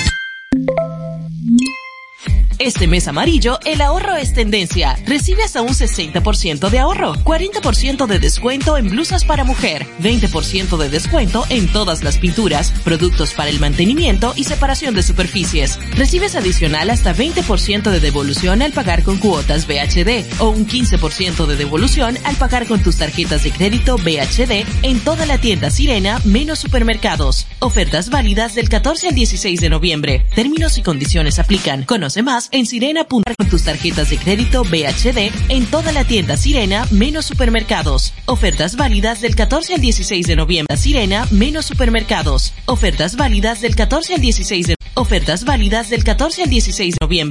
Este mes amarillo, el ahorro es tendencia. Recibe hasta un 60% de ahorro, 40% de descuento en blusas para mujer, 20% de descuento en todas las pinturas, productos para el mantenimiento y separación de superficies. Recibes adicional hasta 20% de devolución al pagar con cuotas BHD o un 15% de devolución al pagar con tus tarjetas de crédito BHD en toda la tienda Sirena menos supermercados. Ofertas válidas del 14 al 16 de noviembre. Términos y condiciones aplican. Conoce más en Sirena. con tus tarjetas de crédito BHD en toda la tienda Sirena menos supermercados. Ofertas válidas del 14 al 16 de noviembre. Sirena menos supermercados. Ofertas válidas del 14 al 16 de Ofertas válidas del 14 al 16 de noviembre.